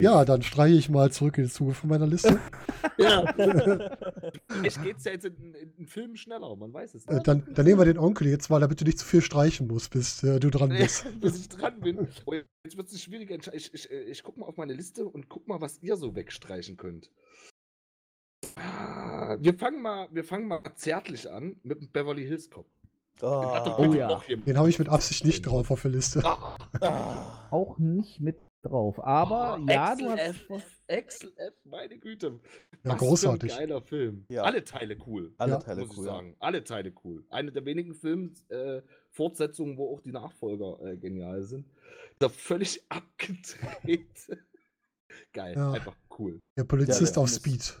Ja, dann streiche ich mal zurück in die Zukunft von meiner Liste. [laughs]
ja. [laughs] Echt geht's ja jetzt in, in, in Filmen schneller, man weiß es
Äh,
nicht.
dann, dann nehmen wir den Onkel jetzt mal, damit du nicht zu viel streichen musst, bis äh, du dran [laughs] bist.
bis ich dran bin. Oh, jetzt wird es Entscheidung. Ich, ich, äh, ich guck mal auf meine Liste und guck mal, was ihr so wegstreichen könnt. Ah, Wir fangen mal, wir fangen mal zärtlich an mit dem Beverly Hills Cop. Den
Oh
bitte
ja.
Den habe ich mit Absicht nicht drauf auf der Liste.
Ah,
ah.
Auch nicht mit drauf. Aber ja,
Axel
du hast.
F. Axel F. Meine Güte.
Ja,
Was
großartig.
Für ein geiler Film.
Ja.
Alle Teile cool.
Alle
Ja.
Teile
muss ich
cool.
sagen. Alle Teile cool. Eine der wenigen Film, äh, Fortsetzungen, wo auch die Nachfolger äh, genial sind. Da völlig [laughs] abgedreht. Geil,
Ja.
einfach cool.
Der Polizist
der
auf
ist-
Speed.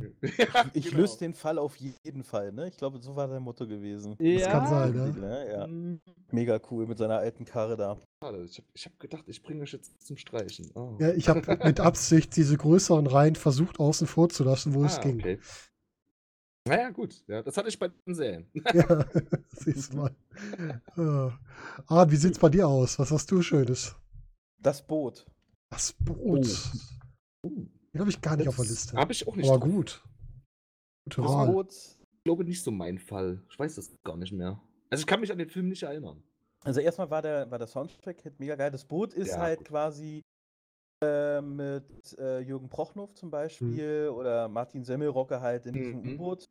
[laughs]
Ja,
Ich
genau.
löse den Fall auf jeden Fall, ne? Ich glaube, so war dein Motto gewesen.
Ja,
kann sein, ne?
Ne? Ja.
Hm,
Mega cool mit seiner alten Karre da.
Ich habe hab gedacht, ich bringe euch jetzt zum Streichen. Oh.
Ja, ich habe [laughs] mit Absicht diese größeren Reihen versucht außen vor zu lassen, wo es
Ah,
ging.
okay. Naja, gut. Ja, das hatte ich bei den Serien. [laughs]
Ja, siehst du mal. Äh. Ah, wie sieht's bei dir aus? Was hast du Schönes?
Das Boot.
Das Boot. Den habe ich gar nicht auf der Liste.
Habe ich auch nicht.
Aber
drauf.
gut. Gute
Das
Wahl.
Ich glaube nicht so mein Fall. Ich weiß das gar nicht mehr. Also ich kann mich an den Film nicht erinnern.
Also erstmal war der, war der Soundtrack-Hit mega geil. Das Boot ist
Ja,
halt
gut.
quasi äh, mit äh, Jürgen Prochnow zum Beispiel oder Martin Semmelrocke halt in diesem
Mhm.
U-Boot.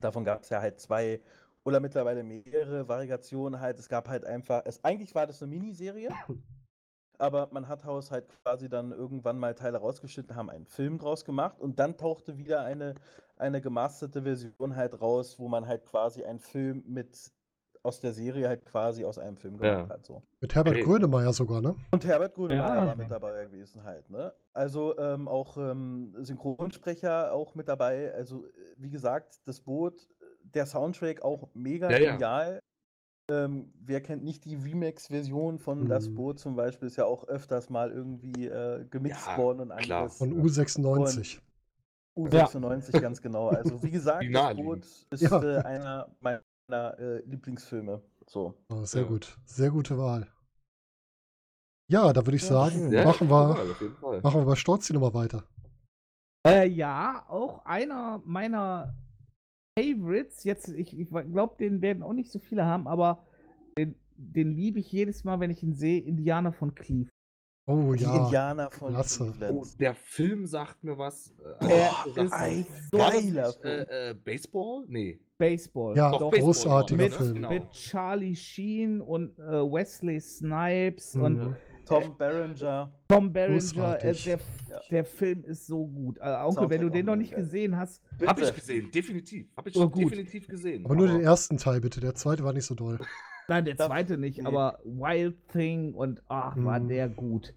Davon gab es ja halt zwei oder mittlerweile mehrere Variationen halt. Es gab halt einfach, es, eigentlich war das eine Miniserie, aber man hat Haus halt quasi dann irgendwann mal Teile rausgeschnitten, haben einen Film draus gemacht und dann tauchte wieder eine, eine gemasterte Version halt raus, wo man halt quasi einen Film mit aus der Serie halt quasi aus einem Film gemacht
Ja.
hat. So.
Mit Herbert
Hey.
Grönemeyer sogar, ne?
Und Herbert Grönemeyer
Ja.
war mit dabei gewesen halt, ne? Also ähm, auch ähm, Synchronsprecher auch mit dabei. Also äh, wie gesagt, das Boot, äh, der Soundtrack auch mega
Ja, ja.
genial. Ähm, wer kennt nicht die Remix-Version von Das
Mhm.
Boot zum Beispiel? Ist ja auch öfters mal irgendwie äh, gemixt
Ja,
worden und
klar.
anderes.
Von U96.
U96 ganz genau. Also wie gesagt, Das. Boot ist
Ja.
äh, einer meiner äh, Lieblingsfilme. So.
Oh, sehr
Ja.
gut. Sehr gute Wahl. Ja, da würde ich
Ja,
sagen,
Ja,
machen, wir, machen wir bei Storzi nochmal weiter.
Äh, ja, auch einer meiner Favorites. Jetzt, ich, ich glaube, den werden auch nicht so viele haben, aber den, den liebe ich jedes Mal, wenn ich ihn sehe. Indianer von Cleveland.
Oh
Die
ja.
Indianer von
klasse.
Oh, der Film sagt mir was. äh,
Er
also,
ist ein geiler
nicht,
Film.
äh, äh, Baseball? Nee.
Baseball.
Ja,
Doch,
Doch,
Baseball
großartiger
war das,
Film.
Genau.
mit Charlie Sheen und äh, Wesley Snipes
Mhm.
und
Tom Berenger.
Tom Berenger. Äh, der,
Ja.
der Film ist so gut. Äh, Onkel,
Soundtrack
wenn du den noch nicht
geil.
gesehen hast,
Hab ich
Bitte.
gesehen, definitiv. Hab ich
Oh,
definitiv gesehen.
Aber nur den ersten Teil bitte. Der zweite war nicht so doll.
nein, der zweite nicht,
nee.
aber Wild Thing und ach, war
Mhm.
der gut.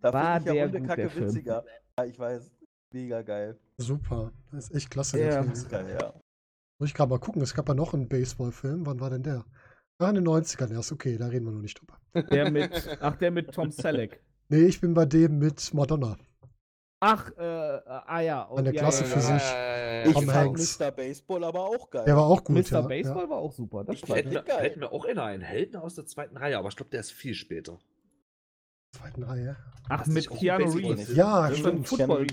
Da
War
ich ja
der
Hundekacke
gut, der Film.
witziger. Ja, ich weiß. Mega geil.
Super. Das ist echt klasse.
Ja.
Der Film.
ist geil, ja.
Muss ich gerade mal gucken. Es gab ja noch einen Baseball-Film. Wann war denn der? Ah, in den 90ern erst. Okay, da reden wir noch nicht drüber.
Der mit, [laughs] ach, der mit Tom Selleck.
Nee, ich bin bei dem mit Madonna.
Ach, äh, äh, ah ja. und
Eine
ja,
Klasse
ja,
für
ja.
sich.
Ich
Tom
fand
Hanks.
Mr. Baseball aber auch geil.
Der war auch gut.
Mr.
ja.
Baseball
Ja.
war auch super. Das
Ich
Fällt mir,
geil.
fällt mir auch in ein. Helden aus der zweiten Reihe, aber ich glaube, der ist viel später.
Zweiten Reihe.
Ach, mit Keanu Reeves.
Ja,
Ja,
stimmt.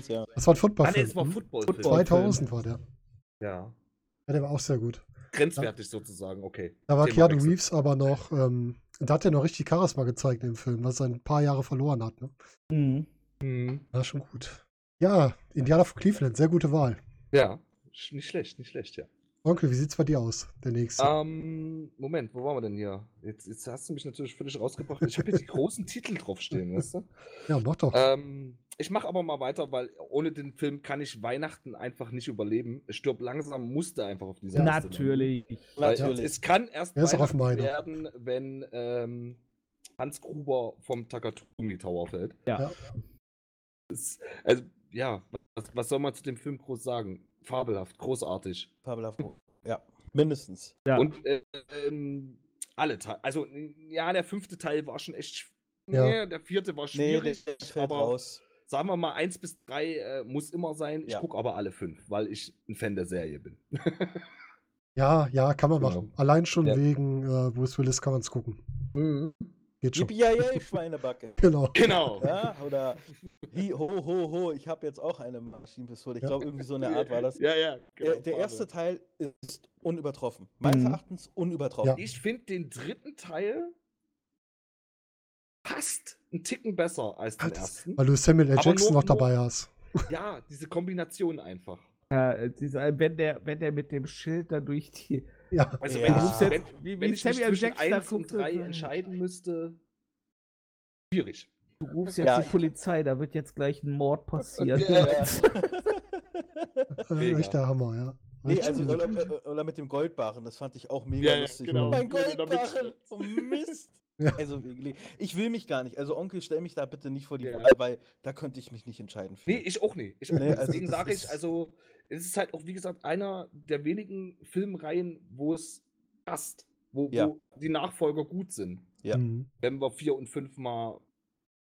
Ja.
Das war ein
Ah, nee,
Footballfilm.
es war
hm?
Football.
Football.
2000 war der.
Ja.
Ja, der war auch sehr gut.
Grenzwertig sozusagen, okay.
Da war
Thema
Keanu
Wechsel.
Reeves aber noch, ähm, da hat er noch richtig Charisma gezeigt im Film, was er ein paar Jahre verloren hat. Ne?
Mhm.
Mhm.
War schon gut. Ja, Indianer von Cleveland, sehr gute Wahl.
Ja, nicht schlecht, nicht schlecht, ja.
Onkel, wie sieht's bei dir aus? Der nächste.
Ähm, Moment, wo waren wir denn hier? Jetzt, jetzt hast du mich natürlich völlig rausgebracht. Ich habe hier die großen Titel draufstehen, weißt du? [laughs]
Ja, mach doch.
Ähm, ich mache aber mal weiter, weil ohne den Film kann ich Weihnachten einfach nicht überleben. Stirb langsam musste einfach auf dieser.
Natürlich.
Natürlich.
Es kann erst
Er
werden, wenn ähm, Hans Gruber vom Takatumi Tower fällt.
Ja.
Ja.
Das, also, ja, was, was soll man zu dem Film groß sagen? Fabelhaft, großartig.
Fabelhaft. Ja, mindestens.
Ja.
Und äh, ähm, alle Teile. Also, ja, der fünfte Teil war schon echt.
Ja.
Nee, der vierte war
Nee,
schwierig.
der fällt
aber
raus.
Sagen wir mal, eins bis drei äh, muss immer sein. Ich
Ja.
gucke aber alle fünf, weil ich ein Fan der Serie bin. [laughs]
Ja, ja, kann man
Genau.
machen. Allein schon
Ja.
wegen äh, Bruce Willis kann man es gucken. Geht schon.
Yippie Schweinebacke. [laughs]
Genau.
genau.
Ja, oder hi, ho, ho, ho, ich habe jetzt auch eine Maschinenpistole. Ich
Ja.
glaube, irgendwie so eine Art war das.
Ja, ja. genau,
Der, der erste Teil ist unübertroffen. Meines
Mhm.
Erachtens unübertroffen.
Ja.
Ich finde den dritten Teil fast einen Ticken besser als den
Das-
ersten.
Weil du Samuel L. Jackson
nur-
noch dabei hast. [laughs]
Ja, diese Kombination einfach.
Äh, dieser, wenn, der, wenn der mit dem Schild da durch die. [laughs]
Ja.
Also
Ja.
wenn,
rufst
jetzt-
wenn,
wie-
wenn ich mich
Samuel
zwischen
Jackson da
1 und
guckt,
3
äh,
entscheiden müsste, schwierig.
Du rufst jetzt
Ja.
die Polizei, da wird jetzt gleich ein Mord passieren.
Ja,
ja.
Äh, [laughs]
Mega.
echt der Hammer, ja.
Nee, also oder, äh, oder mit dem Goldbarren, das fand ich auch mega
Ja, ja,
lustig.
genau.
Mein
Ja, damit-
Goldbarren! Oh Mist!
Ja.
Also, wirklich, ich will mich gar nicht. Also, Onkel, stell mich da bitte nicht vor die
Ja.
Wahl, weil da könnte ich mich nicht entscheiden. für.
Nee, ich auch nicht. Ich auch
Nee,
nicht.
also
Deswegen sage ich, also, es ist halt auch, wie gesagt, einer der wenigen Filmreihen, wo es passt, wo,
Ja.
wo die Nachfolger gut sind.
Ja.
Mhm.
Wenn wir vier und fünf mal.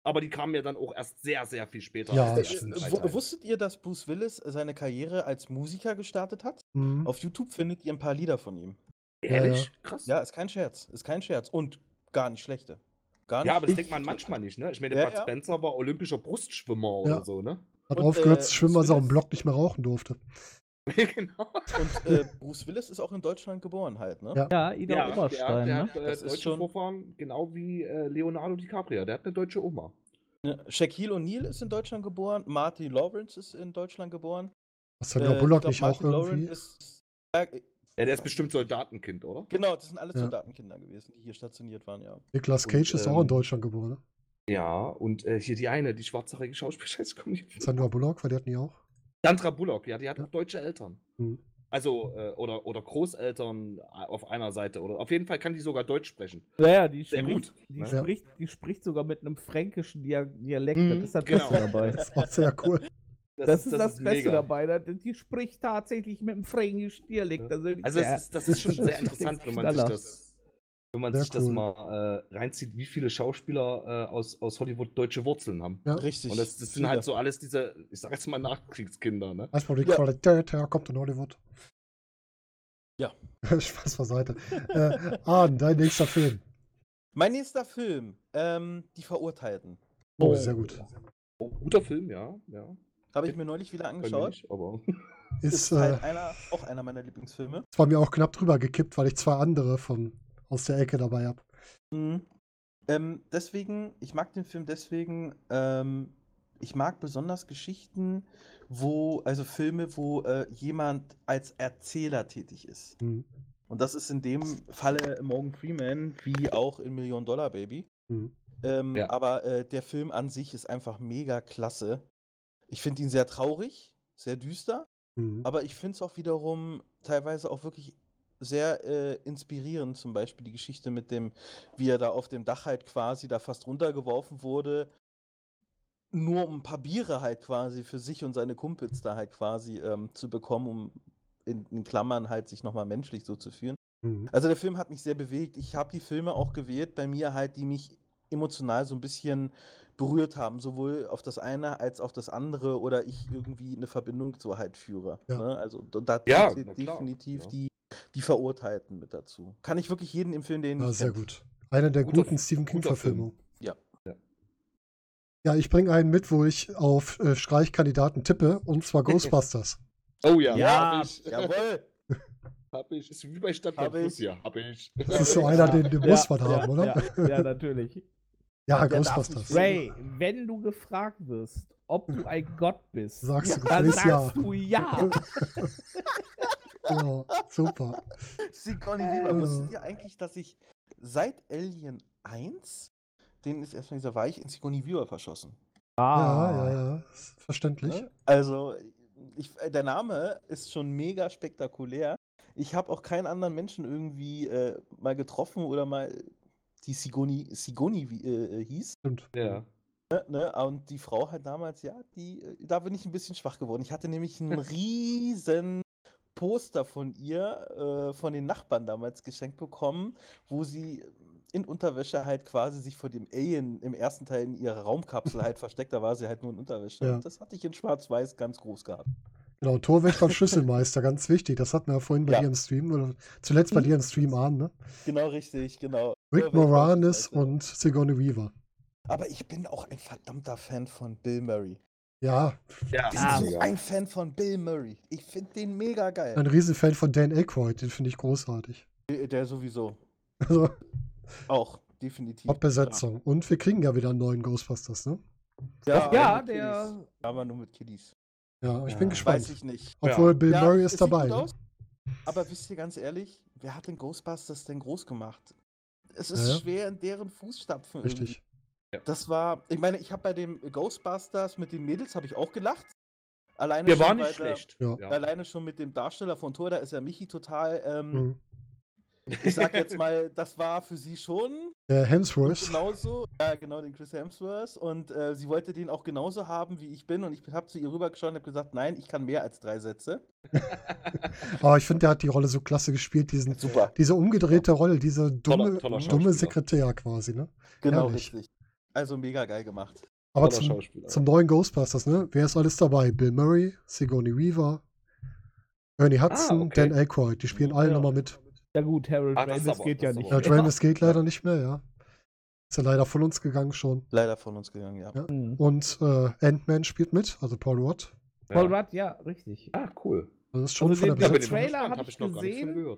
Aber die kamen ja dann auch erst sehr, sehr viel später.
Ja,
als
Äh, wusstet ihr, dass Bruce Willis seine Karriere als Musiker gestartet hat?
Mhm.
Auf YouTube findet ihr ein paar Lieder von ihm.
Ehrlich? Krass.
Ja, ist kein Scherz. Ist kein Scherz. Und gar nicht schlechte. Gar nicht
Ja, aber das denkt man manchmal nicht, ne? Ich meine,
Ja,
Bud
ja.
Spencer war olympischer Brustschwimmer
Ja.
oder so, ne?
Hat
Und,
aufgehört
äh,
zu schwimmen, weil
Bruce
er am
Willis-
Block nicht mehr rauchen durfte. [laughs]
genau.
Und äh, Bruce Willis ist auch in Deutschland geboren halt, ne?
Ja.
Ja, Ida
Ja, der,
Oberstein,
der
ne?
hat äh,
Das ist
deutsche
schon-
Vorfahren, genau wie äh, Leonardo DiCaprio. Der hat eine deutsche Oma.
Ja, Shaquille O'Neal ist in Deutschland geboren. Martin Lawrence ist in Deutschland geboren.
Was Sandra
Äh,
Bullock
ich glaub,
nicht auch
Martin Lawrence
irgendwie?
Ist, ja,
der ist bestimmt Soldatenkind, oder?
genau, das sind alles
Ja.
Soldatenkinder gewesen, die hier stationiert waren, ja.
Niklas
Und,
Cage ist auch in
ähm,
Deutschland geboren. Ne?
Ja, und äh, hier die eine, die schwarzhaarige Schauspielerin, ich komme nicht.
Sandra Bullock, war die hatten die auch?
Sandra Bullock, ja, die hat
Ja.
auch deutsche Eltern.
Mhm.
Also, äh, oder, oder Großeltern äh, auf einer Seite. Oder auf jeden Fall kann die sogar Deutsch sprechen.
Naja, die
Sehr
spricht,
gut,
Die,
ne?
spricht, die spricht sogar mit einem fränkischen Dia Dialekt.
Mhm,
das ist [laughs] das
genau.
Dabei.
Das war sehr cool.
Das, ist das, Beste
mega.
dabei. ne? Die spricht tatsächlich mit einem fränkischen Dialekt. Also,
Also,
ja,
ist, das ist schon
das [laughs]
sehr
ist
interessant, wenn man sich das Wenn man
Sehr
sich das
cool.
mal äh, reinzieht, wie viele Schauspieler äh, aus, aus Hollywood deutsche Wurzeln haben.
Ja.
Richtig.
Und das, das sind halt so alles diese, ich sag jetzt mal Nachkriegskinder, ne?
Man, die
Ja.
Qualität herkommt in Hollywood.
Ja. [laughs]
Spaß beiseite. äh, Ahn, dein nächster Film.
Mein nächster Film, ähm, Die Verurteilten.
Oh, sehr gut.
Oh, guter Film, ja. ja.
Habe ich mir neulich wieder angeschaut.
nicht, aber [laughs]
Ist,
Ist
äh,
halt einer, auch einer meiner Lieblingsfilme.
ist bei mir auch knapp drüber gekippt, weil ich zwei andere von aus der Ecke dabei habe.
Mhm. Ähm, deswegen, ich mag den Film deswegen, ähm, ich mag besonders Geschichten, wo, also Filme, wo äh, jemand als Erzähler tätig ist.
Mhm.
Und das ist in dem Falle Morgan Freeman, wie auch in Million Dollar Baby.
Mhm.
Ähm,
Ja.
Aber äh, der Film an sich ist einfach mega klasse. Ich finde ihn sehr traurig, sehr düster,
Mhm.
aber ich finde es auch wiederum teilweise auch wirklich sehr äh, inspirierend. Zum Beispiel die Geschichte mit dem, wie er da auf dem Dach halt quasi da fast runtergeworfen wurde, nur um ein paar Biere halt quasi für sich und seine Kumpels da halt quasi ähm, zu bekommen, um in, in Klammern halt sich nochmal menschlich so zu fühlen.
Mhm.
Also der Film hat mich sehr bewegt. Ich habe die Filme auch gewählt bei mir halt, die mich emotional so ein bisschen berührt haben, sowohl auf das eine als auf das andere oder ich irgendwie eine Verbindung so halt führe.
Ja.
Ne? Also da-
Ja,
definitiv
ja.
die, die Verurteilten mit dazu. Kann ich wirklich jeden empfehlen, den
Ja,
ich
sehr
kennt.
gut. Eine der
Guter
guten Stephen. King-Verfilmungen.
Ja.
Ja.
Ja, ich bringe einen mit, wo ich auf äh, Streichkandidaten tippe, und zwar Ghostbusters. [laughs]
Oh ja,
Ja,
hab ich.
jawohl. [laughs]
Hab ich. Ist wie bei Stadt
Hab ich.
hier. Hab ich.
Das ist so einer, den, den muss man haben, oder?
Ja, ja, natürlich.
Ja, Ghostbusters.
Ray, wenn du gefragt wirst, ob du ein Gott bist,
Sagst du
dann
gefälligst ja.
sagst du ja.
ja. [laughs] Super.
Sigourney Weaver. Wusstet ihr eigentlich, dass ich seit Alien 1, den ist erstmal dieser, war ich in Sigourney Weaver verschossen.
Ja, ja, ja. Ist verständlich.
Ne? Also, ich, äh, der Name ist schon mega spektakulär. Ich habe auch keinen anderen Menschen irgendwie äh, mal getroffen oder mal die Sigoni, Sigoni wie, äh, hieß.
Stimmt.
Ja.
Ne, ne? Und die Frau halt damals, ja, die, äh, da bin ich ein bisschen schwach geworden. Ich hatte nämlich einen [laughs] riesen Poster von ihr, äh, von den Nachbarn damals geschenkt bekommen, wo sie in Unterwäsche halt quasi sich vor dem Alien im ersten Teil in ihrer Raumkapsel halt [laughs] versteckt. Da war sie halt nur in Unterwäsche.
Ja.
Das hatte ich in Schwarz-Weiß ganz groß gehabt.
Genau, Torwächter und Schlüsselmeister, ganz wichtig. Das hatten wir ja vorhin bei
Ja.
dir im Stream, oder zuletzt bei dir im Stream an, ne?
Genau richtig, genau.
Rick
Ja,
Moranis und Sigourney Weaver.
Aber ich bin auch ein verdammter Fan von Bill Murray.
Ja,
Ja,
Ich bin so ein Fan von Bill Murray. Ich finde den mega geil.
ein Riesenfan von Dan Aykroyd, den finde ich großartig.
Der sowieso.
Also,
Auch, definitiv.
Top-Besetzung. Und wir kriegen ja wieder einen neuen Ghostbusters, ne?
Ja,
Ja, der-.
Aber nur mit Kiddies.
Ja, ich
Ja,
bin gespannt.
Weiß ich nicht.
Obwohl Bill
Ja,
Murray
es
ist dabei. Ne?
aus, Aber wisst ihr ganz ehrlich, wer hat den Ghostbusters denn groß gemacht? Es ist
ja.
schwer in deren Fußstapfen.
Richtig.
Das war, ich meine, ich habe bei dem Ghostbusters mit den Mädels habe ich auch gelacht. Alleine
Der
schon,
war nicht
der-
schlecht.
Ja.
Alleine schon mit dem Darsteller von Thor, da ist ja Michi total, ähm,
Mhm.
Ich sag jetzt mal, das war für sie schon
Der Hemsworth.
genauso, ja genau, den Chris Hemsworth und äh, sie wollte den auch genauso haben, wie ich bin und ich habe zu ihr rübergeschaut und habe gesagt, nein, ich kann mehr als drei Sätze.
Aber [laughs] ich finde, der hat die Rolle so klasse gespielt, diesen,
Super,
diese umgedrehte Rolle, diese dumme,
toller
dumme
Schauspieler.
Sekretär quasi, ne?
genau
Herrlich.
richtig. Also mega geil gemacht.
Aber
Toller
zum, zum neuen Ghostbusters, ne? Wer ist alles dabei? Bill Murray, Sigourney Weaver, Ernie Hudson,
Ah, okay.
Dan Aykroyd. Die spielen alle
Ja.
nochmal mit.
Ja gut, Harold
Ah,
Ramis
aber-
geht ja nicht.
aber
Ja,
Okay.
Dramis geht leider nicht mehr, ja. Ist ja leider von uns gegangen schon.
Leider von uns gegangen, ja.
Ja.
Mhm.
Und äh, Ant-Man spielt mit, also Paul Rudd.
Paul Rudd, ja, richtig.
Ah, cool.
Das ist schon
Also
von
den-
der
Ja,
den
ich
Trailer
gespannt,
hab
hab
ich gesehen.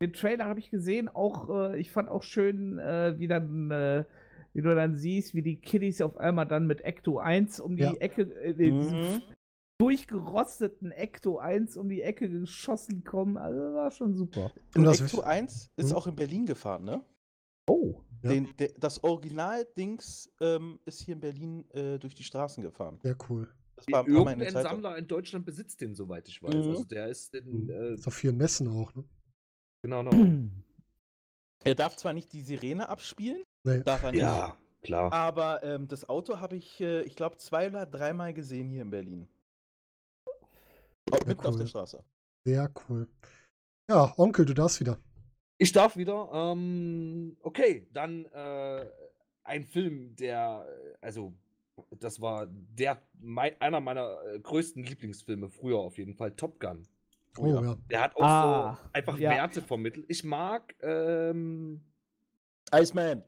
Den Trailer habe ich gesehen, auch äh, ich fand auch schön, äh, wie dann, äh, wie du dann siehst, wie die Kiddies auf einmal dann mit Ecto 1 um die
Ja.
Ecke, äh,
Mhm.
Durchgerosteten Ecto 1 um die Ecke geschossen kommen. Also das war schon super.
Und das
Ecto
wisst-
1 ist
Hm?
auch in Berlin gefahren, ne?
Oh.
Ja.
Den, der, das Original-Dings ähm, ist hier in Berlin äh, durch die Straßen gefahren.
Ja, cool.
Das war
Irgendein. Sammler in Deutschland besitzt den, soweit ich weiß.
Mhm.
Also der ist in, äh,
Ist auf vielen Messen auch, ne?
genau, [clears throat] genau.
Er darf zwar nicht die Sirene abspielen,
Nee.
darf er nicht.
Ja, klar.
Aber ähm, das Auto habe ich, äh, ich glaube, zwei oder dreimal gesehen hier in Berlin. Mitten auf
cool.
der Straße.
Sehr cool. Ja, Onkel, du darfst wieder.
Ich darf wieder. Ähm, okay, dann äh, ein Film, der, also, das war der, mei- einer meiner äh, größten Lieblingsfilme früher auf jeden Fall, Top Gun.
Oh ja.
Der hat auch
Ah,
so einfach
ja.
Werte vermittelt. Ich mag, ähm,
Iceman.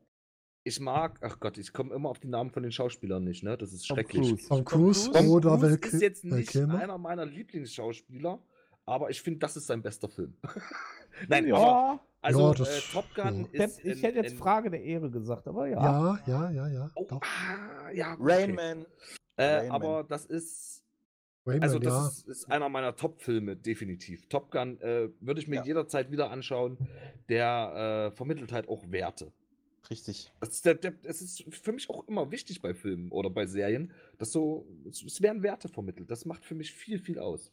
Ich mag, ach Gott, ich komme immer auf die Namen von den Schauspielern nicht, ne? Das ist
Tom
schrecklich.
Cruise.
Tom
Tom
Cruise
Cruise
oder
Cruise
Val,
ist jetzt nicht
Kilmer.
einer meiner Lieblingsschauspieler, aber ich finde, das ist sein bester Film. [laughs] Nein, aber
Ja,
also
Ja, das-
äh, Top Gun
ja.
ist.
ich
in-
hätte jetzt Frage der Ehre gesagt, aber ja.
Ja, ja, ja, ja.
Oh,
Doch.
ah, ja, okay.
Rain Man.
Äh,
Rain
aber
Man.
das ist.
Rayman,
Also, das
ja.
ist, ist einer meiner Top-Filme, definitiv. Top Gun äh, würde ich mir
Ja.
jederzeit wieder anschauen. Der äh, vermittelt halt auch Werte.
Richtig.
Das ist, der, der, es ist für mich auch immer wichtig bei Filmen oder bei Serien, dass so, es, es werden Werte vermittelt. Das macht für mich viel, viel aus.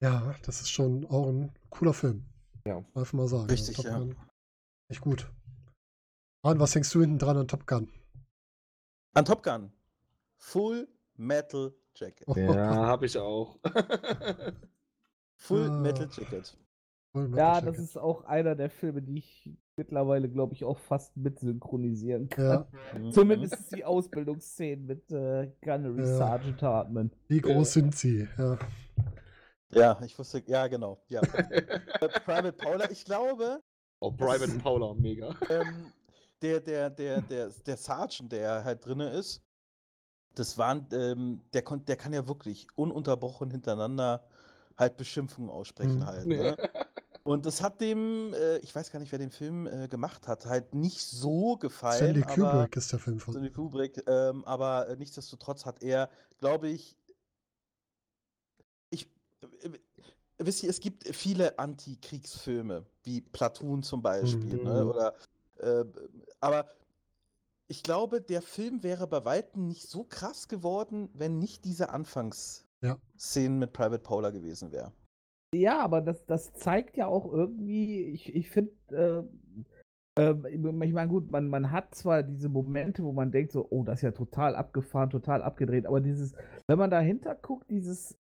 Ja, das ist schon auch ein cooler Film.
Ja.
Einfach mal sagen.
Richtig, ja.
Gun. Echt gut. An, was hängst du hinten dran an Top Gun?
An Top Gun. Full Metal Jacket.
Oh,
Ja, habe ich auch. [laughs]
Full
Ah.
Metal Jacket.
Ja, das ist auch einer der Filme, die ich mittlerweile, glaube ich, auch fast mit synchronisieren kann.
Ja,
Mhm.
Zumindest die Ausbildungsszenen mit äh, Gunnery
Ja.
Sergeant Hartman.
wie groß sind sie? Ja.
Ja, ich wusste, ja, genau. Ja. [laughs] Äh, Private Paula, ich glaube,
oh, Private Paula, mega.
ähm, der, der, der, der, der Sergeant, der halt drinne ist, das waren, ähm, der, kon, der kann ja wirklich ununterbrochen hintereinander halt Beschimpfungen aussprechen
Mhm.
halt. Ne? Und das hat dem, äh, ich weiß gar nicht, wer den Film äh, gemacht hat, halt nicht so gefallen.
Stanley
aber,
Kubrick ist der Film von.
Stanley Kubrick, ähm, aber äh, nichtsdestotrotz hat er, glaube ich, ich, äh, wisst ihr, es gibt viele Antikriegsfilme, wie Platoon zum Beispiel, ne,
Mhm.
oder, äh, aber ich glaube, der Film wäre bei Weitem nicht so krass geworden, wenn nicht diese Anfangsszenen mit Private Paula gewesen wäre.
Ja, aber das, das zeigt ja auch irgendwie, ich, ich finde, äh, äh, ich meine, gut, man, man hat zwar diese Momente, wo man denkt so, oh, das ist ja total abgefahren, total abgedreht, aber dieses, wenn man dahinter guckt, dieses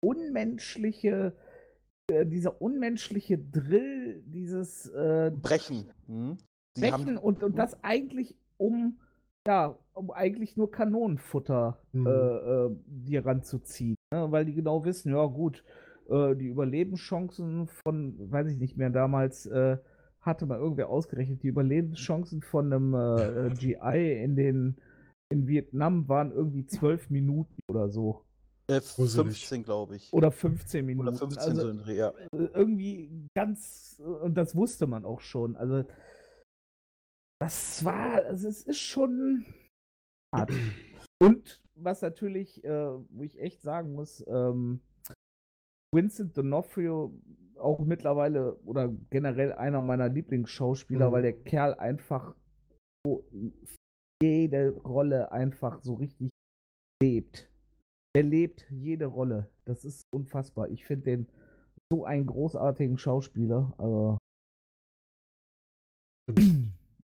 unmenschliche, äh, dieser unmenschliche Drill, dieses äh,
Brechen. hm?
Brechen und, und das eigentlich um, ja, um eigentlich nur Kanonenfutter
Mhm.
dir ranzuziehen. Ne? Weil die genau wissen, ja gut, äh, die Überlebenschancen von, weiß ich nicht mehr, damals äh, hatte mal irgendwer ausgerechnet, die Überlebenschancen von einem äh, äh, [laughs] GI in den in Vietnam waren irgendwie zwölf Minuten oder so.
äh,
Gruselig.
15, glaube ich.
Oder 15 Minuten.
Oder 15
also,
so in Dreh, ja.
äh, irgendwie ganz, und das wusste man auch schon. Also, das war, also es ist schon hart. [clears throat] Und was natürlich, äh, wo ich echt sagen muss, ähm, Vincent D'Onofrio auch mittlerweile oder generell einer meiner Lieblingsschauspieler,
Mhm.
weil der Kerl einfach so jede Rolle einfach so richtig lebt. Der lebt jede Rolle. Das ist unfassbar. Ich finde den so einen großartigen Schauspieler. Also,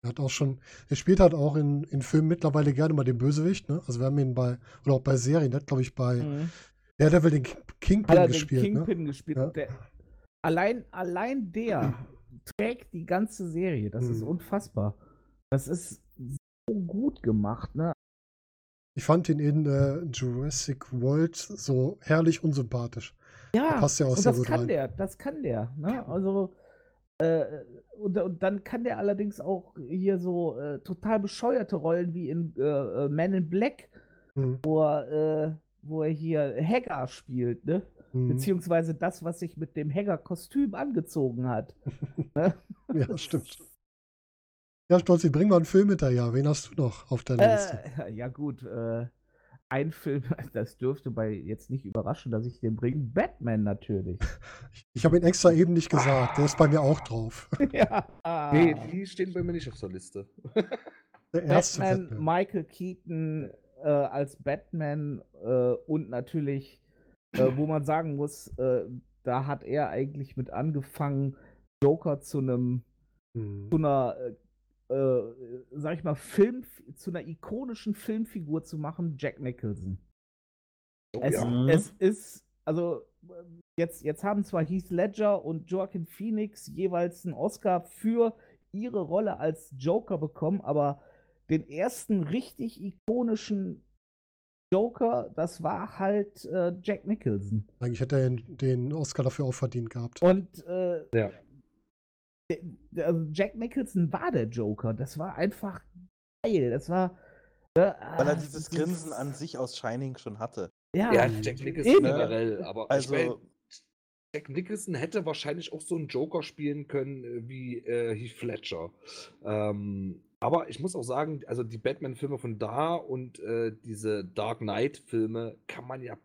Er hat auch schon, er spielt halt auch in, in Filmen mittlerweile gerne mal den Bösewicht, ne? Also wir haben ihn bei, oder auch bei Serien, der hat, glaube ich, bei
Mhm.
Daredevil den Ki- Kingpin
hat er den
gespielt, ne?
Kingpin gespielt.
Ja.
Der, allein, allein der [clears throat] trägt die ganze Serie. Das ist
Mhm.
unfassbar. Das ist so gut gemacht, ne?
Ich fand ihn in äh, Jurassic World so herrlich unsympathisch.
Ja,
passt ja auch sehr
das
gut
kann
rein.
der, das kann der. Ne? Also, äh, und, und dann kann der allerdings auch hier so äh, total bescheuerte Rollen wie in äh, äh, Man in Black,
Mhm.
wo er, äh, wo er hier Hacker spielt, ne?
Mhm.
Beziehungsweise das, was sich mit dem Hacker-Kostüm angezogen hat. [laughs] ne?
Ja, stimmt. Ja, Stolzi, bring mal einen Film hinterher. Wen hast du noch auf deiner Liste?
Äh, ja, gut. Äh, ein Film, [laughs] das dürfte bei jetzt nicht überraschen, dass ich den bringe. Batman natürlich.
Ich, ich habe ihn extra eben nicht gesagt. Der ist bei mir auch drauf. [laughs]
ja.
Nee, die stehen bei mir nicht auf der Liste.
Der erste
Batman,
Batman.
Michael Keaton äh, als Batman äh, und natürlich, äh, wo man sagen muss, äh, da hat er eigentlich mit angefangen, Joker zu einem,
Mhm.
zu einer, äh, äh, sag ich mal, Film, zu einer ikonischen Filmfigur zu machen, Jack Nicholson.
Oh,
Es,
ja.
Mhm.
es ist, also, jetzt, jetzt haben zwar Heath Ledger und Joaquin Phoenix jeweils einen Oscar für ihre Rolle als Joker bekommen, aber den ersten richtig ikonischen Joker, das war halt äh, Jack Nicholson.
Eigentlich hätte er den, Oscar dafür auch verdient gehabt.
Und äh,
Ja.
also Jack Nicholson war der Joker. Das war einfach geil. Das war. Äh,
Weil er dieses
ist-
Grinsen an sich aus Shining schon hatte.
Ja,
Ja, Jack Nicholson
eben.
generell, aber
Also,
ich mein, Jack Nicholson hätte wahrscheinlich auch so einen Joker spielen können äh, wie äh, Heath Ledger. Ähm, aber ich muss auch sagen, also die Batman-Filme von da und äh, diese Dark Knight-Filme kann man ja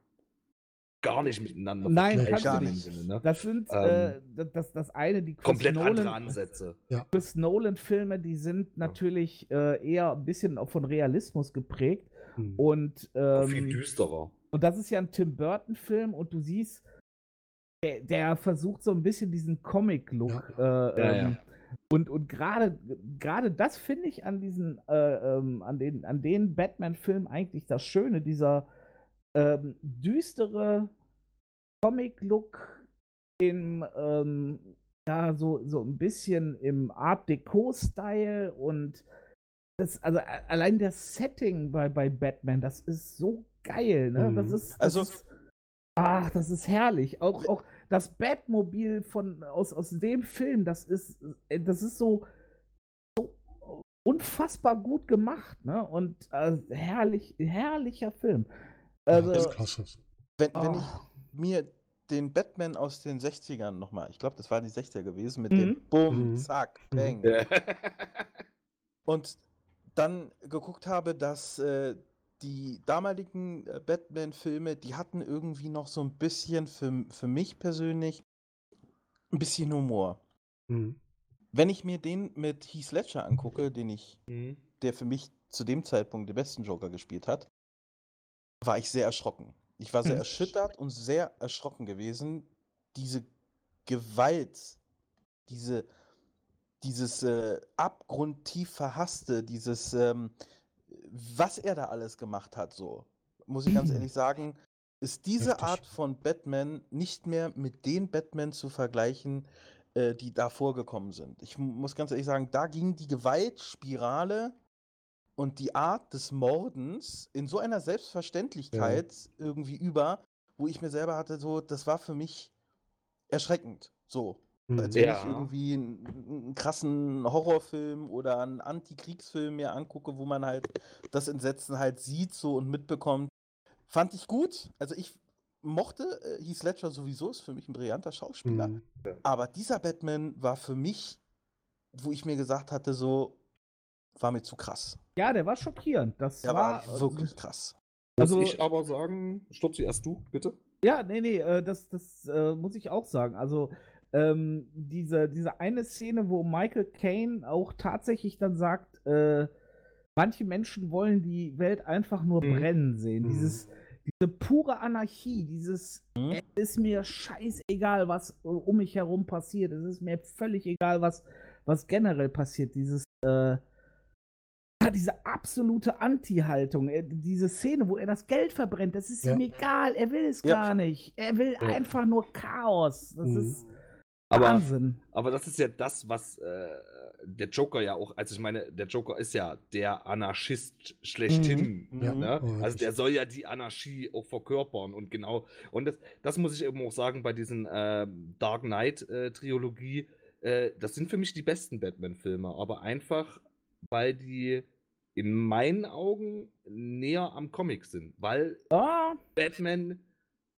gar nicht miteinander
Nein,
kannst du
nicht.
Sinne, ne?
Das sind
Ähm,
äh, das- das, eine, die Chris
Komplett andere
Nolan,
Ansätze. [laughs]
Chris Nolan-Filme, die sind natürlich äh, eher ein bisschen auch von Realismus geprägt.
Hm.
Und,
Auch viel
ähm,
düsterer.
und das ist ja ein Tim Burton-Film und du siehst, der, der versucht so ein bisschen diesen Comic-Look. Äh,
Ja, ja.
ähm, Und, und gerade gerade das finde ich an diesen, äh, ähm, an den, an den Batman-Filmen eigentlich das Schöne, dieser ähm, düstere Comic-Look im, ähm, ja, so, so ein bisschen im Art Deco-Style und das, also allein das Setting bei, bei Batman, das ist so geil, ne? Das
Mhm.
ist, das
Also-
ist, ach, das ist herrlich. Auch, auch das Batmobil von, aus, aus dem Film, das ist, äh, das ist so, so unfassbar gut gemacht, ne? Und äh, herrlich, herrlicher Film. Also,
ja, das ist klasse.
wenn, wenn ich
ah,
mir den Batman aus den 60ern nochmal, ich glaube, das waren die 60er gewesen, mit
Mhm.
dem Bumm,
Mhm.
Zack,
Mhm.
Bang.
Ja.
Und dann geguckt habe, dass äh, die damaligen äh, Batman-Filme, die hatten irgendwie noch so ein bisschen für, für mich persönlich ein bisschen Humor.
Hm.
Wenn ich mir den mit Heath Ledger angucke, den ich,
Mhm.
der für mich zu dem Zeitpunkt den besten Joker gespielt hat, war ich sehr erschrocken. Ich war sehr
Hm.
erschüttert und sehr erschrocken gewesen. Diese Gewalt, diese, dieses äh, abgrundtief verhasste, dieses, ähm, was er da alles gemacht hat, so, muss ich ganz ehrlich [clears throat] sagen, ist diese
Heftig.
Art von Batman nicht mehr mit den Batman zu vergleichen, äh, die da vorgekommen sind. Ich mu- muss ganz ehrlich sagen, da ging die Gewaltspirale und die Art des Mordens in so einer Selbstverständlichkeit irgendwie über, wo ich mir selber hatte, so, das war für mich erschreckend. So. Als wenn
Ja.
ich irgendwie einen, einen krassen Horrorfilm oder einen Antikriegsfilm mir angucke, wo man halt das Entsetzen halt sieht so und mitbekommt. Fand ich gut. Also ich mochte äh, Heath Ledger sowieso, ist für mich ein brillanter Schauspieler.
Hm.
Aber dieser Batman war für mich, wo ich mir gesagt hatte, so, war mir zu krass.
ja, der war schockierend. Das
Der
war,
war wirklich krass.
Muss
Also-
ich aber sagen, stopp zuerst du, bitte.
Ja, nee, nee, äh, das, das äh, muss ich auch sagen. Also, ähm, diese, diese eine Szene, wo Michael Caine auch tatsächlich dann sagt, äh, manche Menschen wollen die Welt einfach nur
Mhm.
brennen sehen.
Mhm.
Dieses, diese pure Anarchie, dieses,
Mhm.
es ist mir scheißegal, was äh, um mich herum passiert. Es ist mir völlig egal, was, was generell passiert. Dieses, äh, diese absolute Anti-Haltung, äh, diese Szene, wo er das Geld verbrennt, das ist
Ja.
ihm egal, er will es
Ja.
gar nicht. Er will
Ja.
einfach nur Chaos. Das
Mhm.
ist
Aber,
Wahnsinn.
aber das ist ja das, was äh, der Joker ja auch, also ich meine, der Joker ist ja der Anarchist schlechthin.
Mhm.
Ja.
Ne?
Oh,
Also der soll ja die Anarchie auch verkörpern und genau. Und das, das muss ich eben auch sagen bei diesen ähm, Dark Knight-Trilogie. Äh, das sind für mich die besten Batman-Filme, aber einfach, weil die in meinen Augen näher am Comic sind. Weil
Ah,
Batman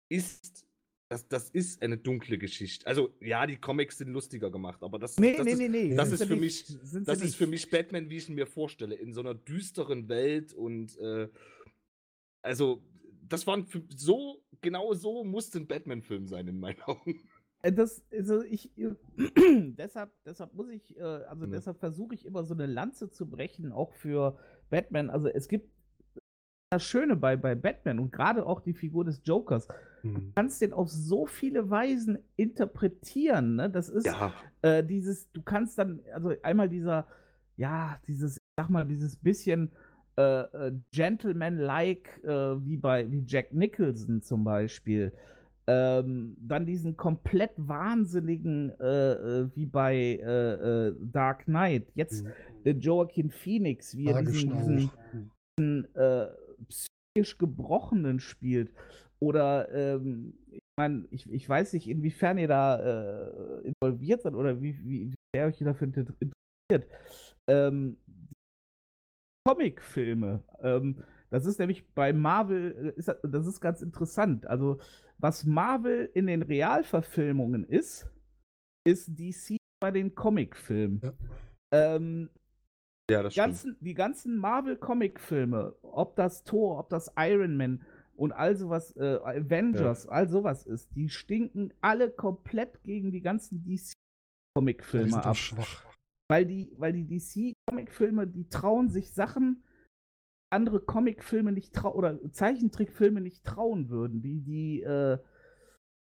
ist. Das, das ist eine dunkle Geschichte. Also, ja, die Comics sind lustiger gemacht, aber das,
nee,
das
nee,
ist,
nee, nee.
das ist für
nicht.
mich- das ist für mich Batman, wie ich ihn mir vorstelle, in so einer düsteren Welt und äh, also das waren so genau so musste ein Batman-Film sein in meinen Augen.
Äh, Das, also ich, äh, [clears throat] deshalb, deshalb muss ich, äh, also
Mhm.
deshalb versuche ich immer so eine Lanze zu brechen, auch für Batman. Also es gibt das Schöne bei, bei Batman und gerade auch die Figur des Jokers. Du kannst den auf so viele Weisen interpretieren. Ne? Das ist
Ja,
äh, dieses, du kannst dann, also einmal dieser, ja, dieses, sag mal, dieses bisschen äh, äh, Gentleman-like, äh, wie bei wie Jack Nicholson zum Beispiel. Ähm, dann diesen komplett wahnsinnigen, äh, äh, wie bei äh, Dark Knight. Jetzt
Mhm.
Joaquin Phoenix, wie er diesen,
Magischen
diesen.
Mhm.
äh, psychisch Gebrochenen spielt. Oder ähm, ich meine, ich, ich weiß nicht, inwiefern ihr da äh, involviert seid oder wie, wie, wie sehr euch dafür inter- interessiert. Ähm, Comicfilme. Ähm, das ist nämlich bei Marvel, äh, ist, das- ist ganz interessant. Also, was Marvel in den Realverfilmungen ist, ist DC bei den Comicfilmen.
Ja.
Ähm,
Ja, das
die ganzen, die ganzen Marvel-Comic-Filme, ob das Thor, ob das Iron Man und all sowas, äh, Avengers, all sowas ist, die stinken alle komplett gegen die ganzen
Ja,
DC-Comic-Filme
sind
ab.
schwach.
Weil die, weil die DC-Comic-Filme, die trauen sich Sachen, andere Comic-Filme nicht trauen, oder Zeichentrickfilme nicht trauen würden. Die, die, äh,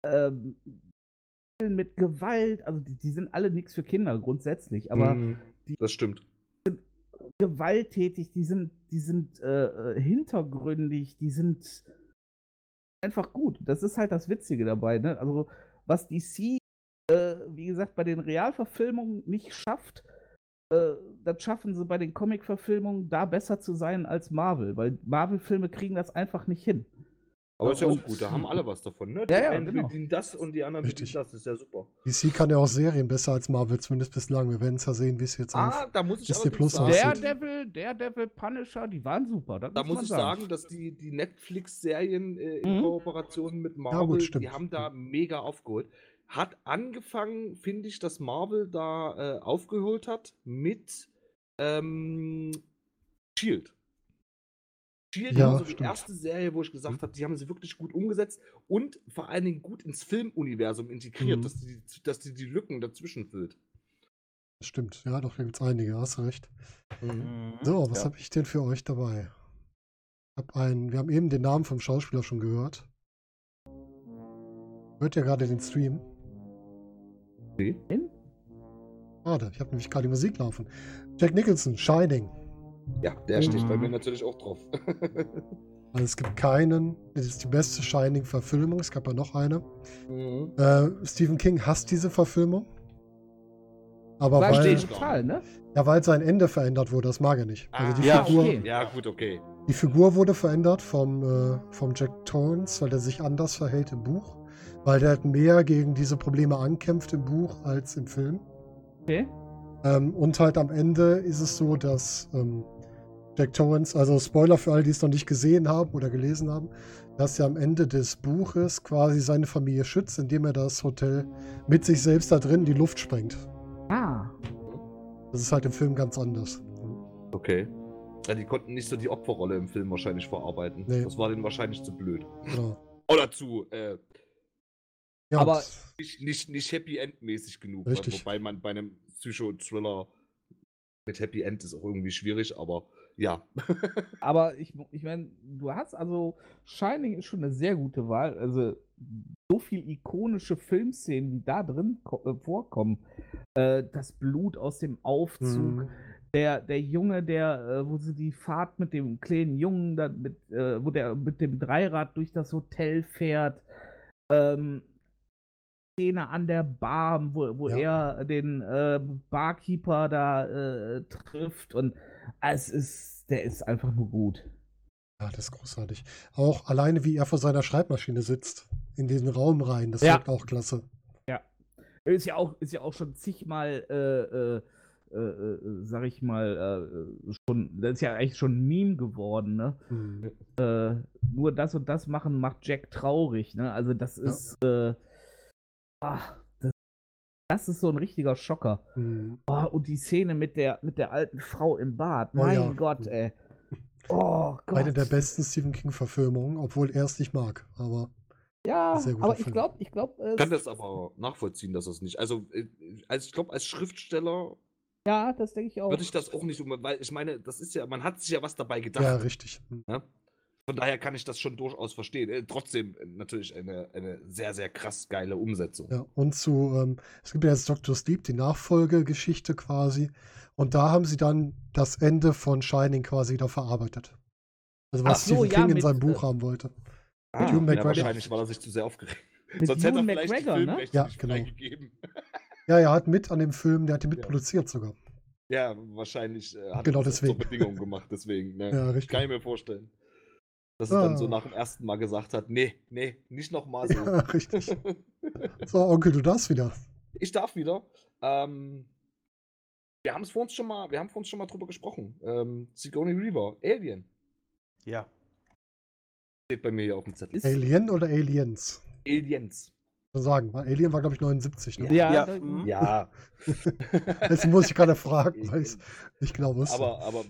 ähm, mit Gewalt, also die, die sind alle nichts für Kinder grundsätzlich, aber
Mhm,
die-
das stimmt.
gewalttätig, die sind, die sind äh, äh, hintergründig, die sind einfach gut. Das ist halt das Witzige dabei. Ne? Also was DC, äh, wie gesagt, bei den Realverfilmungen nicht schafft, äh, das schaffen sie bei den Comic-Verfilmungen da besser zu sein als Marvel, weil Marvel-Filme kriegen das einfach nicht hin.
Aber ist ja auch gut, da haben alle was davon, ne? Die
Ja, ja,
einen
genau.
bedienen das und die anderen
Richtig.
bedienen das, ist ja super.
DC kann ja auch Serien besser als Marvel, zumindest bislang. Wir werden es ja sehen, wie es jetzt
Ah,
auf.
da muss ich
Disney Plus
sagen,
aussieht.
Daredevil, Daredevil, Punisher, die waren super. Das
Da muss ich sagen, dass die, die Netflix-Serien äh, in
Mhm.
Kooperation mit Marvel,
stimmt.
die haben da mega aufgeholt. Hat angefangen, finde ich, dass Marvel da äh, aufgeholt hat mit ähm, Shield. Shield
Ja,
war so die
stimmt.
erste Serie, wo ich gesagt habe, die haben sie wirklich gut umgesetzt und vor allen Dingen gut ins Filmuniversum integriert,
Mhm.
dass, die, dass die die Lücken dazwischen füllt.
Stimmt, ja, doch, da gibt es einige, hast du recht.
Mhm.
So, was
Ja.
habe ich denn für euch dabei? Ich hab einen, wir haben eben den Namen vom Schauspieler schon gehört. Hört ihr gerade den Stream?
Nee?
Schade, ich habe nämlich gerade die Musik laufen. Jack Nicholson, Shining.
Ja, der steht bei mir natürlich auch drauf. [laughs]
Also es gibt keinen, das ist die beste Shining-Verfilmung, es gab ja noch eine.
mhm.
Äh, Stephen King hasst diese Verfilmung. Aber
Verstehe
weil,
ich total, ne?
ja, weil sein Ende verändert wurde, das mag er nicht. Also die,
ja,
Figur,
okay.
ja, gut, okay.
die Figur wurde verändert vom, äh, vom Jack Torrance, weil er sich anders verhält im Buch. Weil der halt mehr gegen diese Probleme ankämpft im Buch als im Film.
Okay.
Ähm, und halt am Ende ist es so, dass ähm, Jack Torrance, also Spoiler für alle, die es noch nicht gesehen haben oder gelesen haben, dass er am Ende des Buches quasi seine Familie schützt, indem er das Hotel mit sich selbst da drin in die Luft sprengt.
Ah.
Das ist halt im Film ganz anders.
Okay. Ja, die konnten nicht so die Opferrolle im Film wahrscheinlich verarbeiten.
Nee.
Das war denen wahrscheinlich zu blöd.
Genau.
Oder zu äh,
Ja,
Aber-
nicht, nicht, nicht Happy End-mäßig genug.
Richtig.
Wobei man bei einem Psycho-Thriller mit Happy End ist auch irgendwie schwierig, aber ja. [laughs]
Aber ich, ich meine, du hast also Shining ist schon eine sehr gute Wahl. Also so viel ikonische Filmszenen, die da drin äh, vorkommen. Äh, das Blut aus dem Aufzug,
Mhm.
der, der Junge, der, äh, wo sie die Fahrt mit dem kleinen Jungen, da mit, wo der mit dem Dreirad durch das Hotel fährt. Ähm, Szene an der Bar, wo, wo
Ja.
er den Barkeeper da trifft und es ist, der ist einfach nur gut.
Ja, das ist großartig. Auch alleine, wie er vor seiner Schreibmaschine sitzt, in diesen Raum rein, das
Ja.
wirkt auch klasse.
Ist ja auch, ist ja auch schon zigmal, äh, äh, äh, äh, sag ich mal, äh, schon, das ist ja eigentlich schon ein Meme geworden, ne?
Mhm.
Äh, nur das und das machen macht Jack traurig, ne? Also das
Ja.
ist, äh, ah, das, ist so ein richtiger Schocker.
Mhm.
Oh, und die Szene mit der, mit der alten Frau im Bad,
Oh
mein
ja.
Gott, ey. Oh Gott.
Eine der besten Stephen King-Verfilmungen, obwohl er es nicht mag. Aber
Ja, aber ich
Film.
glaube, ich glaube,
Ich kann das aber nachvollziehen, dass das nicht. Also, äh, als, ich glaube, als Schriftsteller
ja, das denke ich auch.
würde ich das auch nicht um, weil ich meine, das ist ja, man hat sich ja was dabei gedacht.
ja, richtig. Mhm.
Ne? Von daher kann ich das schon durchaus verstehen. Äh, trotzdem äh, natürlich eine, eine sehr, sehr krass geile Umsetzung.
Ja, und zu, ähm, es gibt ja jetzt Dr. Sleep, die Nachfolgegeschichte quasi. Und da haben sie dann das Ende von Shining quasi wieder verarbeitet. Also was
so,
Stephen
ja,
King in
mit,
seinem
äh,
Buch haben wollte.
Ah,
Hugh
ja,
McGregor.
wahrscheinlich war er sich zu sehr aufgeregt.
Mit
Sonst hätte er vielleicht die
McGregor, ne?
Filmrechte
Ja,
nicht
genau.
freigegeben.
Ja, er hat mit an dem Film, der hat den
Ja.
mitproduziert sogar.
Ja, wahrscheinlich äh, hat
Genau
er das
deswegen.
zur Bedingung gemacht, deswegen. Ne?
Ja, richtig.
Kann ich mir vorstellen. Dass er dann so
Ah.
nach dem ersten Mal gesagt hat, nee, nee, nicht nochmal [laughs] so.
Ja, richtig. [laughs] So, Onkel, du darfst wieder.
Ich darf wieder. Ähm, wir haben es vor uns schon mal, wir haben vor uns schon mal drüber gesprochen. Ähm, Sigourney Reaver, Alien,
Ja.
steht bei mir hier auf dem Zettel.
Alien oder Aliens?
Aliens.
Schon sagen, weil Alien war, glaube ich, 79. Ne?
Ja,
Ja,
da-
mhm.
Ja. [laughs]
Jetzt muss ich gerade fragen, weil ich es nicht genau wusste.
aber, aber.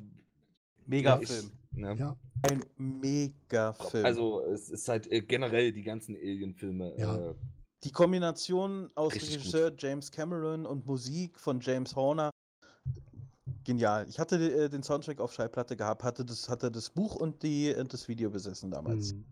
Mega-Film.
Ja, ich, ne?
ja,
Ein Mega-Film.
Also, es ist halt äh, generell die ganzen Alien-Filme.
Ja.
Äh,
Die Kombination aus
Richtig gut.
Regisseur James Cameron und Musik von James Horner. Genial. Ich hatte äh, den Soundtrack auf Schallplatte gehabt, hatte das, hatte das Buch und die, das Video besessen damals.
Mhm.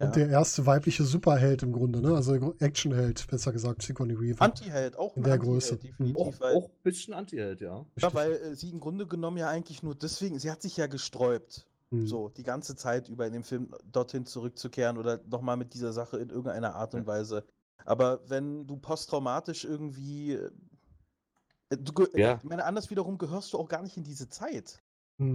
Ja.
Und der erste weibliche Superheld im Grunde, ne? Also Actionheld, besser gesagt, Sigourney Weaver.
Anti-Held, auch
In der Größe.
Definitiv,
auch,
weil,
auch ein bisschen Anti-Held, ja.
ja, weil äh, sie im Grunde genommen ja eigentlich nur deswegen, sie hat sich ja gesträubt,
Mhm.
so die ganze Zeit über in dem Film dorthin zurückzukehren oder nochmal mit dieser Sache in irgendeiner Art und Weise. Aber wenn du posttraumatisch irgendwie. äh, Du,
Ja.
Ich meine, anders wiederum gehörst du auch gar nicht in diese Zeit.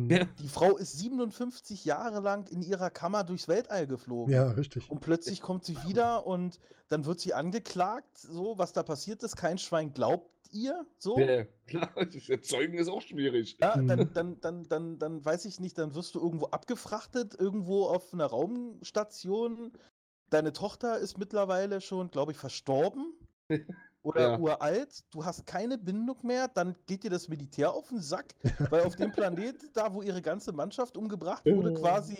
Ja.
Die Frau ist 57 Jahre lang in ihrer Kammer durchs Weltall geflogen.
Ja, richtig.
Und plötzlich kommt sie wieder und dann wird sie angeklagt, so was da passiert ist. Kein Schwein glaubt ihr, so.
Ja, klar, [laughs] das Zeugen ist auch schwierig.
Ja,
Mhm.
dann, dann, dann, dann, dann weiß ich nicht, dann wirst du irgendwo abgefrachtet, irgendwo auf einer Raumstation. Deine Tochter ist mittlerweile schon, glaube ich, verstorben. [laughs] Oder
Ja.
uralt, du hast keine Bindung mehr, dann geht dir das Militär auf den Sack, weil auf dem [laughs] Planet, da wo ihre ganze Mannschaft umgebracht wurde, quasi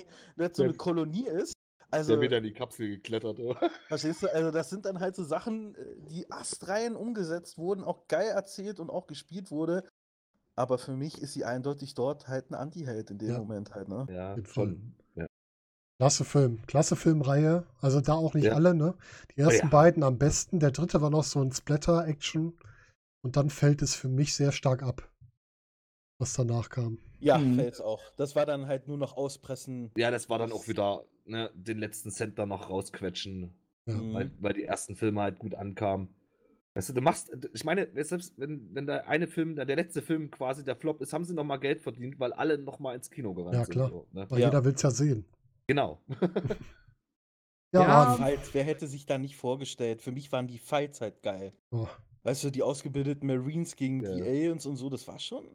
so eine Kolonie ist.
Der
Also,
wieder in die Kapsel geklettert. oder? [laughs]
verstehst du, also das sind dann halt so Sachen, äh, die astrein umgesetzt wurden, auch geil erzählt und auch gespielt wurde. Aber für mich ist sie eindeutig dort halt ein Anti-Held in dem
Ja.
Moment halt, ne?
Ja, schon. Ja.
Klasse Film. Klasse Filmreihe. Also da auch nicht
Ja.
alle, ne? Die ersten
ja.
beiden am besten. Der dritte war noch so ein Splatter-Action. Und dann fällt es für mich sehr stark ab, was danach kam.
Ja,
Mhm.
fällt's auch. Das war dann halt nur noch auspressen.
ja, das war dann auch wieder ne, den letzten Cent dann noch rausquetschen,
Ja.
Mhm.
weil, weil die ersten Filme halt gut ankamen. Weißt du, du machst, ich meine, selbst wenn, wenn der eine Film, der letzte Film quasi der Flop ist, haben sie noch mal Geld verdient, weil alle noch mal ins Kino gerannt
Ja,
sind.
klar.
So, ne?
Weil
Ja.
jeder will es ja sehen.
Genau. [laughs]
Ja,
Ja.
Fights, wer hätte sich da nicht vorgestellt? Für mich waren die Fights halt geil.
Oh.
Weißt du, die ausgebildeten Marines gegen die
Ja.
Aliens und so, das war schon.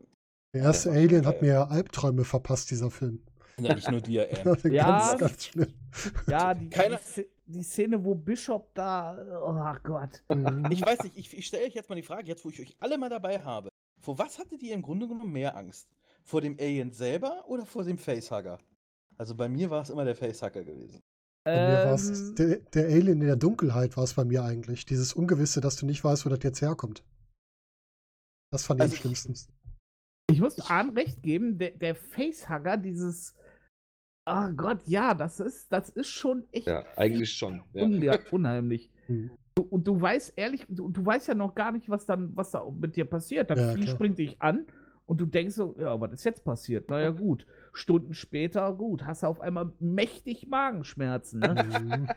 Der erste Alien hat mir Albträume verpasst, dieser Film.
Ja, nicht nur dir, [laughs] ey.
Ja.
ganz, ganz schlimm.
Ja, die,
Keiner-
die, die Szene, wo Bishop da. Oh Gott.
Mhm.
Ich weiß nicht, ich, ich stelle euch jetzt mal die Frage, jetzt wo ich euch alle mal dabei habe. Vor was hattet ihr im Grunde genommen mehr Angst? Vor dem Alien selber oder vor dem Facehugger? Also bei mir war es immer der Facehugger gewesen.
Bei mir war's
Ähm,
der, der Alien in der Dunkelheit war es bei mir eigentlich. Dieses Ungewisse, dass du nicht weißt, wo das jetzt herkommt. Das fand ich
Also
am
ich-
schlimmsten.
Ich muss Arne recht geben, der, der Facehugger, dieses. Oh Gott, ja, das ist, das ist schon echt
Ja, eigentlich schon. Ja.
unheimlich.
Mhm. [laughs]
Du, und du weißt ehrlich, du, du weißt ja noch gar nicht, was dann, was da mit dir passiert. Das
Ja,
springt dich an und du denkst so, ja, was ist jetzt passiert? Naja, gut. Stunden später, gut, hast du auf einmal mächtig Magenschmerzen. Ne?
Mhm.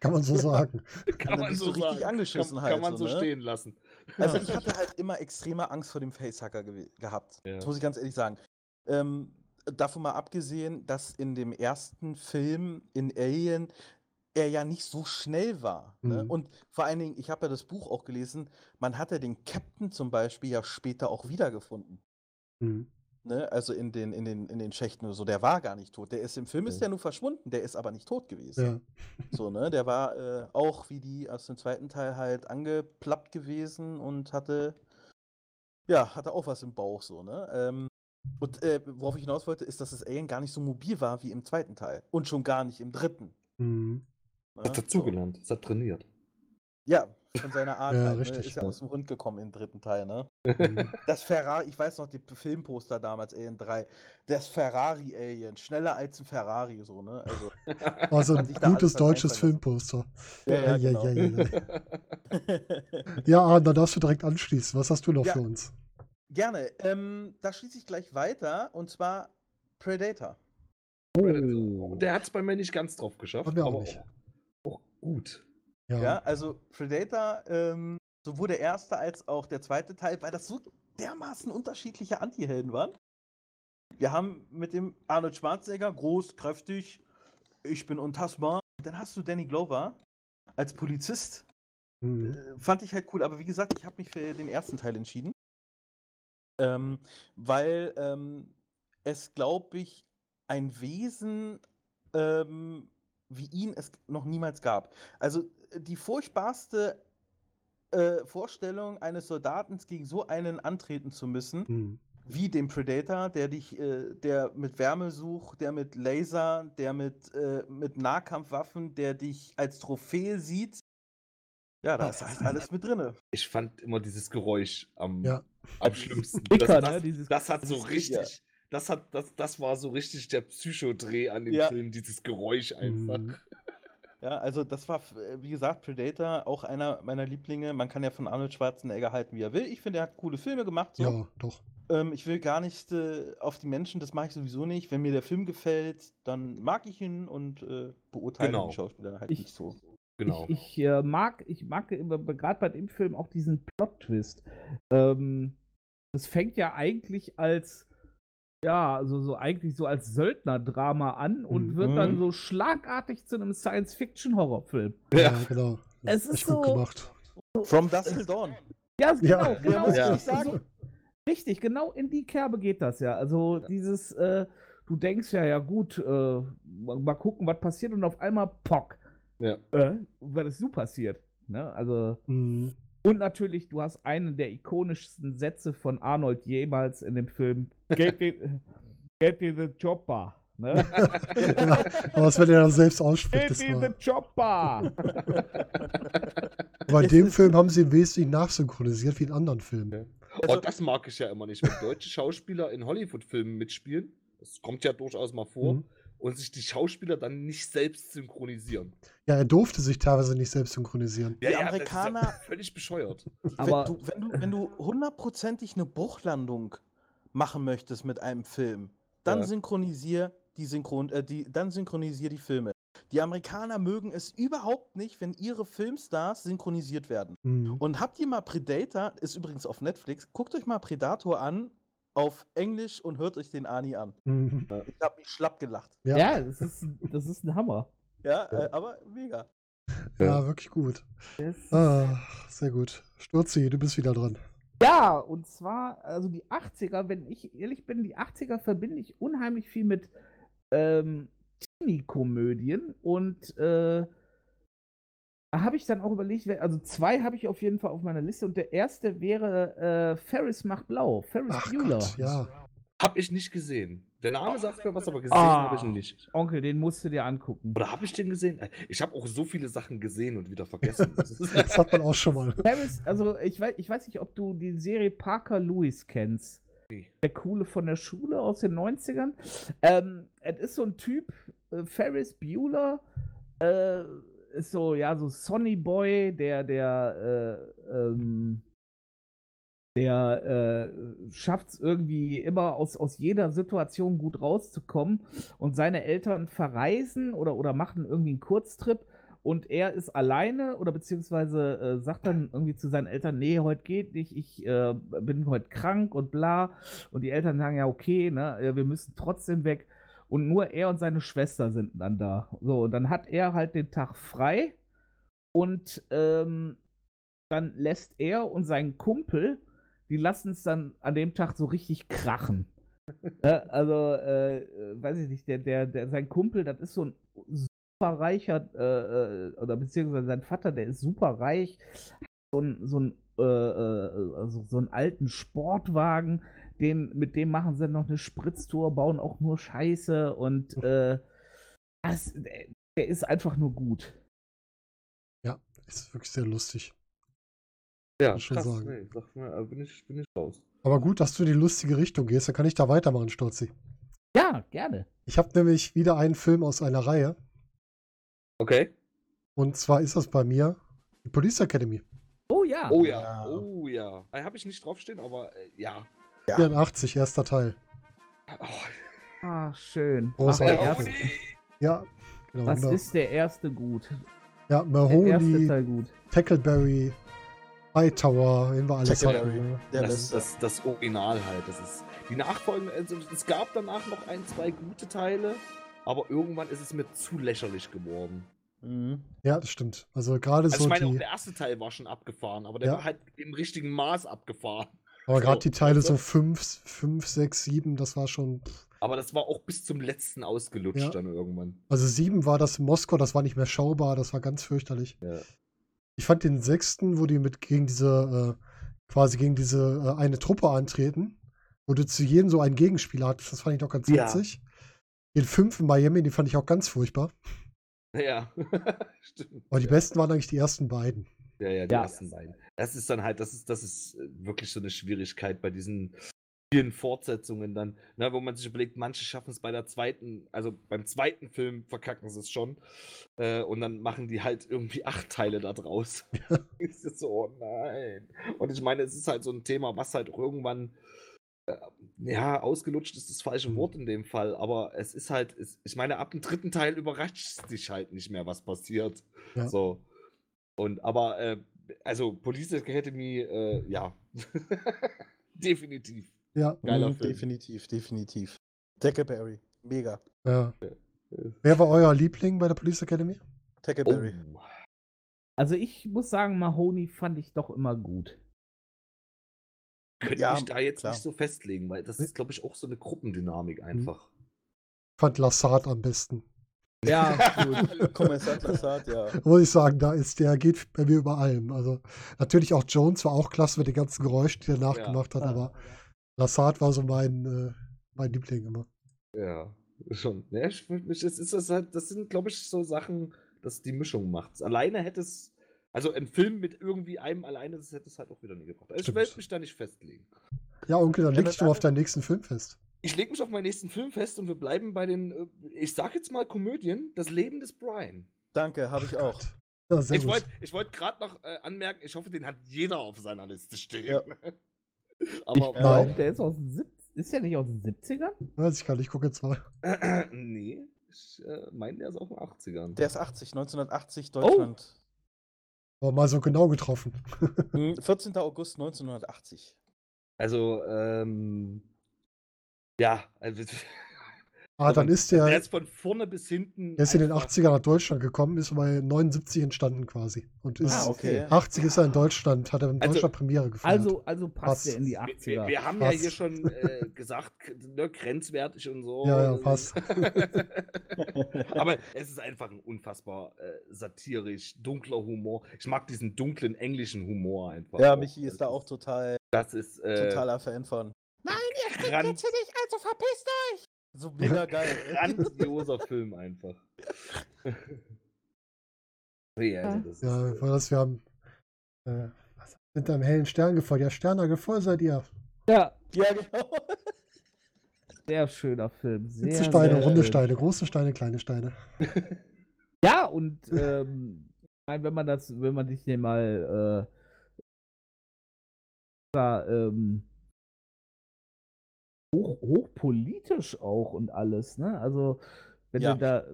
Kann man so sagen. [laughs]
Kann
dann bist du richtig angeschissen
kann,
halt
Kann man
so,
so
ne?
stehen lassen.
Also ich hatte halt immer extreme Angst vor dem Facehugger gewe- gehabt.
Ja.
Das muss ich ganz ehrlich sagen. Ähm, davon mal abgesehen, dass in dem ersten Film in Alien er ja nicht so schnell war. Ne?
Mhm.
Und vor allen Dingen, ich habe ja das Buch auch gelesen, man hat ja den Captain zum Beispiel ja später auch wiedergefunden.
Mhm.
Ne? Also in den, in, den, in den Schächten oder so. Der war gar nicht tot. Der ist im Film ist
Ja.
der nur verschwunden, der ist aber nicht tot gewesen.
Ja.
So, ne? Der war äh, auch wie die aus dem zweiten Teil halt angeplappt gewesen und hatte, ja, hatte auch was im Bauch, so, ne? Ähm, und äh, worauf ich hinaus wollte, ist, dass das Alien gar nicht so mobil war wie im zweiten Teil. Und schon gar nicht im dritten.
Mhm.
Ne?
Hat dazugelernt, es hat trainiert.
Ja, von seiner Art
Ja,
halt, ne?
richtig,
Ist ja
ja.
aus dem Rund gekommen im dritten Teil, ne?
Mhm.
Das Ferrari, ich weiß noch, die Filmposter damals, Alien 3, das Ferrari-Alien, schneller als ein Ferrari, so, ne? Also, [laughs]
Also ein gutes deutsches Filmposter.
ja, ja,
Ja,
genau.
ja, ja, ja. ja, Arne, da darfst du direkt anschließen. Was hast du noch
Ja.
für uns?
Gerne. Ähm, da schließe ich gleich weiter und zwar Predator.
Oh. Der hat es bei mir nicht ganz drauf geschafft.
Bei mir auch
aber
nicht.
Auch, auch gut.
Ja.
Ja, also Predator, ähm, sowohl der erste als auch der zweite Teil, weil das so dermaßen unterschiedliche Antihelden waren. Wir haben mit dem Arnold Schwarzenegger, groß, kräftig, ich bin untasbar. Dann hast du Danny Glover als Polizist.
Mhm.
Äh, fand ich halt cool, aber wie gesagt, ich habe mich für den ersten Teil entschieden. Ähm, weil ähm, es, glaube ich, ein Wesen ähm, wie ihn es noch niemals gab. Also die furchtbarste äh, Vorstellung eines Soldaten gegen so einen antreten zu müssen,
Mhm.
wie den Predator, der dich, äh, der mit Wärme sucht, der mit Laser, der mit, äh, mit Nahkampfwaffen, der dich als Trophäe sieht. Ja, da ist halt alles mit drinne.
Ich fand immer dieses Geräusch am,
Ja.
am schlimmsten.
Dicker,
das,
ne?
das,
Dieses-
das hat so richtig. Das, hat, das, das war so richtig der Psychodreh an dem
Ja.
Film, dieses Geräusch einfach.
Mhm.
Ja, also das war, äh, wie gesagt, Predator, auch einer meiner Lieblinge. Man kann ja von Arnold Schwarzenegger halten, wie er will. Ich finde, er hat coole Filme gemacht. So.
Ja, doch.
Ähm, ich will gar nicht äh, auf die Menschen, das mache ich sowieso nicht. Wenn mir der Film gefällt, dann mag ich ihn und äh, beurteile
Genau.
die Schauspieler halt
Ich-
nicht so.
Genau.
Ich, ich äh, mag, ich mag gerade bei dem Film auch diesen Plot-Twist. Ähm, das fängt ja eigentlich als, ja, also so eigentlich so als Söldnerdrama an und
Mhm.
wird dann so schlagartig zu einem Science-Fiction-Horrorfilm.
Ja, genau.
Es ist so-
gemacht.
From Dusk Till Dawn.
Ja, genau,
Ja,
genau.
Ja.
ich sagen.
So, richtig, genau in die Kerbe geht das ja. Also dieses, äh, du denkst ja, ja gut, äh, mal, mal gucken, was passiert und auf einmal Pock.
Ja.
Äh, weil es so passiert. Ne? Also.
Mhm.
Und natürlich, du hast einen der ikonischsten Sätze von Arnold jemals in dem Film. Get the, get the, the chopper. Ne?
ja, [laughs] aber was, wenn er das selbst ausspricht,
Get
das
the, chopper. [laughs]
In
Es
dem Film haben sie im Wesentlichen nachsynchronisiert wie in anderen Filmen.
oh, das mag ich ja immer nicht, wenn deutsche Schauspieler in Hollywood-Filmen mitspielen. Das kommt ja durchaus mal vor.
Mhm.
Und sich die Schauspieler dann nicht selbst synchronisieren.
Ja, er durfte sich teilweise nicht selbst synchronisieren.
Die
das ist ja
Amerikaner- [laughs]
völlig bescheuert.
Aber
wenn, du, wenn, du, wenn du hundertprozentig eine Bruchlandung machen möchtest mit einem Film, dann
Ja.
synchronisier die Synchron, äh, die, dann synchronisier die Filme. Die Amerikaner mögen es überhaupt nicht, wenn ihre Filmstars synchronisiert werden.
Mhm.
Und habt ihr mal Predator, ist übrigens auf Netflix, guckt euch mal Predator an auf Englisch und hört euch den Ani an.
Mhm.
Ich habe mich schlapp gelacht.
Ja,
ja, das, ist, das ist ein Hammer.
Ja, Äh, aber mega.
ja, wirklich gut. Ah, sehr gut. Sturzi, du bist wieder dran.
Ja, und zwar, also die 80er, wenn ich ehrlich bin, die 80er verbinde ich unheimlich viel mit ähm, Teenie-Komödien und äh, habe ich dann auch überlegt, also zwei habe ich auf jeden Fall auf meiner Liste und der erste wäre äh, Ferris macht blau, Ferris
Ach
Bueller.
Gott, ja.
Hab ich nicht gesehen. Der Name sagt mir was, aber gesehen
Ah.
habe ich ihn nicht.
Onkel, den musst du dir angucken.
Oder habe ich den gesehen? Ich habe auch so viele Sachen gesehen und wieder vergessen. [laughs] Das
hat man auch schon mal.
Ferris, also ich weiß, ich weiß nicht, ob du die Serie Parker Lewis kennst. Der Coole von der Schule aus den 90ern. Ähm, es ist so ein Typ, äh, Ferris Bueller, äh, ist so, ja, so Sonny Boy, der, der, äh, ähm, der äh, schafft es irgendwie immer aus, aus jeder Situation gut rauszukommen und seine Eltern verreisen oder, oder machen irgendwie einen Kurztrip und er ist alleine oder beziehungsweise äh, sagt dann irgendwie zu seinen Eltern, nee, heute geht nicht, ich äh, bin heute krank und bla. Und die Eltern sagen, ja, okay, ne, wir müssen trotzdem weg. Und nur er und seine Schwester sind dann da. So, und dann hat er halt den Tag frei und ähm, dann lässt er und sein Kumpel, die lassen es dann an dem Tag so richtig krachen. Ja, [laughs] also, äh, weiß ich nicht, der, der, der, sein Kumpel, das ist so ein super reicher, äh, äh, oder beziehungsweise sein Vater, der ist super reich, so ein, so ein, äh, äh, also so einen alten Sportwagen, den, mit dem machen sie noch eine Spritztour, bauen auch nur Scheiße und äh, das, der, der ist einfach nur gut.
Ist wirklich sehr lustig.
ja,
muss schon
krass.
sagen.
Nee, sag mal, äh, bin ich, bin ich raus.
Aber gut, dass du in die lustige Richtung gehst, dann kann ich da weitermachen, Sturzi.
Ja, gerne.
Ich habe nämlich wieder einen Film aus einer Reihe.
Okay.
Und zwar ist das bei mir die Police Academy.
Oh ja.
Oh ja,
Ja.
oh ja. Äh, Habe ich nicht draufstehen, aber äh, ja.
Ja.
84, erster Teil.
Oh,
Ah, schön. Ach,
Großartig.
der
oh,
erste.
Ja, genau.
was
genau.
ist der erste gut?
Ja, Mahoney,
gut.
Tackleberry, Hightower, wenn wir alles
Tackleberry.
hatten. ne?
Der
Das das, das Original halt. Das ist die Nachfolgen. Also es gab danach noch ein, zwei gute Teile, aber irgendwann ist es mir zu lächerlich geworden.
Mhm.
Ja, das stimmt. Also gerade
Also
so
ich meine, auch
die,
der erste Teil war schon abgefahren, aber der
Ja.
war halt im richtigen Maß abgefahren.
Aber gerade
so,
die Teile so 5, 5, 6, 7, das war schon. pff.
Aber das war auch bis zum letzten ausgelutscht
Ja.
dann irgendwann.
Also 7 war das in Moskau, das war nicht mehr schaubar, das war ganz fürchterlich.
Ja.
Ich fand den sechsten, wo die mit gegen diese, äh, quasi gegen diese äh, eine Truppe antreten, wo du zu jedem so einen Gegenspieler hattest, das fand ich noch ganz
Ja.
witzig. Den fünften Miami, den fand ich auch ganz furchtbar.
Ja, [laughs] stimmt.
Aber die besten waren eigentlich die ersten beiden.
Ja, ja, die
Ja.
ersten beiden. Das ist dann halt, das ist, das ist äh, wirklich so eine Schwierigkeit bei diesen vielen Fortsetzungen dann, ne, wo man sich überlegt, manche schaffen es bei der zweiten, also beim zweiten Film verkacken sie es schon. Äh, und dann machen die halt irgendwie acht Teile da draus. [laughs] [laughs] ist so, oh nein. Und ich meine, es ist halt so ein Thema, was halt irgendwann äh, ja, ausgelutscht ist das falsche
Mhm.
Wort in dem Fall, aber es ist halt, es, ich meine, ab dem dritten Teil überrascht es dich halt nicht mehr, was passiert.
Ja.
So. Und aber, äh, also Police Academy, äh, ja. [laughs] definitiv.
Ja,
Geiler
Mhm,
Film.
Definitiv, definitiv. Tackleberry. Mega.
ja. Wer war euer Liebling bei der Police Academy?
Tackleberry.
Oh.
Also ich muss sagen, Mahoney fand ich doch immer gut.
Könnte
Ja,
mich da jetzt
klar.
nicht so festlegen, weil das ist, glaube ich, auch so eine Gruppendynamik einfach.
Ich fand Lassard am besten.
Ja, [laughs] gut.
Kommissar Lassard, ja.
Muss ich sagen, da ist der geht bei mir über allem. Also natürlich auch Jones war auch klasse mit den ganzen Geräuschen, die er nachgemacht hat,
Ja.
aber Lassard war so mein, äh, mein Liebling immer.
Ja, schon. Ja, ich, ich, es ist das, halt, das sind, glaube ich, so Sachen, dass die Mischung macht. Alleine hätte es, also ein Film mit irgendwie einem alleine, das hätte es halt auch wieder nie gebracht. Also ich werde mich da nicht festlegen.
Ja, Onkel, dann
Ja,
leg
das
dich doch auf deinen nächsten Film fest.
Ich lege mich auf meinen nächsten Film fest und wir bleiben bei den, äh, ich sag jetzt mal Komödien, das Leben des Brian.
Danke, habe ich auch.
Ja,
Ich wollte ich wollt gerade noch äh, anmerken, ich hoffe, den hat jeder auf seiner Liste stehen.
Ja. [laughs]
Aber
Ich glaube,
Nein.
der ist aus den 70 ist der nicht aus den 70ern?
Weiß ich gar nicht, ich gucke jetzt mal. [clears throat]
nee, ich äh, meine, der ist aus den 80ern.
Der ist 80, 1980
Oh.
Deutschland.
Aber mal so genau getroffen.
Hm, 14. August 1980.
Also, ähm, ja, also, [laughs]
Ah, dann ist der,
der ist von vorne bis hinten.
der ist in den
einfach-
80ern nach Deutschland gekommen, ist bei 79 entstanden quasi. Und ist
Ah, okay.
80 ist er in Deutschland, hat er in
Also-
Deutschland Premiere gefeiert.
Also, also passt
Passt.
der in die
Wir,
80er.
wir, wir haben ja
Passt.
hier schon äh, [laughs] gesagt, ne, grenzwertig und so.
Ja, ja, passt. [laughs]
Aber es ist einfach ein unfassbar äh, satirisch, dunkler Humor. Ich mag diesen dunklen englischen Humor einfach.
Ja,
auch.
Michi ist da auch total,
Das ist äh,
totaler Fan von. Jetzt hier nicht, also verpisst euch! So mega geil. [laughs]
grandioser Film einfach. [laughs] ja, also das
Ja,
ist,
das wir haben. Äh, was sind da im hellen Stern gefolgt? Ja, Sternagel voll seid ihr.
ja,
ja, genau. [laughs]
sehr schöner Film. Sehr,
Steine,
sehr
runde
schön.
Steine, große Steine, kleine Steine.
Ja, und ähm, ich meine, wenn man das, wenn man sich den mal äh, da, ähm, hoch, hochpolitisch auch und alles, ne? Also, wenn
Ja.
du da,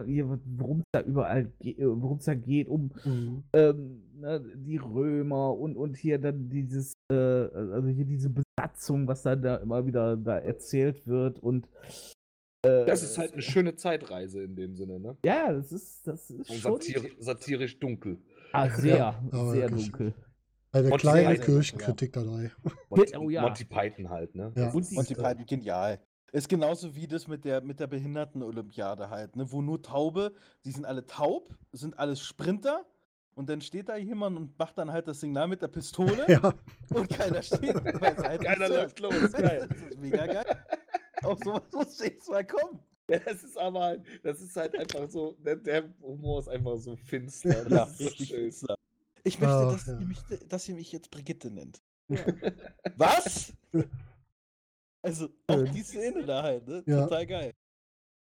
äh, hier, worum es da überall geht, worum es da geht, um
Mhm.
ähm, ne, die Römer und, und hier dann dieses, äh, also hier diese Besatzung, was dann da immer wieder da erzählt wird und äh,
das ist halt eine schöne Zeitreise in dem Sinne, ne?
ja, das ist, das ist
Und
schon
satiri satirisch dunkel.
ah, sehr, [laughs]
Ja,
sehr dunkel.
Eine
Monty
kleine
Python,
Kirchenkritik dabei.
Monty,
Oh ja.
Monty Python halt, ne?
Ja.
Die
äh,
beiden genial. Ist genauso wie das mit der, mit der Behinderten-Olympiade halt, ne? Wo nur Taube, die sind alle taub, sind alles Sprinter und dann steht da jemand und macht dann halt das Signal mit der Pistole [laughs]
Ja,
und keiner steht. weil es halt
Keiner läuft los, geil.
Das ist mega geil. Auf sowas muss jetzt mal kommen.
Ja, das ist aber, halt- das ist halt einfach so, der, der Humor ist einfach so finster.
Ja,
Das ist
richtig
schön.
finster. Ich möchte,
Ach,
dass,
ja.
ihr mich, dass ihr mich jetzt Brigitte nennt. [laughs] Was? [laughs] Also, auch die Szene da halt, ne?
Ja.
Total geil.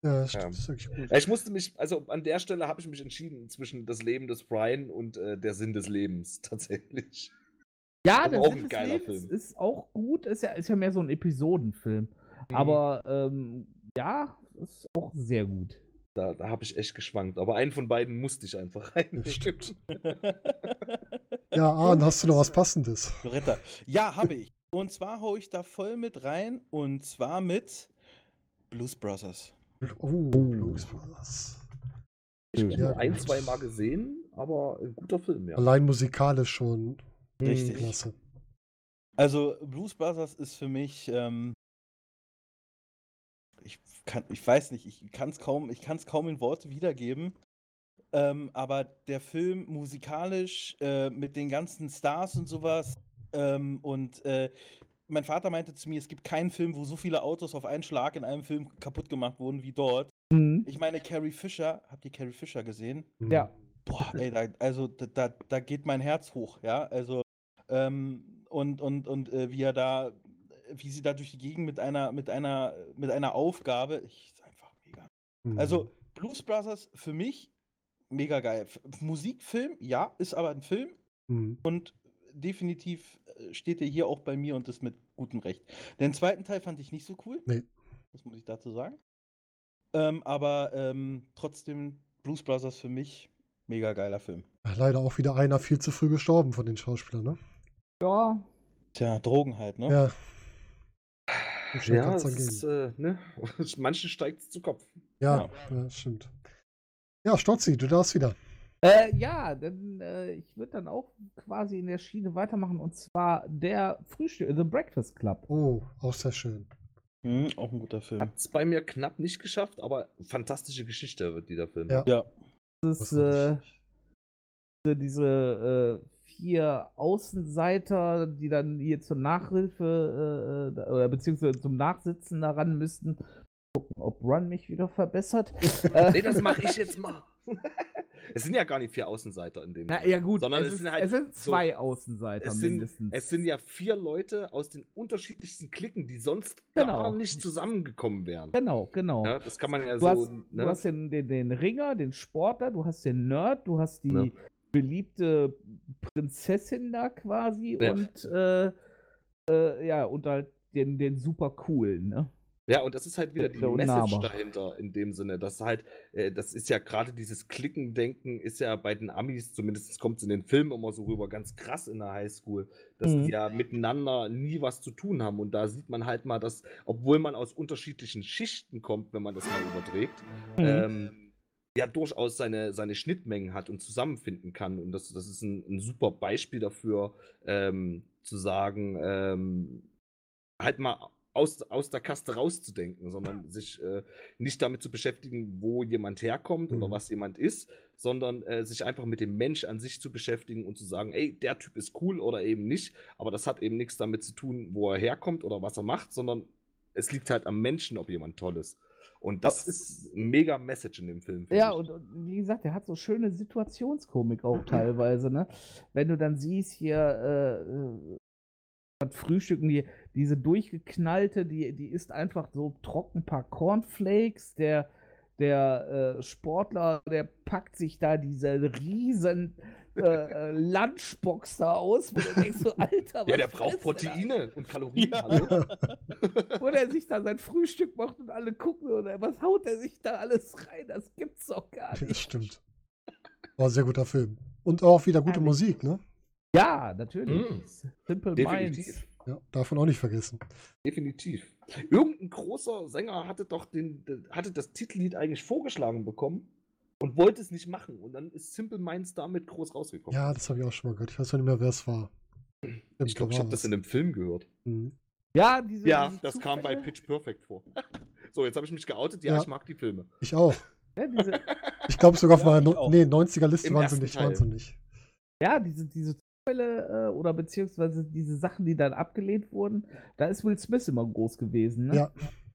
ja,
Ja.
stimmt, ist wirklich gut.
Ja, Ich musste mich, also an der Stelle habe ich mich entschieden zwischen das Leben des Brian und äh, der Sinn des Lebens, [laughs] tatsächlich.
Ja,
Aber
der
auch
Sinn
ein
des
geiler
Lebens
Film.
ist auch gut, ist ja, ist ja mehr so ein Episodenfilm.
Mhm.
Aber ähm, ja, ist auch sehr gut.
Da, da habe ich echt geschwankt. Aber einen von beiden musste ich einfach [laughs] rein.
Stimmt. [laughs] Ja, Arne, hast du noch was Passendes?
Loretta. Ja, habe ich. Und zwar hau ich da voll mit rein. Und zwar mit Blues Brothers.
Oh, Blues Brothers.
Ich habe
Ja,
ein, zwei Mal gesehen, aber ein guter Film, ja.
Allein musikalisch schon
Richtig.
klasse.
Also Blues Brothers ist für mich, ähm, kann, ich weiß nicht, ich kann es kaum, ich kann es kaum in Worte wiedergeben. Ähm, aber der Film musikalisch äh, mit den ganzen Stars und sowas ähm, und äh, mein Vater meinte zu mir, es gibt keinen Film, wo so viele Autos auf einen Schlag in einem Film kaputt gemacht wurden wie dort.
Mhm.
Ich meine, Carrie Fisher, habt ihr Carrie Fisher gesehen?
Mhm.
Ja.
Boah, ey, da, also da, da, da geht mein Herz hoch, ja. Also, ähm, und, und, und äh, wie er da, wie sie da durch die Gegend mit einer, mit einer, mit einer Aufgabe, ich ist einfach mega.
Mhm.
Also, Blues Brothers für mich mega geil. F Musikfilm, ja, ist aber ein Film
Mhm.
und definitiv äh, steht er hier auch bei mir und ist mit gutem Recht. Den zweiten Teil fand ich nicht so cool.
Nee.
Das muss ich dazu sagen. Ähm, aber ähm, trotzdem Blues Brothers für mich mega geiler Film.
Leider auch wieder einer viel zu früh gestorben von den Schauspielern, ne?
Ja,
Tja, Drogen halt, ne?
Ja.
Ja,
gehen.
ist, äh, ne? [laughs] Manchen steigt es zu Kopf.
Ja, ja, stimmt. Ja, Stotzi, du darfst wieder.
Äh, ja, dann, äh, ich würde dann auch quasi in der Schiene weitermachen und zwar der Frühstück, The Breakfast Club.
Oh, auch sehr schön.
Mhm, auch ein guter Film.
Hat es bei mir knapp nicht geschafft, aber fantastische Geschichte wird dieser Film.
Ja.
Ja.
Das ist äh, diese äh, vier Außenseiter, die dann hier zur Nachhilfe äh, äh, oder beziehungsweise zum Nachsitzen daran müssten. Gucken, ob Run mich wieder verbessert. [laughs] Äh,
Nee, das mache ich jetzt mal. [laughs] es sind ja gar nicht vier Außenseiter in dem.
Na ja gut,
sondern
es,
es
ist,
sind halt
es sind
so-
zwei Außenseiter
es sind,
mindestens.
es sind ja vier Leute aus den unterschiedlichsten Klicken, die sonst
Genau.
gar nicht zusammengekommen wären.
genau, genau.
Ja, das kann man ja
Du
so.
hast,
ne?
du hast den, den, den Ringer, den Sportler, du hast den Nerd, du hast die
Ja.
Beliebte Prinzessin da quasi
Ja.
und äh, äh, ja, und halt den, den super coolen, ne?
Ja, und das ist halt wieder die Message dahinter in dem Sinne, dass halt, äh, das ist ja gerade dieses Klickendenken, ist ja bei den Amis, zumindest kommt es in den Filmen immer so rüber, ganz krass in der Highschool, dass
Mhm.
die ja miteinander nie was zu tun haben. Und da sieht man halt mal, dass, obwohl man aus unterschiedlichen Schichten kommt, wenn man das mal überträgt,
Mhm.
ähm, ja durchaus seine, seine Schnittmengen hat und zusammenfinden kann. Und das, das ist ein, ein super Beispiel dafür, ähm, zu sagen, ähm, halt mal aus, aus der Kaste rauszudenken, sondern sich äh, nicht damit zu beschäftigen, wo jemand herkommt oder
Mhm.
was jemand ist, sondern äh, sich einfach mit dem Mensch an sich zu beschäftigen und zu sagen, ey, der Typ ist cool oder eben nicht, aber das hat eben nichts damit zu tun, wo er herkommt oder was er macht, sondern es liegt halt am Menschen, ob jemand toll ist. Und das ist ein mega Message in dem Film.
Ja, und, und wie gesagt, der hat so schöne Situationskomik auch [clears throat] teilweise, ne? Wenn du dann siehst hier, äh, äh, das Frühstücken, die, diese durchgeknallte, die, die isst einfach so trocken ein paar Cornflakes, der, der äh, Sportler, der packt sich da diese riesen äh, äh, Lunchbox da aus, wo du denkst so, Alter,
ja, der braucht? Proteine und Kalorien.
Ja. [laughs]
Wo der sich da sein Frühstück macht und alle gucken, oder was haut er sich da alles rein? Das gibt's doch gar
Das
nicht.
stimmt. War ein sehr guter Film. Und auch wieder gute
Ja,
Musik, ne?
Ja, natürlich.
Mm.
Simple
Definitiv.
Minds.
Ja, davon auch nicht vergessen.
Definitiv. Irgendein großer Sänger hatte doch den- hatte das Titellied eigentlich vorgeschlagen bekommen und wollte es nicht machen. Und dann ist Simple Minds damit groß rausgekommen.
Ja, das habe ich auch schon mal gehört. Ich weiß noch nicht mehr, wer es war.
Ich glaube, ich habe das in einem Film gehört.
Mhm.
Ja, diese,
Ja,
diese
das kam bei Pitch Perfect vor. [laughs] so, jetzt habe ich mich geoutet. Ja,
Ja.
ich mag die Filme.
Ich auch. [laughs]
Ja, diese,
Ich glaube sogar auf
Ja,
meiner no nee, 90er-Liste
Im
waren sie nicht. Waren sie nicht.
ja, diese, diese Zufälle äh, oder beziehungsweise diese Sachen, die dann abgelehnt wurden, da ist Will Smith immer groß gewesen. Ne?
Ja.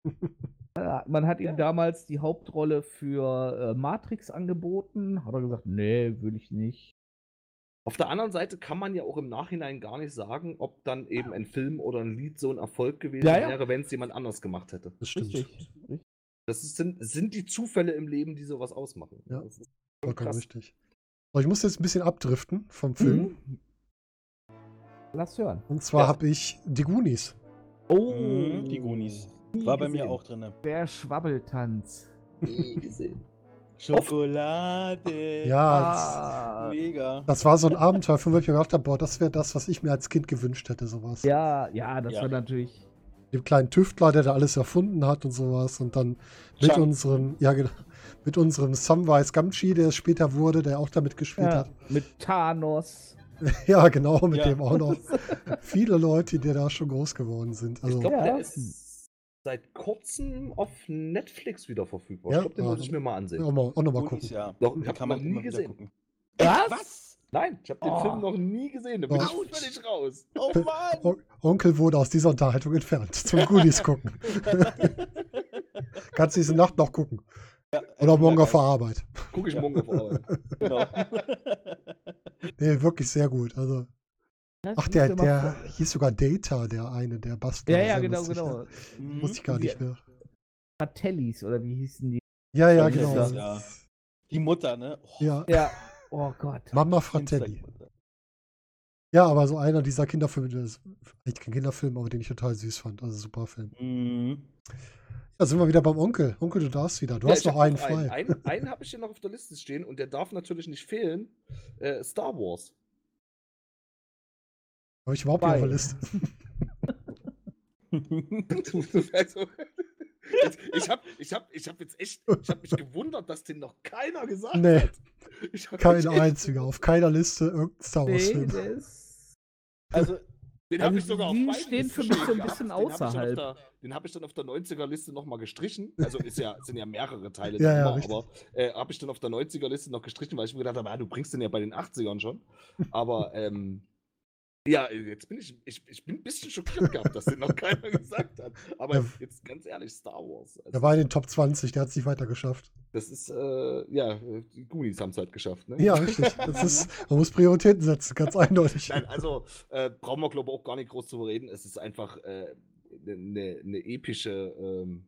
[laughs]
Man hat ihm damals die Hauptrolle für äh, Matrix angeboten. Hat er gesagt, nee, will ich nicht.
Auf der anderen Seite kann man ja auch im Nachhinein gar nicht sagen, ob dann eben ein Film oder ein Lied so ein Erfolg gewesen
Ja, ja.
wäre, wenn es jemand anders gemacht hätte.
Das stimmt.
Richtig.
Das ist, sind, sind die Zufälle im Leben, die sowas ausmachen.
Ja.
Das ist schon
Vollkommen
krass.
richtig. So, ich muss jetzt ein bisschen abdriften vom Film.
Mhm. Lass hören.
Und zwar
Ja.
habe ich die Goonies.
Oh,
Mhm, die Goonies.
Nie
War bei mir
gesehen.
auch drin.
Der Schwabbeltanz.
Nie gesehen.
Schokolade.
Ja,
Ah,
Mega.
das war so ein Abenteuerfilm, wo ich mir gedacht habe, boah, das wäre das, was ich mir als Kind gewünscht hätte, sowas.
ja, ja, das
Ja.
war natürlich.
Dem kleinen Tüftler, der da alles erfunden hat und sowas. Und dann mit
Chunk.
unserem, ja genau, mit unserem Samwise Gamgee, der es später wurde, der auch damit gespielt
Ja,
hat.
mit Thanos. [laughs]
Ja, genau, mit
Ja.
dem auch noch. [laughs] Viele Leute, die da schon groß geworden sind. Also,
ich glaube,
Ja.
der ist seit kurzem auf Netflix wieder verfügbar.
Ja,
ich glaube, den
ah,
muss ich mir mal ansehen.
auch, mal, auch noch mal
Goonies,
gucken.
ja.
Doch,
Den
ich hab
kann
noch nie gesehen.
Was?
Was?
Nein, ich habe den
Oh.
Film noch nie gesehen. Da bin ich völlig raus.
Oh Mann!
On Onkel wurde aus dieser Unterhaltung entfernt. Zum Goonies gucken. [laughs] Kannst diese Nacht noch gucken.
Ja,
Oder morgen
ja,
auf der Arbeit.
Gucke ich morgen auf Arbeit.
Genau. [laughs]
Nee, wirklich sehr gut. Also,
Das
ach,
musst
der, der hieß sogar Data, der eine, der Bastard.
Ja, ja, genau, genau.
Mhm.
Wusste ich gar nicht mehr.
Fratellis, oder wie hießen die?
Ja, ja, genau.
das, ja. Die Mutter, ne? Oh,
Ja,
Ja. Oh Gott.
Mama Fratelli. Ja, aber so einer dieser Kinderfilme, das ist eigentlich kein Kinderfilm, aber den ich total süß fand. Also super Film.
Mhm.
Da sind wir wieder beim Onkel. Onkel, du darfst wieder. Du
Ja,
hast noch einen frei.
Einen, einen, einen habe ich hier noch auf der Liste stehen und der darf natürlich nicht fehlen. Äh, Star Wars.
Habe ich überhaupt nicht auf der. Liste. [laughs]
also, jetzt, ich habe ich hab, ich hab jetzt echt, ich habe mich gewundert, dass den noch keiner gesagt
Nee.
hat. Ich
Kein einziger. Auf keiner Liste irgendein Star Wars
Nee,
Film.
ist.
Also,
Den
Also
habe ich sogar auf
die
beiden
stehen
Listen
für mich so ein bisschen
Den hab ich dann auf
außerhalb.
der- Den habe ich dann auf der 90er-Liste nochmal gestrichen. Also ist ja, sind ja mehrere Teile,
Ja, ja,
immer, aber äh, habe ich dann auf der 90er-Liste noch gestrichen, weil ich mir gedacht habe, ah, du bringst den ja bei den 80ern schon. Aber ähm, ja, jetzt bin ich, ich, ich bin ein bisschen schockiert gehabt, dass den noch keiner [laughs] gesagt hat. Aber
Ja.
jetzt ganz ehrlich, Star Wars. Also,
Der war in den Top 20, der hat es nicht weiter geschafft.
das ist, äh, ja, die Goonies haben es halt geschafft, ne?
Ja, richtig. Das ist, [laughs] man muss Prioritäten setzen, ganz eindeutig.
Nein, also äh, brauchen wir, glaube ich, auch gar nicht groß zu reden. Es ist einfach eine äh, ne, ne epische ähm,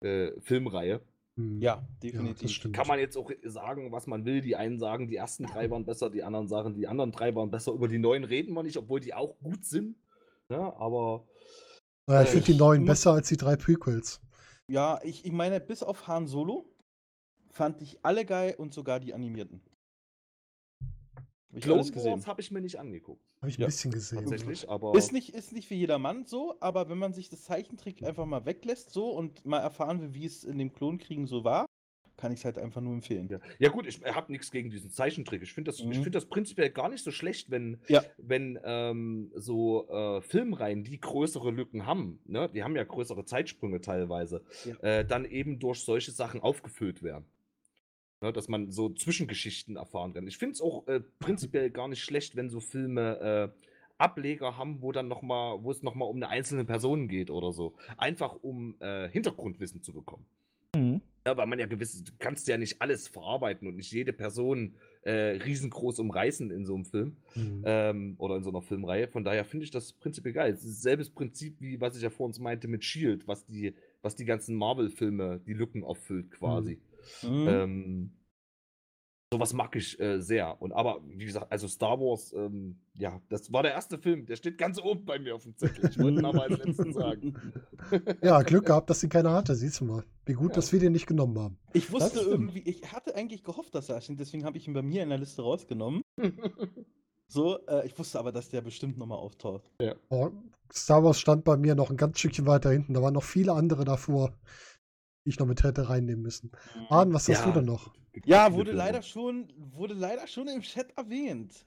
äh, Filmreihe.
Hm.
ja,
ja,
definitiv.
stimmt.
Kann man jetzt auch sagen, was man will. Die einen sagen, die ersten drei waren besser, die anderen sagen, die anderen drei waren besser. Über die neuen reden wir nicht, obwohl die auch gut sind. Ja, aber
Naja, ich
äh,
finde die neuen besser als die drei Prequels.
Ja, ich, ich meine, bis auf Han Solo fand ich alle geil und sogar die animierten. Hab ich
Clone
alles gesehen.
Wars habe ich mir nicht angeguckt.
Habe ich ein
Ja,
bisschen gesehen.
Tatsächlich, aber
Ist nicht, ist nicht für jedermann so, aber wenn man sich das Zeichentrick einfach mal weglässt so und mal erfahren will, wie es in dem Klonkriegen so war, kann ich es halt einfach nur empfehlen.
Ja, ja gut, ich habe nichts gegen diesen Zeichentrick. Ich finde das, ich
Mhm.
find das prinzipiell gar nicht so schlecht, wenn,
Ja.
wenn ähm, so äh, Filmreihen, die größere Lücken haben, ne? die haben ja größere Zeitsprünge teilweise,
Ja.
äh, dann eben durch solche Sachen aufgefüllt werden. Ne? Dass man so Zwischengeschichten erfahren kann. Ich finde es auch äh, prinzipiell gar nicht schlecht, wenn so Filme äh, Ableger haben, wo dann noch mal, wo es nochmal um eine einzelne Person geht oder so. Einfach um äh, Hintergrundwissen zu bekommen.
Mhm.
Ja, weil man ja gewiss, du kannst ja nicht alles verarbeiten und nicht jede Person äh, riesengroß umreißen in so einem Film
Hm.
ähm, oder in so einer Filmreihe. Von daher finde ich das prinzipiell geil. Es ist selbes Prinzip, wie was ich ja vor uns meinte mit Shield, was die, was die ganzen Marvel-Filme, die Lücken auffüllt quasi.
Mhm.
Ähm, sowas mag ich äh, sehr. Und aber, wie gesagt, also Star Wars, ähm, ja, das war der erste Film, der steht ganz oben bei mir auf dem Zettel. Ich wollte ihn aber als letzten sagen. [laughs]
Ja, Glück gehabt, dass sie keiner hatte, siehst du mal. Wie gut,
Ja.
dass wir den nicht genommen haben.
Ich wusste irgendwie, ich hatte eigentlich gehofft, dass er steht, deswegen habe ich ihn bei mir in der Liste rausgenommen. [laughs] So, äh, ich wusste aber, dass der bestimmt nochmal auftaucht.
Oh, Star Wars stand bei mir noch ein ganz Stückchen weiter hinten. Da waren noch viele andere davor, die ich noch mit hätte reinnehmen müssen. Arden, was hast
Ja.
du denn noch?
Ja, wurde leider schon, wurde leider schon im Chat erwähnt.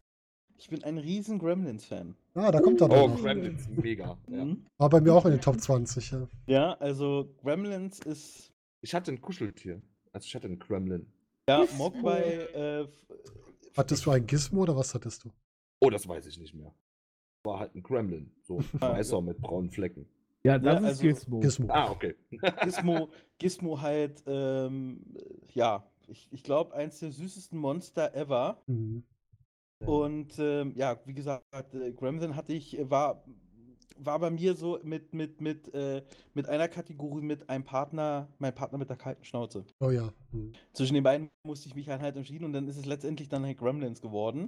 Ich bin ein riesen Gremlins-Fan.
Ah, da kommt er
Oh,
noch.
Gremlins, mega. [laughs] Ja.
Mhm.
War bei mir auch in den Top 20. Ja.
Ja, also Gremlins ist
Ich hatte ein Kuscheltier. Also ich hatte einen Kremlin.
ja. Mogwai. Äh, f-
Hattest du ein Gizmo oder was hattest du?
Oh, das weiß ich nicht mehr. War halt ein Gremlin. So [laughs] ein weißer mit braunen Flecken.
Ja, das
Ja,
ist
also-
Gizmo.
Gizmo.
Ah, okay. [laughs]
Gizmo, Gizmo halt, ähm, ja, ich, ich glaube, eins der süßesten Monster ever.
Mhm.
Und ähm, ja, wie gesagt, äh, Gremlin hatte ich, äh, war, war bei mir so mit, mit, mit, äh, mit einer Kategorie mit einem Partner, mein Partner mit der kalten Schnauze.
Oh ja. Mhm.
Zwischen den beiden musste ich mich halt, halt entschieden und dann ist es letztendlich dann halt Gremlins geworden.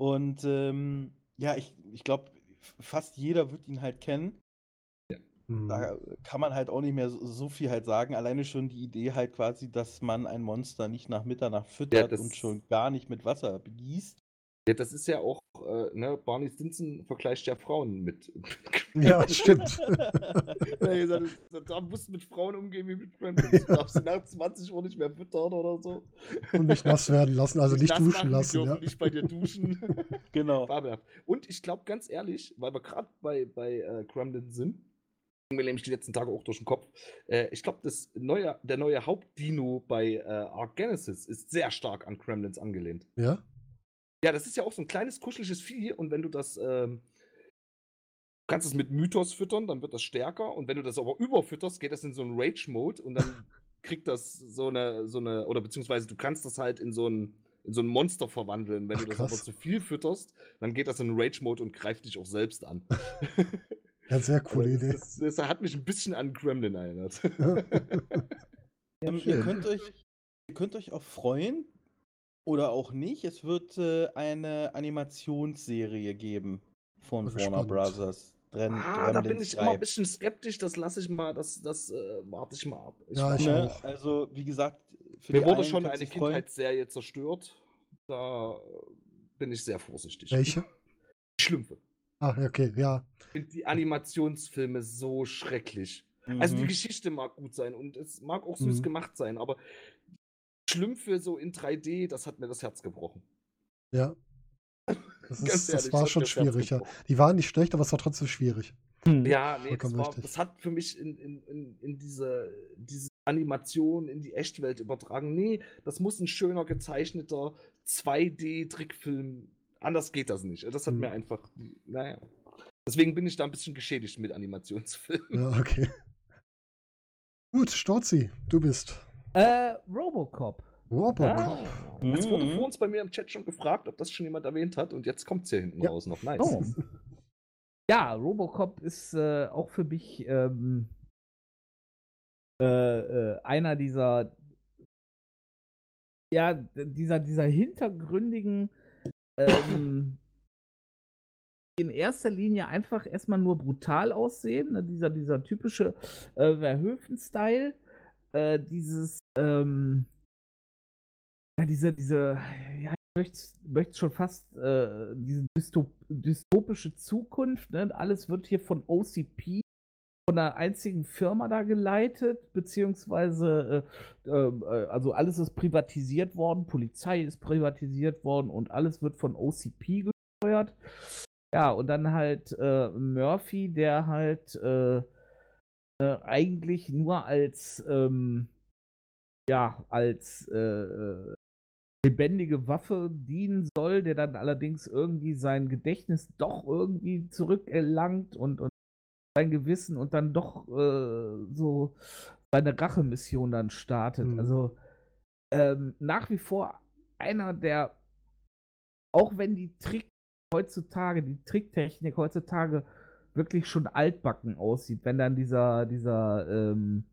Und ähm, ja, ich, ich glaube, fast jeder wird ihn halt kennen.
Ja.
Mhm.
da kann man halt auch nicht mehr so, so viel halt sagen. Alleine schon die Idee halt quasi, dass man ein Monster nicht nach Mitternacht füttert
das-
und schon gar nicht mit Wasser begießt.
Ja, das ist ja auch, äh, ne, Barney Stinson vergleicht ja Frauen mit. [laughs]
Ja, stimmt. [laughs]
Ja, da- da musst du mit Frauen umgehen wie mit Gremlins. Du darfst sie nach 20 Uhr nicht mehr füttern oder so.
Und nicht nass werden lassen, also nicht
nass
duschen lassen.
dürfen
Ja.
nicht bei dir duschen. [laughs]
genau.
Und ich glaube ganz ehrlich, weil wir gerade bei, bei äh, Gremlin sind, mir nämlich die letzten Tage auch durch den Kopf. Äh, ich glaube, das neue, der neue Hauptdino bei äh, Ark Genesis ist sehr stark an Gremlins angelehnt.
ja?
Ja, das ist ja auch so ein kleines kuscheliges Vieh und wenn du das, ähm, kannst es mit Mythos füttern, dann wird das stärker und wenn du das aber überfütterst, geht das in so einen Rage-Mode und dann [laughs] kriegt das so eine, so eine, oder beziehungsweise du kannst das halt in so ein, in so ein Monster verwandeln. Wenn
Ach,
du das aber
krass.
zu viel fütterst, dann geht das in einen Rage-Mode und greift dich auch selbst an. [laughs]
Ja, sehr coole
Also
Idee.
das, das, hat mich ein bisschen an Gremlin erinnert. [laughs]
Ähm, ihr, könnt euch, ihr könnt euch auch freuen oder auch nicht. Es wird äh, eine Animationsserie geben von Warner
gespannt.
Brothers. Dren,
ah, da bin ich immer
3.
ein bisschen skeptisch, das lasse ich mal, das, das äh, warte ich mal ab.
Ja, ich
Ne?
auch.
Also, wie gesagt, für
Mir
die
wurde
einen
schon eine. Kindheitsserie zerstört. Da äh, bin ich sehr vorsichtig.
Welche?
Schlümpfe.
Ah, okay, ja.
Ich finde die Animationsfilme so schrecklich. Also die
Mhm.
Geschichte mag gut sein und es mag auch süß
Mhm.
gemacht sein, aber Schlümpfe so in 3D, das hat mir das Herz gebrochen.
Ja. [laughs] Das, ist, das
ehrlich,
war
hat
schon
mir das Herz
schwierig, ja. Die waren nicht schlecht, aber es war trotzdem schwierig.
Hm.
Ja, nee, das, war, das hat für mich in, in, in, in diese, diese Animation in die Echtwelt übertragen. Nee, das muss ein schöner gezeichneter 2D-Trickfilm. Anders geht das nicht. Das hat
Hm.
mir einfach, naja. Deswegen bin ich da ein bisschen geschädigt mit Animationsfilmen.
Ja, okay. Gut, Storzi, du bist.
Äh, Robocop.
Robocop.
Ah.
Es wurde
Mhm.
vor uns bei mir im Chat schon gefragt, ob das schon jemand erwähnt hat und jetzt kommt es hier hinten
Ja.
raus noch. Nice.
Oh. Ja, Robocop ist äh, auch für mich ähm, äh, äh, einer dieser ja, dieser, dieser hintergründigen ähm, in erster Linie einfach erstmal nur brutal aussehen, ne? dieser, dieser typische äh, Verhoeven-Style, äh, dieses ähm, ja, diese, diese, ja, ich möchte schon fast äh, diese dystop dystopische Zukunft, ne? alles wird hier von OCP, von einer einzigen Firma da geleitet, beziehungsweise, äh, ähm, äh, also alles ist privatisiert worden, Polizei ist privatisiert worden und alles wird von OCP gesteuert. Ja, und dann halt äh, Murphy, der halt äh, äh, eigentlich nur als, ähm, ja, als äh, lebendige Waffe dienen soll, der dann allerdings irgendwie sein Gedächtnis doch irgendwie zurückerlangt und, und sein Gewissen und dann doch äh, so seine Rachemission dann startet.
Mhm.
Also ähm, nach wie vor einer der, auch wenn die Trick heutzutage, die Tricktechnik heutzutage wirklich schon altbacken aussieht, wenn dann dieser, dieser, ähm,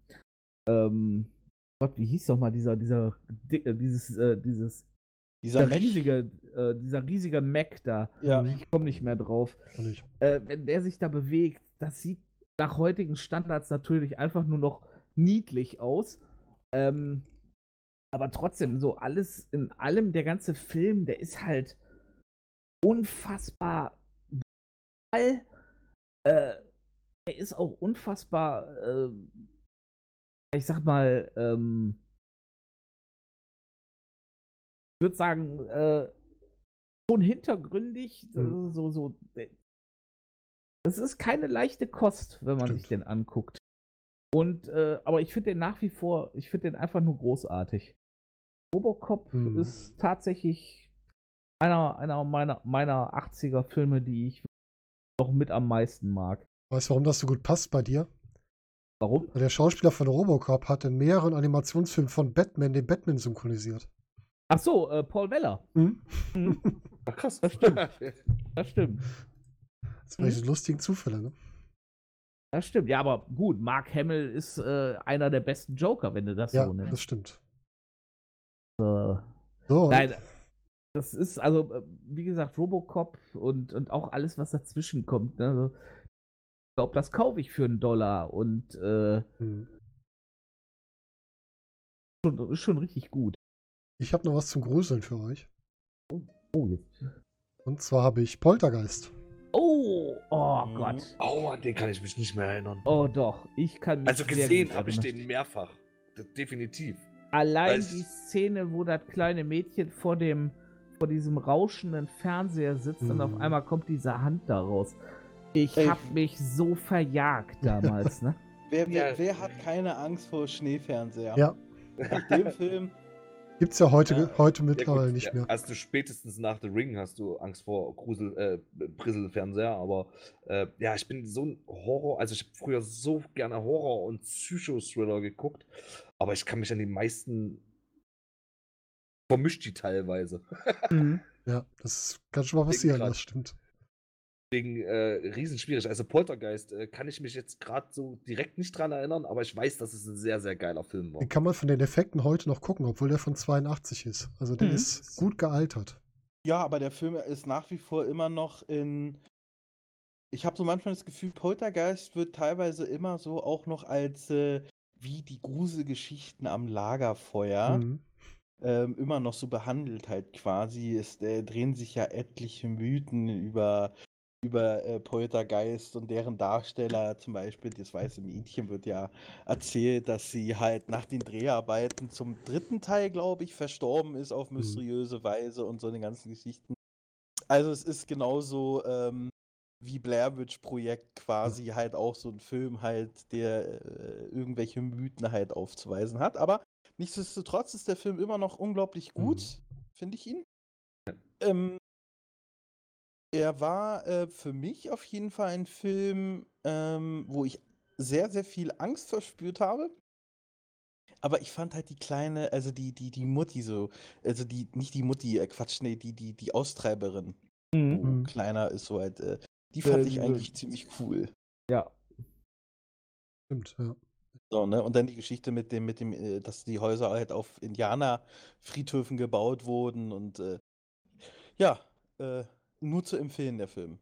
ähm, Gott, wie hieß doch mal dieser, dieser, di- äh, dieses, äh, dieses,
Dieser
dieser riesige, äh, dieser riesige Mac da,
ja,
ich komme nicht mehr drauf, äh, wenn der sich da bewegt, das sieht nach heutigen Standards natürlich einfach nur noch niedlich aus. Ähm, aber trotzdem, so alles in allem, der ganze Film, der ist halt unfassbar brutal. Äh, er ist auch unfassbar, äh, ich sag mal, ähm, ich würde sagen, äh, schon hintergründig,
Mhm.
so, so. Das ist keine leichte Kost, wenn man sich
Stimmt.
den anguckt. Und, äh, aber ich finde den nach wie vor, ich finde den einfach nur großartig. Robocop
Mhm.
ist tatsächlich einer, einer meiner, meiner 80er Filme, die ich noch mit am meisten mag.
Weißt du, warum das so gut passt bei dir?
Warum?
Weil der Schauspieler von Robocop hat in mehreren Animationsfilmen von Batman den Batman synchronisiert.
Ach so, äh, Paul Weller.
Hm?
Mhm, [laughs]
Ach, krass.
Das stimmt. [laughs] das stimmt.
Das sind welche lustigen Zufälle, ne?
Das stimmt. Ja, aber gut, Mark Hamill ist äh, einer der besten Joker, wenn du das
Ja,
so nennst.
das stimmt.
Äh,
So,
Nein, das ist also, äh, wie gesagt, Robocop und, und auch alles, was dazwischen kommt. Ne? Also, glaube, das kaufe ich für einen Dollar und äh,
Hm.
schon, ist schon richtig gut.
Ich habe noch was zum Gruseln für euch.
Oh, jetzt.
Und zwar habe ich Poltergeist.
Oh, oh
Mhm.
Gott.
Oh, an den kann ich mich nicht mehr erinnern.
Oh doch, ich kann mich
Also gesehen habe ich den mehrfach. Definitiv.
Allein die Szene, wo das kleine Mädchen vor dem vor diesem rauschenden Fernseher sitzt und auf
Mhm.
einmal kommt diese Hand da raus. Ich
Ey.
hab mich so verjagt [laughs] damals, ne?
Wer, wer, wer hat keine Angst vor Schneefernseher?
Ja.
Nach dem Film,
Gibt es ja heute,
Ja.
heute
Ja,
mittlerweile
gut,
nicht
ja,
mehr.
Hast du spätestens nach The Ring hast du Angst vor Grusel, äh, Brisselfernseher, aber äh, ja, ich bin so ein Horror, also ich habe früher so gerne Horror- und Psycho-Thriller geguckt, aber ich kann mich an die meisten vermischt die teilweise.
Mhm.
Ja, das kann schon mal passieren, das stimmt.
Deswegen äh, riesenschwierig. Also Poltergeist äh, kann ich mich jetzt gerade so direkt nicht dran erinnern, aber ich weiß, dass es ein sehr, sehr geiler Film war.
Den kann man von den Effekten heute noch gucken, obwohl der von 82 ist. Also der
Mhm.
ist gut gealtert.
ja, aber der Film ist nach wie vor immer noch in. Ich habe so manchmal das Gefühl, Poltergeist wird teilweise immer so auch noch als äh, wie die Gruselgeschichten am Lagerfeuer
Mhm.
ähm, immer noch so behandelt halt quasi. Es äh, drehen sich ja etliche Mythen über, über äh, Poltergeist und deren Darsteller. Zum Beispiel das weiße Mädchen wird ja erzählt, dass sie halt nach den Dreharbeiten zum dritten Teil, glaube ich, verstorben ist auf mysteriöse Weise und so eine ganzen Geschichten. Also es ist genauso ähm, wie Blair Witch Projekt quasi halt auch so ein Film halt, der äh, irgendwelche Mythen halt aufzuweisen hat. Aber nichtsdestotrotz ist der Film immer noch unglaublich gut, finde ich ihn. Ähm, er war äh, für mich auf jeden Fall ein Film, ähm, wo ich sehr, sehr viel Angst verspürt habe. Aber ich fand halt die kleine, also die, die, die Mutti so, also die, nicht die Mutti, äh, Quatsch, nee, die, die, die Austreiberin,
Mhm.
Mhm.
kleiner ist so halt, äh, die fand ich eigentlich ziemlich cool.
Ja.
Stimmt, ja.
So, ne? Und dann die Geschichte mit dem, mit dem, äh, dass die Häuser halt auf Indianerfriedhöfen gebaut wurden und äh, ja, äh, nur zu empfehlen, der Film.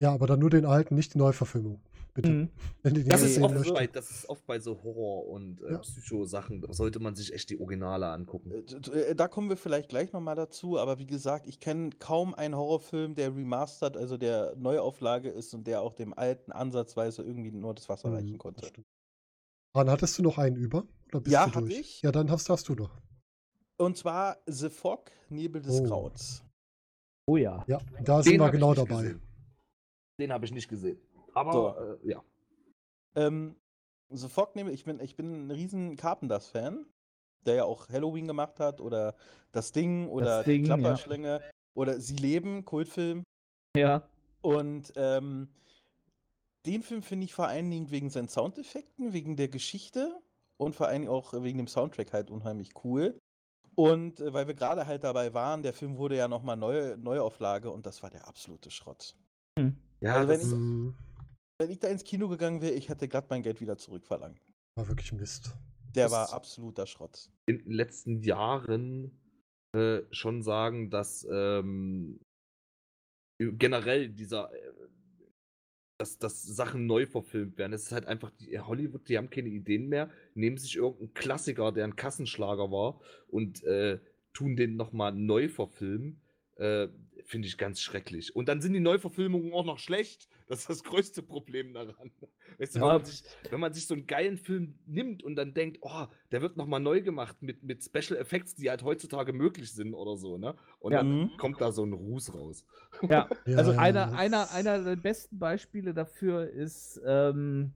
Ja, aber dann nur den alten, nicht die Neuverfilmung. Bitte.
Mhm.
Wenn ihr die
Das ist, oft bei, das ist oft bei so Horror- und äh,
Ja.
Psycho-Sachen. Da sollte man sich echt die Originale angucken.
Äh, äh, Da kommen wir vielleicht gleich nochmal dazu, aber wie gesagt, ich kenne kaum einen Horrorfilm, der remastered, also der Neuauflage ist und der auch dem alten ansatzweise irgendwie nur das Wasser reichen
Mhm,
konnte.
das stimmt. Ran, hattest du noch einen über? Oder bist
Ja,
du durch?
ich.
Ja, dann hast, hast du doch.
Und zwar The Fog, Nebel des
Oh.
Grauens.
Oh ja.
Ja, da sind wir
hab ich
genau dabei.
gesehen. Den habe ich nicht gesehen. Aber
So.
äh, ja.
Ähm, The Fog, Nebel, ich bin, ich bin ein riesen Carpenters-Fan, der ja auch Halloween gemacht hat oder Das Ding oder
Das Ding,
die
ja.
Klapperschlinge oder Sie leben, Kultfilm.
Ja.
Und ähm, den Film finde ich vor allen Dingen wegen seinen Soundeffekten, wegen der Geschichte und vor allen Dingen auch wegen dem Soundtrack halt unheimlich cool. Und äh, weil wir gerade halt dabei waren, der Film wurde ja nochmal neue Neuauflage und das war der absolute Schrott.
Hm.
Ja,
Also wenn
das,
ich-
Mhm.
Wenn ich da ins Kino gegangen wäre, ich hätte glatt mein Geld wieder zurückverlangt.
War wirklich Mist.
Der
Das-
war absoluter Schrott.
in den letzten Jahren äh, schon sagen, dass ähm, generell dieser, äh, dass, dass Sachen neu verfilmt werden. Es ist halt einfach, die, Hollywood, die haben keine Ideen mehr, nehmen sich irgendeinen Klassiker, der ein Kassenschlager war, und äh, tun den nochmal neu verfilmen. Äh, Finde ich ganz schrecklich. Und dann sind die Neuverfilmungen auch noch schlecht. Das ist das größte Problem daran. Weißt du,
Ja.
wenn, man sich, wenn man sich so einen geilen Film nimmt und dann denkt, oh, der wird nochmal neu gemacht mit, mit Special Effects, die halt heutzutage möglich sind oder so, ne? Und
Ja.
dann
Mhm.
kommt da so ein Ruß raus.
Ja. [laughs]
Ja,
Also
ja,
einer, einer, einer der besten Beispiele dafür ist ähm,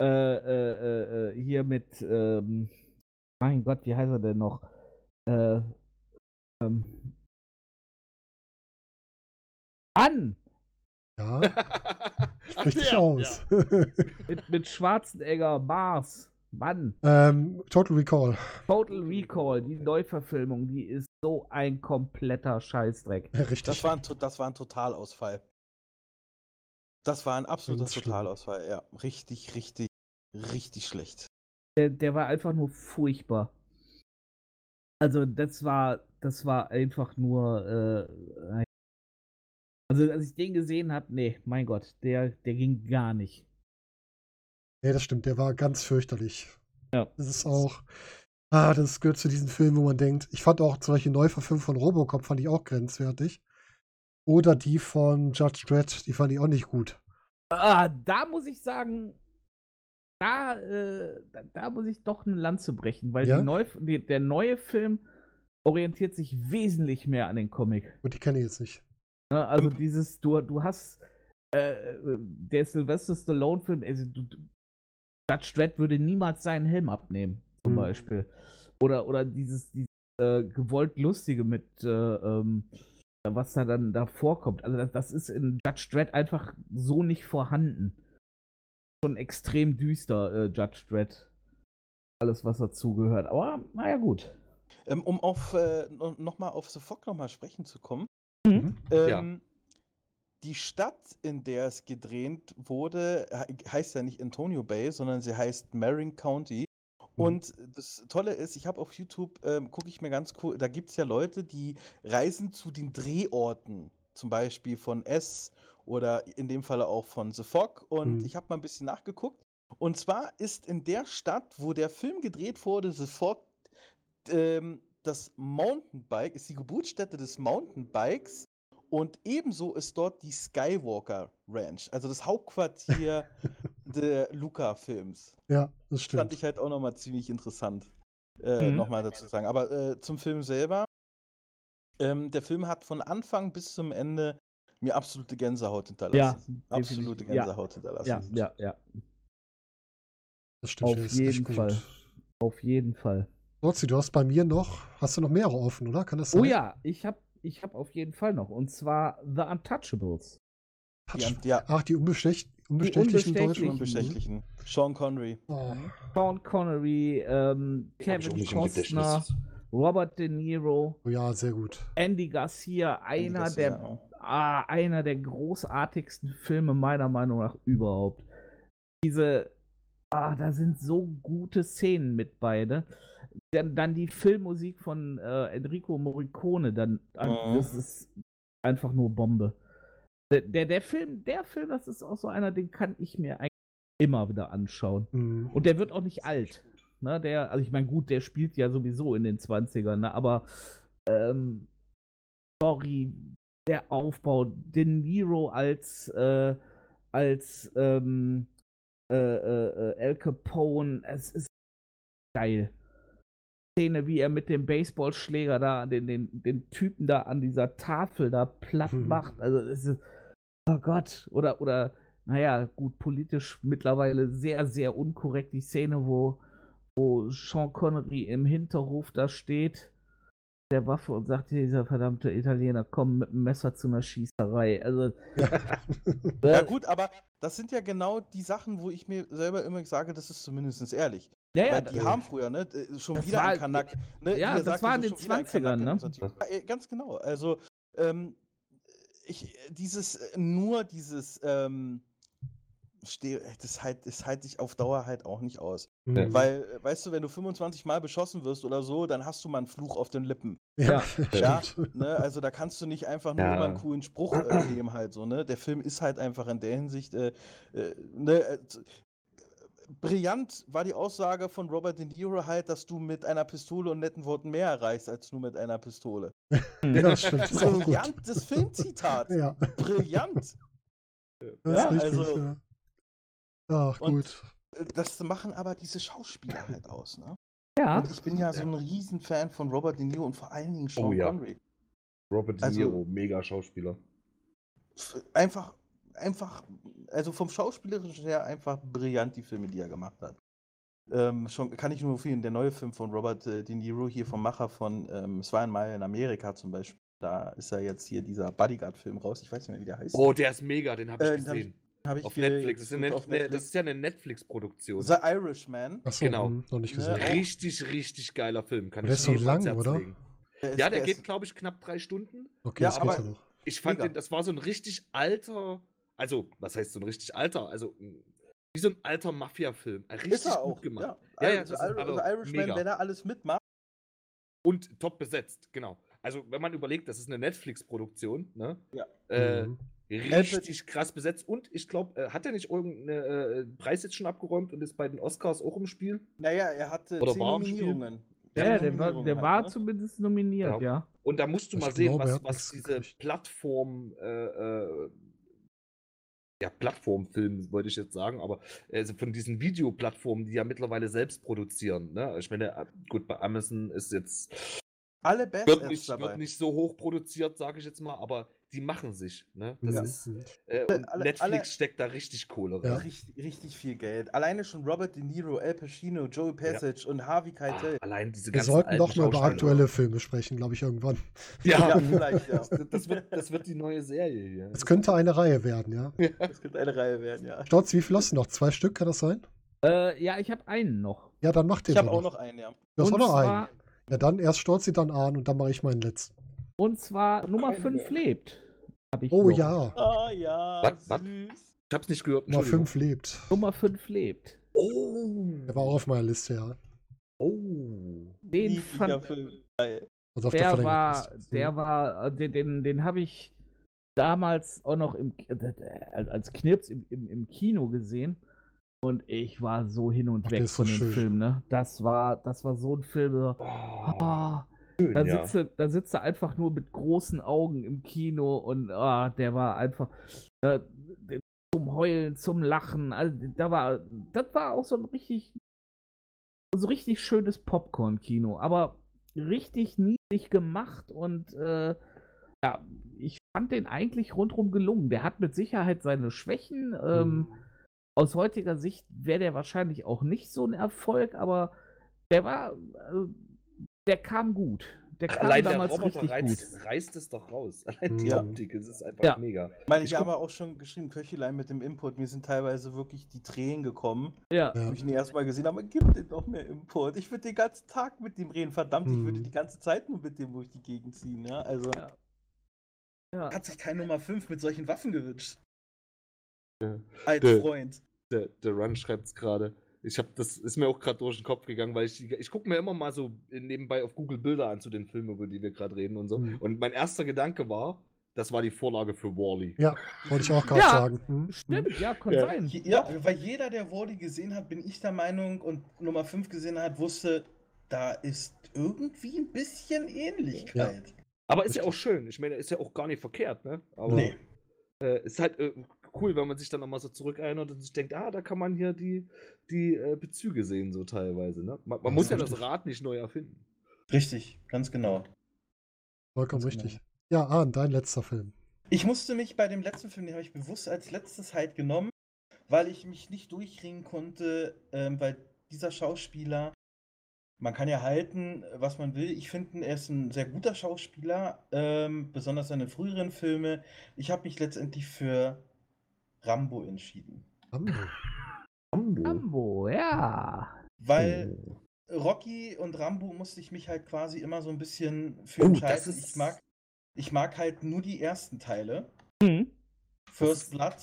äh, äh, äh, äh, hier mit, ähm, mein Gott, wie heißt er denn noch? Äh, ähm, an!
Ja, [laughs] sprich dich
Ja,
aus. [laughs]
Mit, mit Schwarzenegger, Mars. Mann,
ähm, Total Recall.
Total Recall, die Neuverfilmung, die ist so ein kompletter Scheißdreck.
Ja, richtig.
Das war ein, das war ein Totalausfall. Das war ein absoluter
Ganz schlimm.
Totalausfall, ja. Richtig, richtig, richtig schlecht.
Der, der war einfach nur furchtbar. Also das war, das war einfach nur. Äh, also als ich den gesehen habe, nee, mein Gott, der, der ging gar nicht.
Nee, das stimmt, der war ganz fürchterlich.
Ja.
Das ist auch, ah, das gehört zu diesen Filmen, wo man denkt, ich fand auch zum Beispiel Neuverfilmung von Robocop fand ich auch grenzwertig. Oder die von Judge Dredd, die fand ich auch nicht gut.
Ah, da muss ich sagen, da, äh, da, da muss ich doch eine Lanze brechen, weil
Ja?
neu, die, der neue Film orientiert sich wesentlich mehr an den Comic.
Und die kenne ich jetzt nicht.
Ne? Also dieses, du, du hast äh, der Sylvester Stallone-Film, also du, du, Judge Dredd würde niemals seinen Helm abnehmen, zum
Mhm.
Beispiel. Oder, oder dieses, dieses äh, gewollt Lustige mit, äh, ähm, was da dann da vorkommt. Also das, das ist in Judge Dredd einfach so nicht vorhanden. Schon extrem düster, äh, Judge Dredd. Alles, was dazugehört. Aber naja, gut.
Ähm, um auf äh, nochmal auf The Fog nochmal sprechen zu kommen.
Mhm.
Ja.
Ähm, Die Stadt, in der es gedreht wurde, he- heißt ja nicht Antonio Bay, sondern sie heißt Marin County.
Mhm.
Und das Tolle ist, ich habe auf YouTube, ähm, gucke ich mir ganz cool, da gibt es ja Leute, die reisen zu den Drehorten, zum Beispiel von S oder in dem Falle auch von The Fog. Und
Mhm.
ich habe mal ein bisschen nachgeguckt. Und zwar ist in der Stadt, wo der Film gedreht wurde, The Fog, ähm, das Mountainbike, ist die Geburtsstätte des Mountainbikes. Und ebenso ist dort die Skywalker Ranch, also das Hauptquartier [laughs] der Luca-Films.
Ja, das
Fand
stimmt.
ich halt auch nochmal ziemlich interessant, äh,
Mhm.
nochmal dazu zu sagen. Aber äh, zum Film selber. Ähm, der Film hat von Anfang bis zum Ende mir absolute Gänsehaut hinterlassen. absolute
definitiv. Ja,
Gänsehaut hinterlassen.
Ja, ja, ja.
Das stimmt.
Auf jeden
gut.
Fall. Auf jeden Fall.
Norzi, du hast bei mir noch, hast du noch mehrere offen, oder? Kann das sein?
Oh ja, ich habe ich hab auf jeden Fall noch. Und zwar The Untouchables.
Die,
Touch.
ja,
Ach, die unbestech unbestechlichen
die
Deutschen.
Unbestechlichen. Sean Connery.
Oh,
Sean Connery, ähm, Kevin Costner. Robert De Niro,
oh ja, sehr gut.
Andy Garcia, einer
Das ist
der
ja
ah, einer der großartigsten Filme meiner Meinung nach überhaupt. Diese, ah, da sind so gute Szenen mit beide. Dann, dann die Filmmusik von äh, Enrico Morricone, dann, an-
Mhm.
das ist einfach nur Bombe. Der, der, der Film, der Film, das ist auch so einer, den kann ich mir eigentlich immer wieder anschauen.
Mhm.
Und der wird auch nicht alt. Ne, der, also ich meine, gut, der spielt ja sowieso in den 20ern, ne, aber ähm, sorry, der Aufbau, De Niro als, äh, als ähm, äh, äh, äh, Al Capone, es ist geil. Szene, wie er mit dem Baseballschläger da den, den, den Typen da an dieser Tafel da platt
Mhm.
macht. Also es ist, oh Gott, oder, oder, naja, gut, politisch mittlerweile sehr, sehr unkorrekt die Szene, wo, wo Sean Connery im Hinterhof da steht, der Waffe und sagt, dieser verdammte Italiener, komm mit dem Messer zu einer Schießerei. Also, [laughs]
Ja
äh,
gut, aber das sind ja genau die Sachen, wo ich mir selber immer sage, das ist zumindest ehrlich.
Ja, ja,
die
äh,
haben früher, ne, äh, schon
das
wieder
war-
ein Kanak. Ne,
ja,
er
das war in
so
den
schon wieder ein
20ern,
Kanak
ne?
Ja, äh, ganz genau. Also, ähm, ich, dieses, äh, nur dieses, ähm, das halt, das halte ich auf Dauer halt auch nicht aus.
Mhm.
Weil, äh, weißt du, wenn du 25 Mal beschossen wirst oder so, dann hast du mal einen Fluch auf den Lippen.
ja,
Ja,
stimmt.
ne, also da kannst du nicht einfach nur
Ja.
immer einen coolen Spruch äh, nehmen halt so, ne? Der Film ist halt einfach in der Hinsicht, äh, äh, ne, äh, brillant war die Aussage von Robert De Niro halt, dass du mit einer Pistole und netten Worten mehr erreichst als nur mit einer Pistole. [laughs]
Ja, stimmt. [laughs] Das.
Brillantes Filmzitat.
Ja,
Brillant.
das
Ja,
ist richtig.
also-
ja. Ach, gut.
Äh, Das machen aber diese Schauspieler halt aus, ne?
ja.
Und ich bin ja so ein Riesenfan von Robert De Niro und vor allen Dingen Sean
Oh ja.
Connery.
Robert De
Also-
Niro, mega Schauspieler.
einfach, einfach, also vom Schauspielerischen her einfach brillant, die Filme, die er gemacht hat. Ähm, schon kann ich nur empfehlen, der neue Film von Robert äh, De Niro, hier vom Macher von ähm, Es war einmal in Amerika zum Beispiel. Da ist er jetzt hier dieser Bodyguard-Film raus. Ich weiß nicht mehr, wie der heißt.
Oh, der ist mega, den habe ich
Äh, den hab ich-
gesehen.
Hab ich
auf Netflix. Das ist, eine
geguckt
Net
auf
ne,
Netflix.
das ist ja eine Netflix-Produktion.
The Irishman.
Achso,
genau.
hm, noch nicht
Ne,
gesehen.
Richtig, richtig geiler Film. Kann
Der
ich
ist so lang, oder?
legen.
Der ist-
Ja, der geht, glaube ich, knapp drei Stunden.
Okay,
Ja,
das geht
aber-
ja noch.
Ich fand
Mega.
den, das war so ein richtig alter, also, was heißt so ein richtig alter? Also, m, wie so ein alter Mafia-Film. Richtig
Ist er
gut
auch.
gemacht.
Ja,
Ja, ja,
also, also Irishman,
mega.
wenn er alles mitmacht.
Und top besetzt, genau. Also, wenn man überlegt, das ist eine Netflix-Produktion, ne?
Ja.
Äh,
Mhm.
richtig krass besetzt. Und ich glaube, äh, hat er nicht irgendeinen äh, Preis jetzt schon abgeräumt und ist bei den Oscars auch im Spiel?
Naja, er hatte
Oder
zehn? Nominierungen.
Ja,
Zehn
der war, der
halt,
war
ne?
zumindest nominiert,
Ja.
ja.
Und da musst du
Ich
mal sehen,
glaube,
was, was diese. Plattform, äh, äh, ja, Plattformfilm wollte ich jetzt sagen, aber also von diesen Videoplattformen, die ja mittlerweile selbst produzieren. Ne? Ich meine, äh, gut, bei Amazon ist jetzt
Alle Best
wird nicht, wird nicht so hoch produziert, sage ich jetzt mal, aber die machen sich. Ne? Das
Ja.
ist, äh,
Alle-
und
alle-
Netflix
alle-
steckt da richtig Kohle
Ja.
rein.
Richtig, richtig viel Geld. Alleine schon Robert De Niro, Al Pacino, Joey Passage und Harvey Keitel.
allein diese
Wir sollten doch mal über aktuelle Filme sprechen, glaube ich, irgendwann.
Ja,
Ja, [laughs] vielleicht, ja.
Das, wird, das wird die neue Serie hier.
Es könnte eine Reihe werden, ja.
Das könnte eine Reihe werden, ja.
Stotz, wie viel hast du noch? Zwei Stück, kann das sein?
Äh, ja, ich habe einen noch.
Ja, dann mach den.
Ich habe auch noch einen, ja.
Du hast auch noch einen. Ja, dann erst Stolzi, dann Ahn und dann mache ich meinen letzten.
Und zwar Nummer
Keine
5 lebt. Hab ich
Oh
noch.
ja,
Ah ja,
Was, was?
süß.
Ich hab's nicht gehört.
Nummer
Entschuldigung.
5 lebt.
Nummer 5 lebt.
Oh.
Der war auch auf meiner Liste, ja.
Oh.
Den fand.
Geil.
Also auf
der
verlängerten
war,
Liste.
der war, äh, den, den, den habe ich damals auch noch im, äh, als Knirps im, im, im Kino gesehen. Und ich war so hin und
Ach, der
weg
ist so
von dem
schön.
Film, ne? Das war, das war so ein Film. So,
Oh,
ah,
schön,
da,
ja.
sitzt er, da sitzt er einfach nur mit großen Augen im Kino und ah, der war einfach äh, zum Heulen, zum Lachen. Also, da war, das war auch so ein richtig, so richtig schönes Popcorn-Kino, aber richtig niedlich gemacht und äh, ja, ich fand den eigentlich rundrum gelungen. Der hat mit Sicherheit seine Schwächen. Ähm,
Mhm.
aus heutiger Sicht wäre der wahrscheinlich auch nicht so ein Erfolg, aber der war, äh, der kam gut. Der kam
Allein der
damals
Roboter
richtig
reißt,
gut.
reißt es doch raus. [laughs] Allein die
Ja.
Optik, es ist einfach
Ja.
mega.
Ich meine,
Ich
ich habe auch schon geschrieben, Köchelein mit dem Input. Mir sind teilweise wirklich die Tränen gekommen,
Ja,
wo ich ihn erstmal gesehen habe. Gib den doch mehr Input. Ich würde den ganzen Tag mit dem reden. Verdammt, ich würde
Mhm.
die ganze Zeit nur mit dem durch die Gegend ziehen. Ja? Also
Ja. ja.
hat sich kein Nummer 5 mit solchen Waffen gewünscht.
Ja.
Als
Dö.
Freund.
Der, der Run schreibt es gerade. Ich habe das ist mir auch gerade durch den Kopf gegangen, weil ich ich gucke mir immer mal so nebenbei auf Google Bilder an zu den Filmen, über die wir gerade reden und so.
Mhm.
Und mein erster Gedanke war, das war die Vorlage für Wally.
Ja, wollte ich auch gerade
Ja.
sagen. Hm?
Stimmt, ja, kann
Ja.
sein.
Ja, weil jeder, der Wally gesehen hat, bin ich der Meinung und Nummer 5 gesehen hat, wusste, da ist irgendwie ein bisschen Ähnlichkeit.
Aber ist ja auch schön. Ich meine, ist ja auch gar nicht verkehrt, ne? Aber
Nee.
äh, ist halt äh, cool, wenn man sich dann nochmal so zurückerinnert und sich denkt, ah, da kann man hier die, die äh, Bezüge sehen, so teilweise. Ne? Man, man
Ja,
muss ja
richtig.
das Rad nicht neu erfinden.
Richtig, ganz genau.
Vollkommen
Ganz genau.
richtig. Ja, Ahn, dein letzter Film.
Ich musste mich bei dem letzten Film, den habe ich bewusst als letztes halt genommen, weil ich mich nicht durchringen konnte, ähm, weil dieser Schauspieler, man kann ja halten, was man will. Ich finde, er ist ein sehr guter Schauspieler, ähm, besonders seine früheren Filme. Ich habe mich letztendlich für Rambo entschieden,
Rambo.
Rambo, ja.
weil
Oh.
Rocky und Rambo musste ich mich halt quasi immer so ein bisschen für
Oh,
entscheiden.
ist-
Ich mag, ich mag halt nur die ersten Teile.
Hm.
First Blood,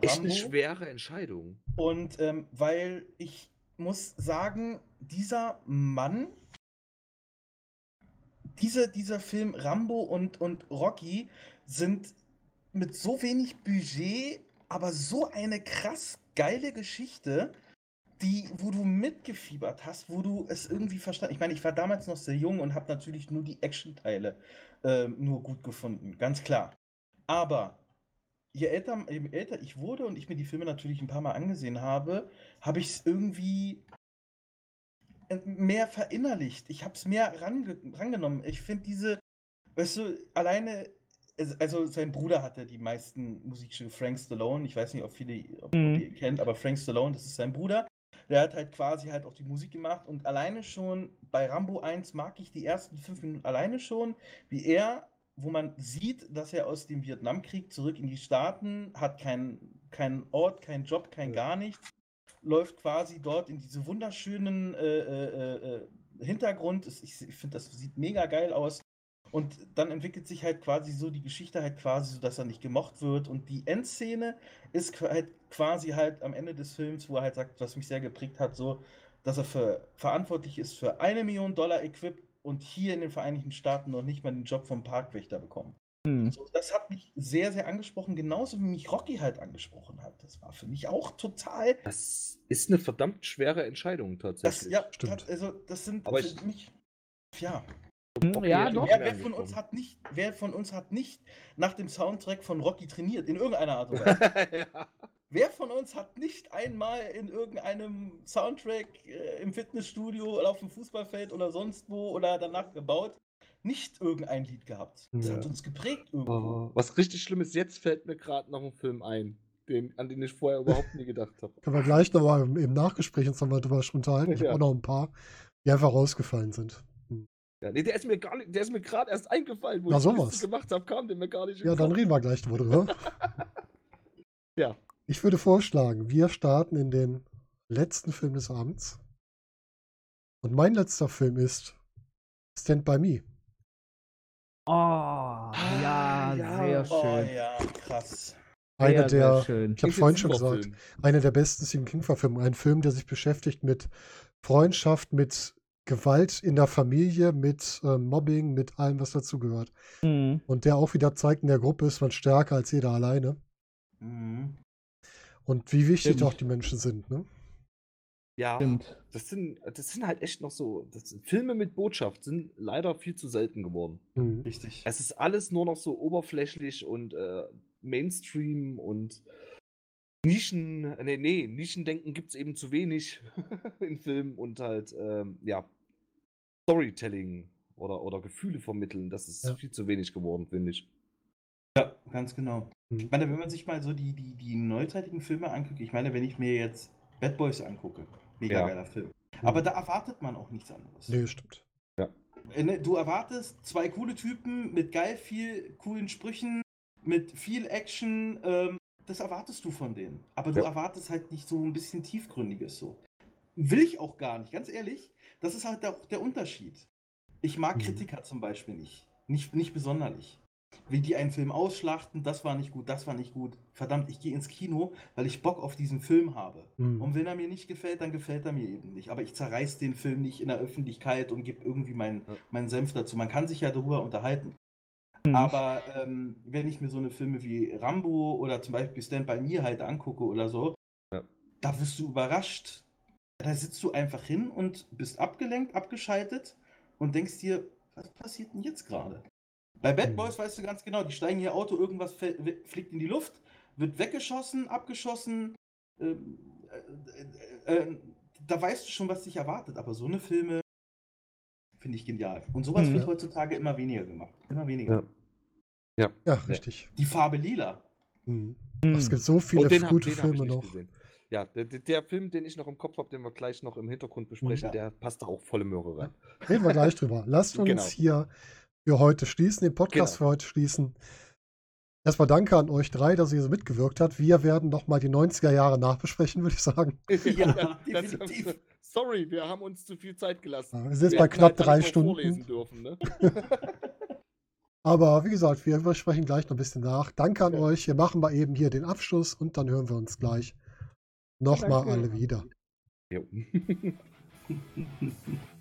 Echt eine
Rambo.
schwere Entscheidung.
Und ähm, weil ich muss sagen, dieser Mann, diese, dieser Film Rambo und, und Rocky sind mit so wenig Budget, aber so eine krass geile Geschichte, die, wo du mitgefiebert hast, wo du es irgendwie verstanden Ich meine, ich war damals noch sehr jung und habe natürlich nur die Action-Teile ähm, nur gut gefunden, ganz klar. Aber je älter, je älter ich wurde und ich mir die Filme natürlich ein paar Mal angesehen habe, habe ich es irgendwie äh, mehr verinnerlicht. Ich habe es mehr range rangenommen. Ich finde diese, weißt du, alleine, also sein Bruder hatte die meisten Musikstücke, Frank Stallone. Ich weiß nicht, ob viele ob
Mhm.
ihr kennt, aber Frank Stallone, das ist sein Bruder. Der hat halt quasi halt auch die Musik gemacht und alleine schon bei Rambo 1 mag ich die ersten fünf Minuten alleine schon, wie er, wo man sieht, dass er aus dem Vietnamkrieg zurück in die Staaten, hat keinen keinen Ort, keinen Job, kein gar nichts, läuft quasi dort in diese wunderschönen äh, äh, äh, Hintergrund. Es- Ich, ich finde, das sieht mega geil aus. Und dann entwickelt sich halt quasi so die Geschichte halt quasi so, dass er nicht gemocht wird. Und die Endszene ist halt quasi halt am Ende des Films, wo er halt sagt, was mich sehr geprägt hat, so, dass er für, verantwortlich ist für eine Million Dollar Equip und hier in den Vereinigten Staaten noch nicht mal den Job vom Parkwächter bekommt.
Hm.
So, das hat mich sehr, sehr angesprochen, genauso wie mich Rocky halt angesprochen hat. Das war für mich auch total.
Das ist eine verdammt schwere Entscheidung
Das,
tatsächlich.
ja,
Stimmt.
das, also das sind
Aber
für
ich-
mich. Ja,
Hm, Ja, doch.
wer, wer von uns hat nicht, wer von uns hat nicht nach dem Soundtrack von Rocky trainiert, in irgendeiner Art und [laughs] Weise?
ja.
wer von uns hat nicht einmal in irgendeinem Soundtrack äh, im Fitnessstudio oder auf dem Fußballfeld oder sonst wo oder danach gebaut, nicht irgendein Lied gehabt? Das
Ja.
hat uns geprägt irgendwo.
Oh, was richtig schlimm ist, jetzt fällt mir gerade noch ein Film ein, den, an den ich vorher überhaupt nie gedacht habe. [laughs]
Können wir gleich nochmal im, im Nachgespräch uns nochmal drüber unterhalten. Ich habe
Ja.
auch noch ein paar, die einfach rausgefallen sind.
Ja, nee, der ist mir gar nicht, der ist mir gerade erst eingefallen, wo
Na,
ich
sowas.
gemacht habe, kam der mir gar nicht
Ja, dann reden wir gleich drüber. [laughs]
Ja.
Ich würde vorschlagen, wir starten in den letzten Film des Abends. Und mein letzter Film ist Stand By Me.
Oh, ja,
ja.
sehr
Oh
schön.
ja, krass.
Eine
sehr, sehr
der,
schön.
ich habe vorhin schon gesagt,
Film.
eine der besten Stephen King-Verfilmungen. Ein Film, der sich beschäftigt mit Freundschaft, mit Gewalt in der Familie, mit äh, Mobbing, mit allem, was dazugehört.
Mhm.
Und der auch wieder zeigt, in der Gruppe ist man stärker als jeder alleine.
Mhm.
Und wie wichtig
Stimmt.
auch die Menschen sind. Ne?
Ja,
Stimmt.
das sind, das sind halt echt noch so, das sind, Filme mit Botschaft sind leider viel zu selten geworden.
Mhm.
Richtig.
Es ist alles nur noch so oberflächlich und äh, Mainstream und Nischen, nee, nee, Nischendenken gibt es eben zu wenig [laughs] in Filmen und halt, ähm, ja, Storytelling oder, oder Gefühle vermitteln, das ist
Ja.
viel zu wenig geworden, finde ich.
Ja, ganz genau.
Mhm.
Ich meine, wenn man sich mal so die, die, die neuzeitigen Filme anguckt, ich meine, wenn ich mir jetzt Bad Boys angucke, mega
Ja.
geiler Film. Aber da erwartet man auch nichts anderes.
Nee, stimmt.
Äh, ne, Du erwartest zwei coole Typen mit geil viel coolen Sprüchen, mit viel Action. Ähm, das erwartest du von denen. Aber du
Ja.
erwartest halt nicht so ein bisschen tiefgründiges so. Will ich auch gar nicht, ganz ehrlich. Das ist halt auch der Unterschied. Ich mag
Mhm.
Kritiker zum Beispiel nicht. Nicht, nicht besonderlich. Wie die einen Film ausschlachten, das war nicht gut, das war nicht gut. Verdammt, ich gehe ins Kino, weil ich Bock auf diesen Film habe.
Mhm.
Und wenn er mir nicht gefällt, dann gefällt er mir eben nicht. Aber ich zerreiß den Film nicht in der Öffentlichkeit und gebe irgendwie meinen
Ja.
meinen Senf dazu. Man kann sich ja darüber unterhalten.
Mhm.
Aber ähm, wenn ich mir so eine Filme wie Rambo oder zum Beispiel Stand By Me halt angucke oder so,
Ja.
da wirst du überrascht. Da sitzt du einfach hin und bist abgelenkt, abgeschaltet und denkst dir, was passiert denn jetzt gerade? Bei Bad
Mhm.
Boys weißt du ganz genau, die steigen ihr Auto, irgendwas fliegt in die Luft, wird weggeschossen, abgeschossen. Ähm, äh, äh, äh, da weißt du schon, was dich erwartet. Aber so eine Filme finde ich genial. Und sowas
Mhm.
wird heutzutage immer weniger gemacht. Immer weniger.
Ja.
Ja, richtig.
Die Farbe lila.
Mhm. Es gibt so viele gute Filme noch.
gesehen. Ja, der, der- Film, den ich noch im Kopf habe, den wir gleich noch im Hintergrund besprechen,
Ja.
der passt da auch volle Möhre rein.
Reden wir gleich drüber. Lasst [laughs] uns
Genau.
hier für heute schließen, den Podcast
Genau.
für heute schließen. Erstmal danke an euch drei, dass ihr so mitgewirkt habt. Wir werden nochmal die 90er Jahre nachbesprechen, würde ich sagen. [laughs]
Ja, definitiv.
sorry, wir haben uns zu viel Zeit gelassen.
Ja, wir sind jetzt bei knapp
halt
drei Stunden.
Dürfen, ne? [laughs]
Aber wie gesagt, wir sprechen gleich noch ein bisschen nach. Danke an
Ja.
euch. Wir machen mal eben hier den Abschluss und dann hören wir uns gleich nochmal alle wieder.
Jo. [laughs]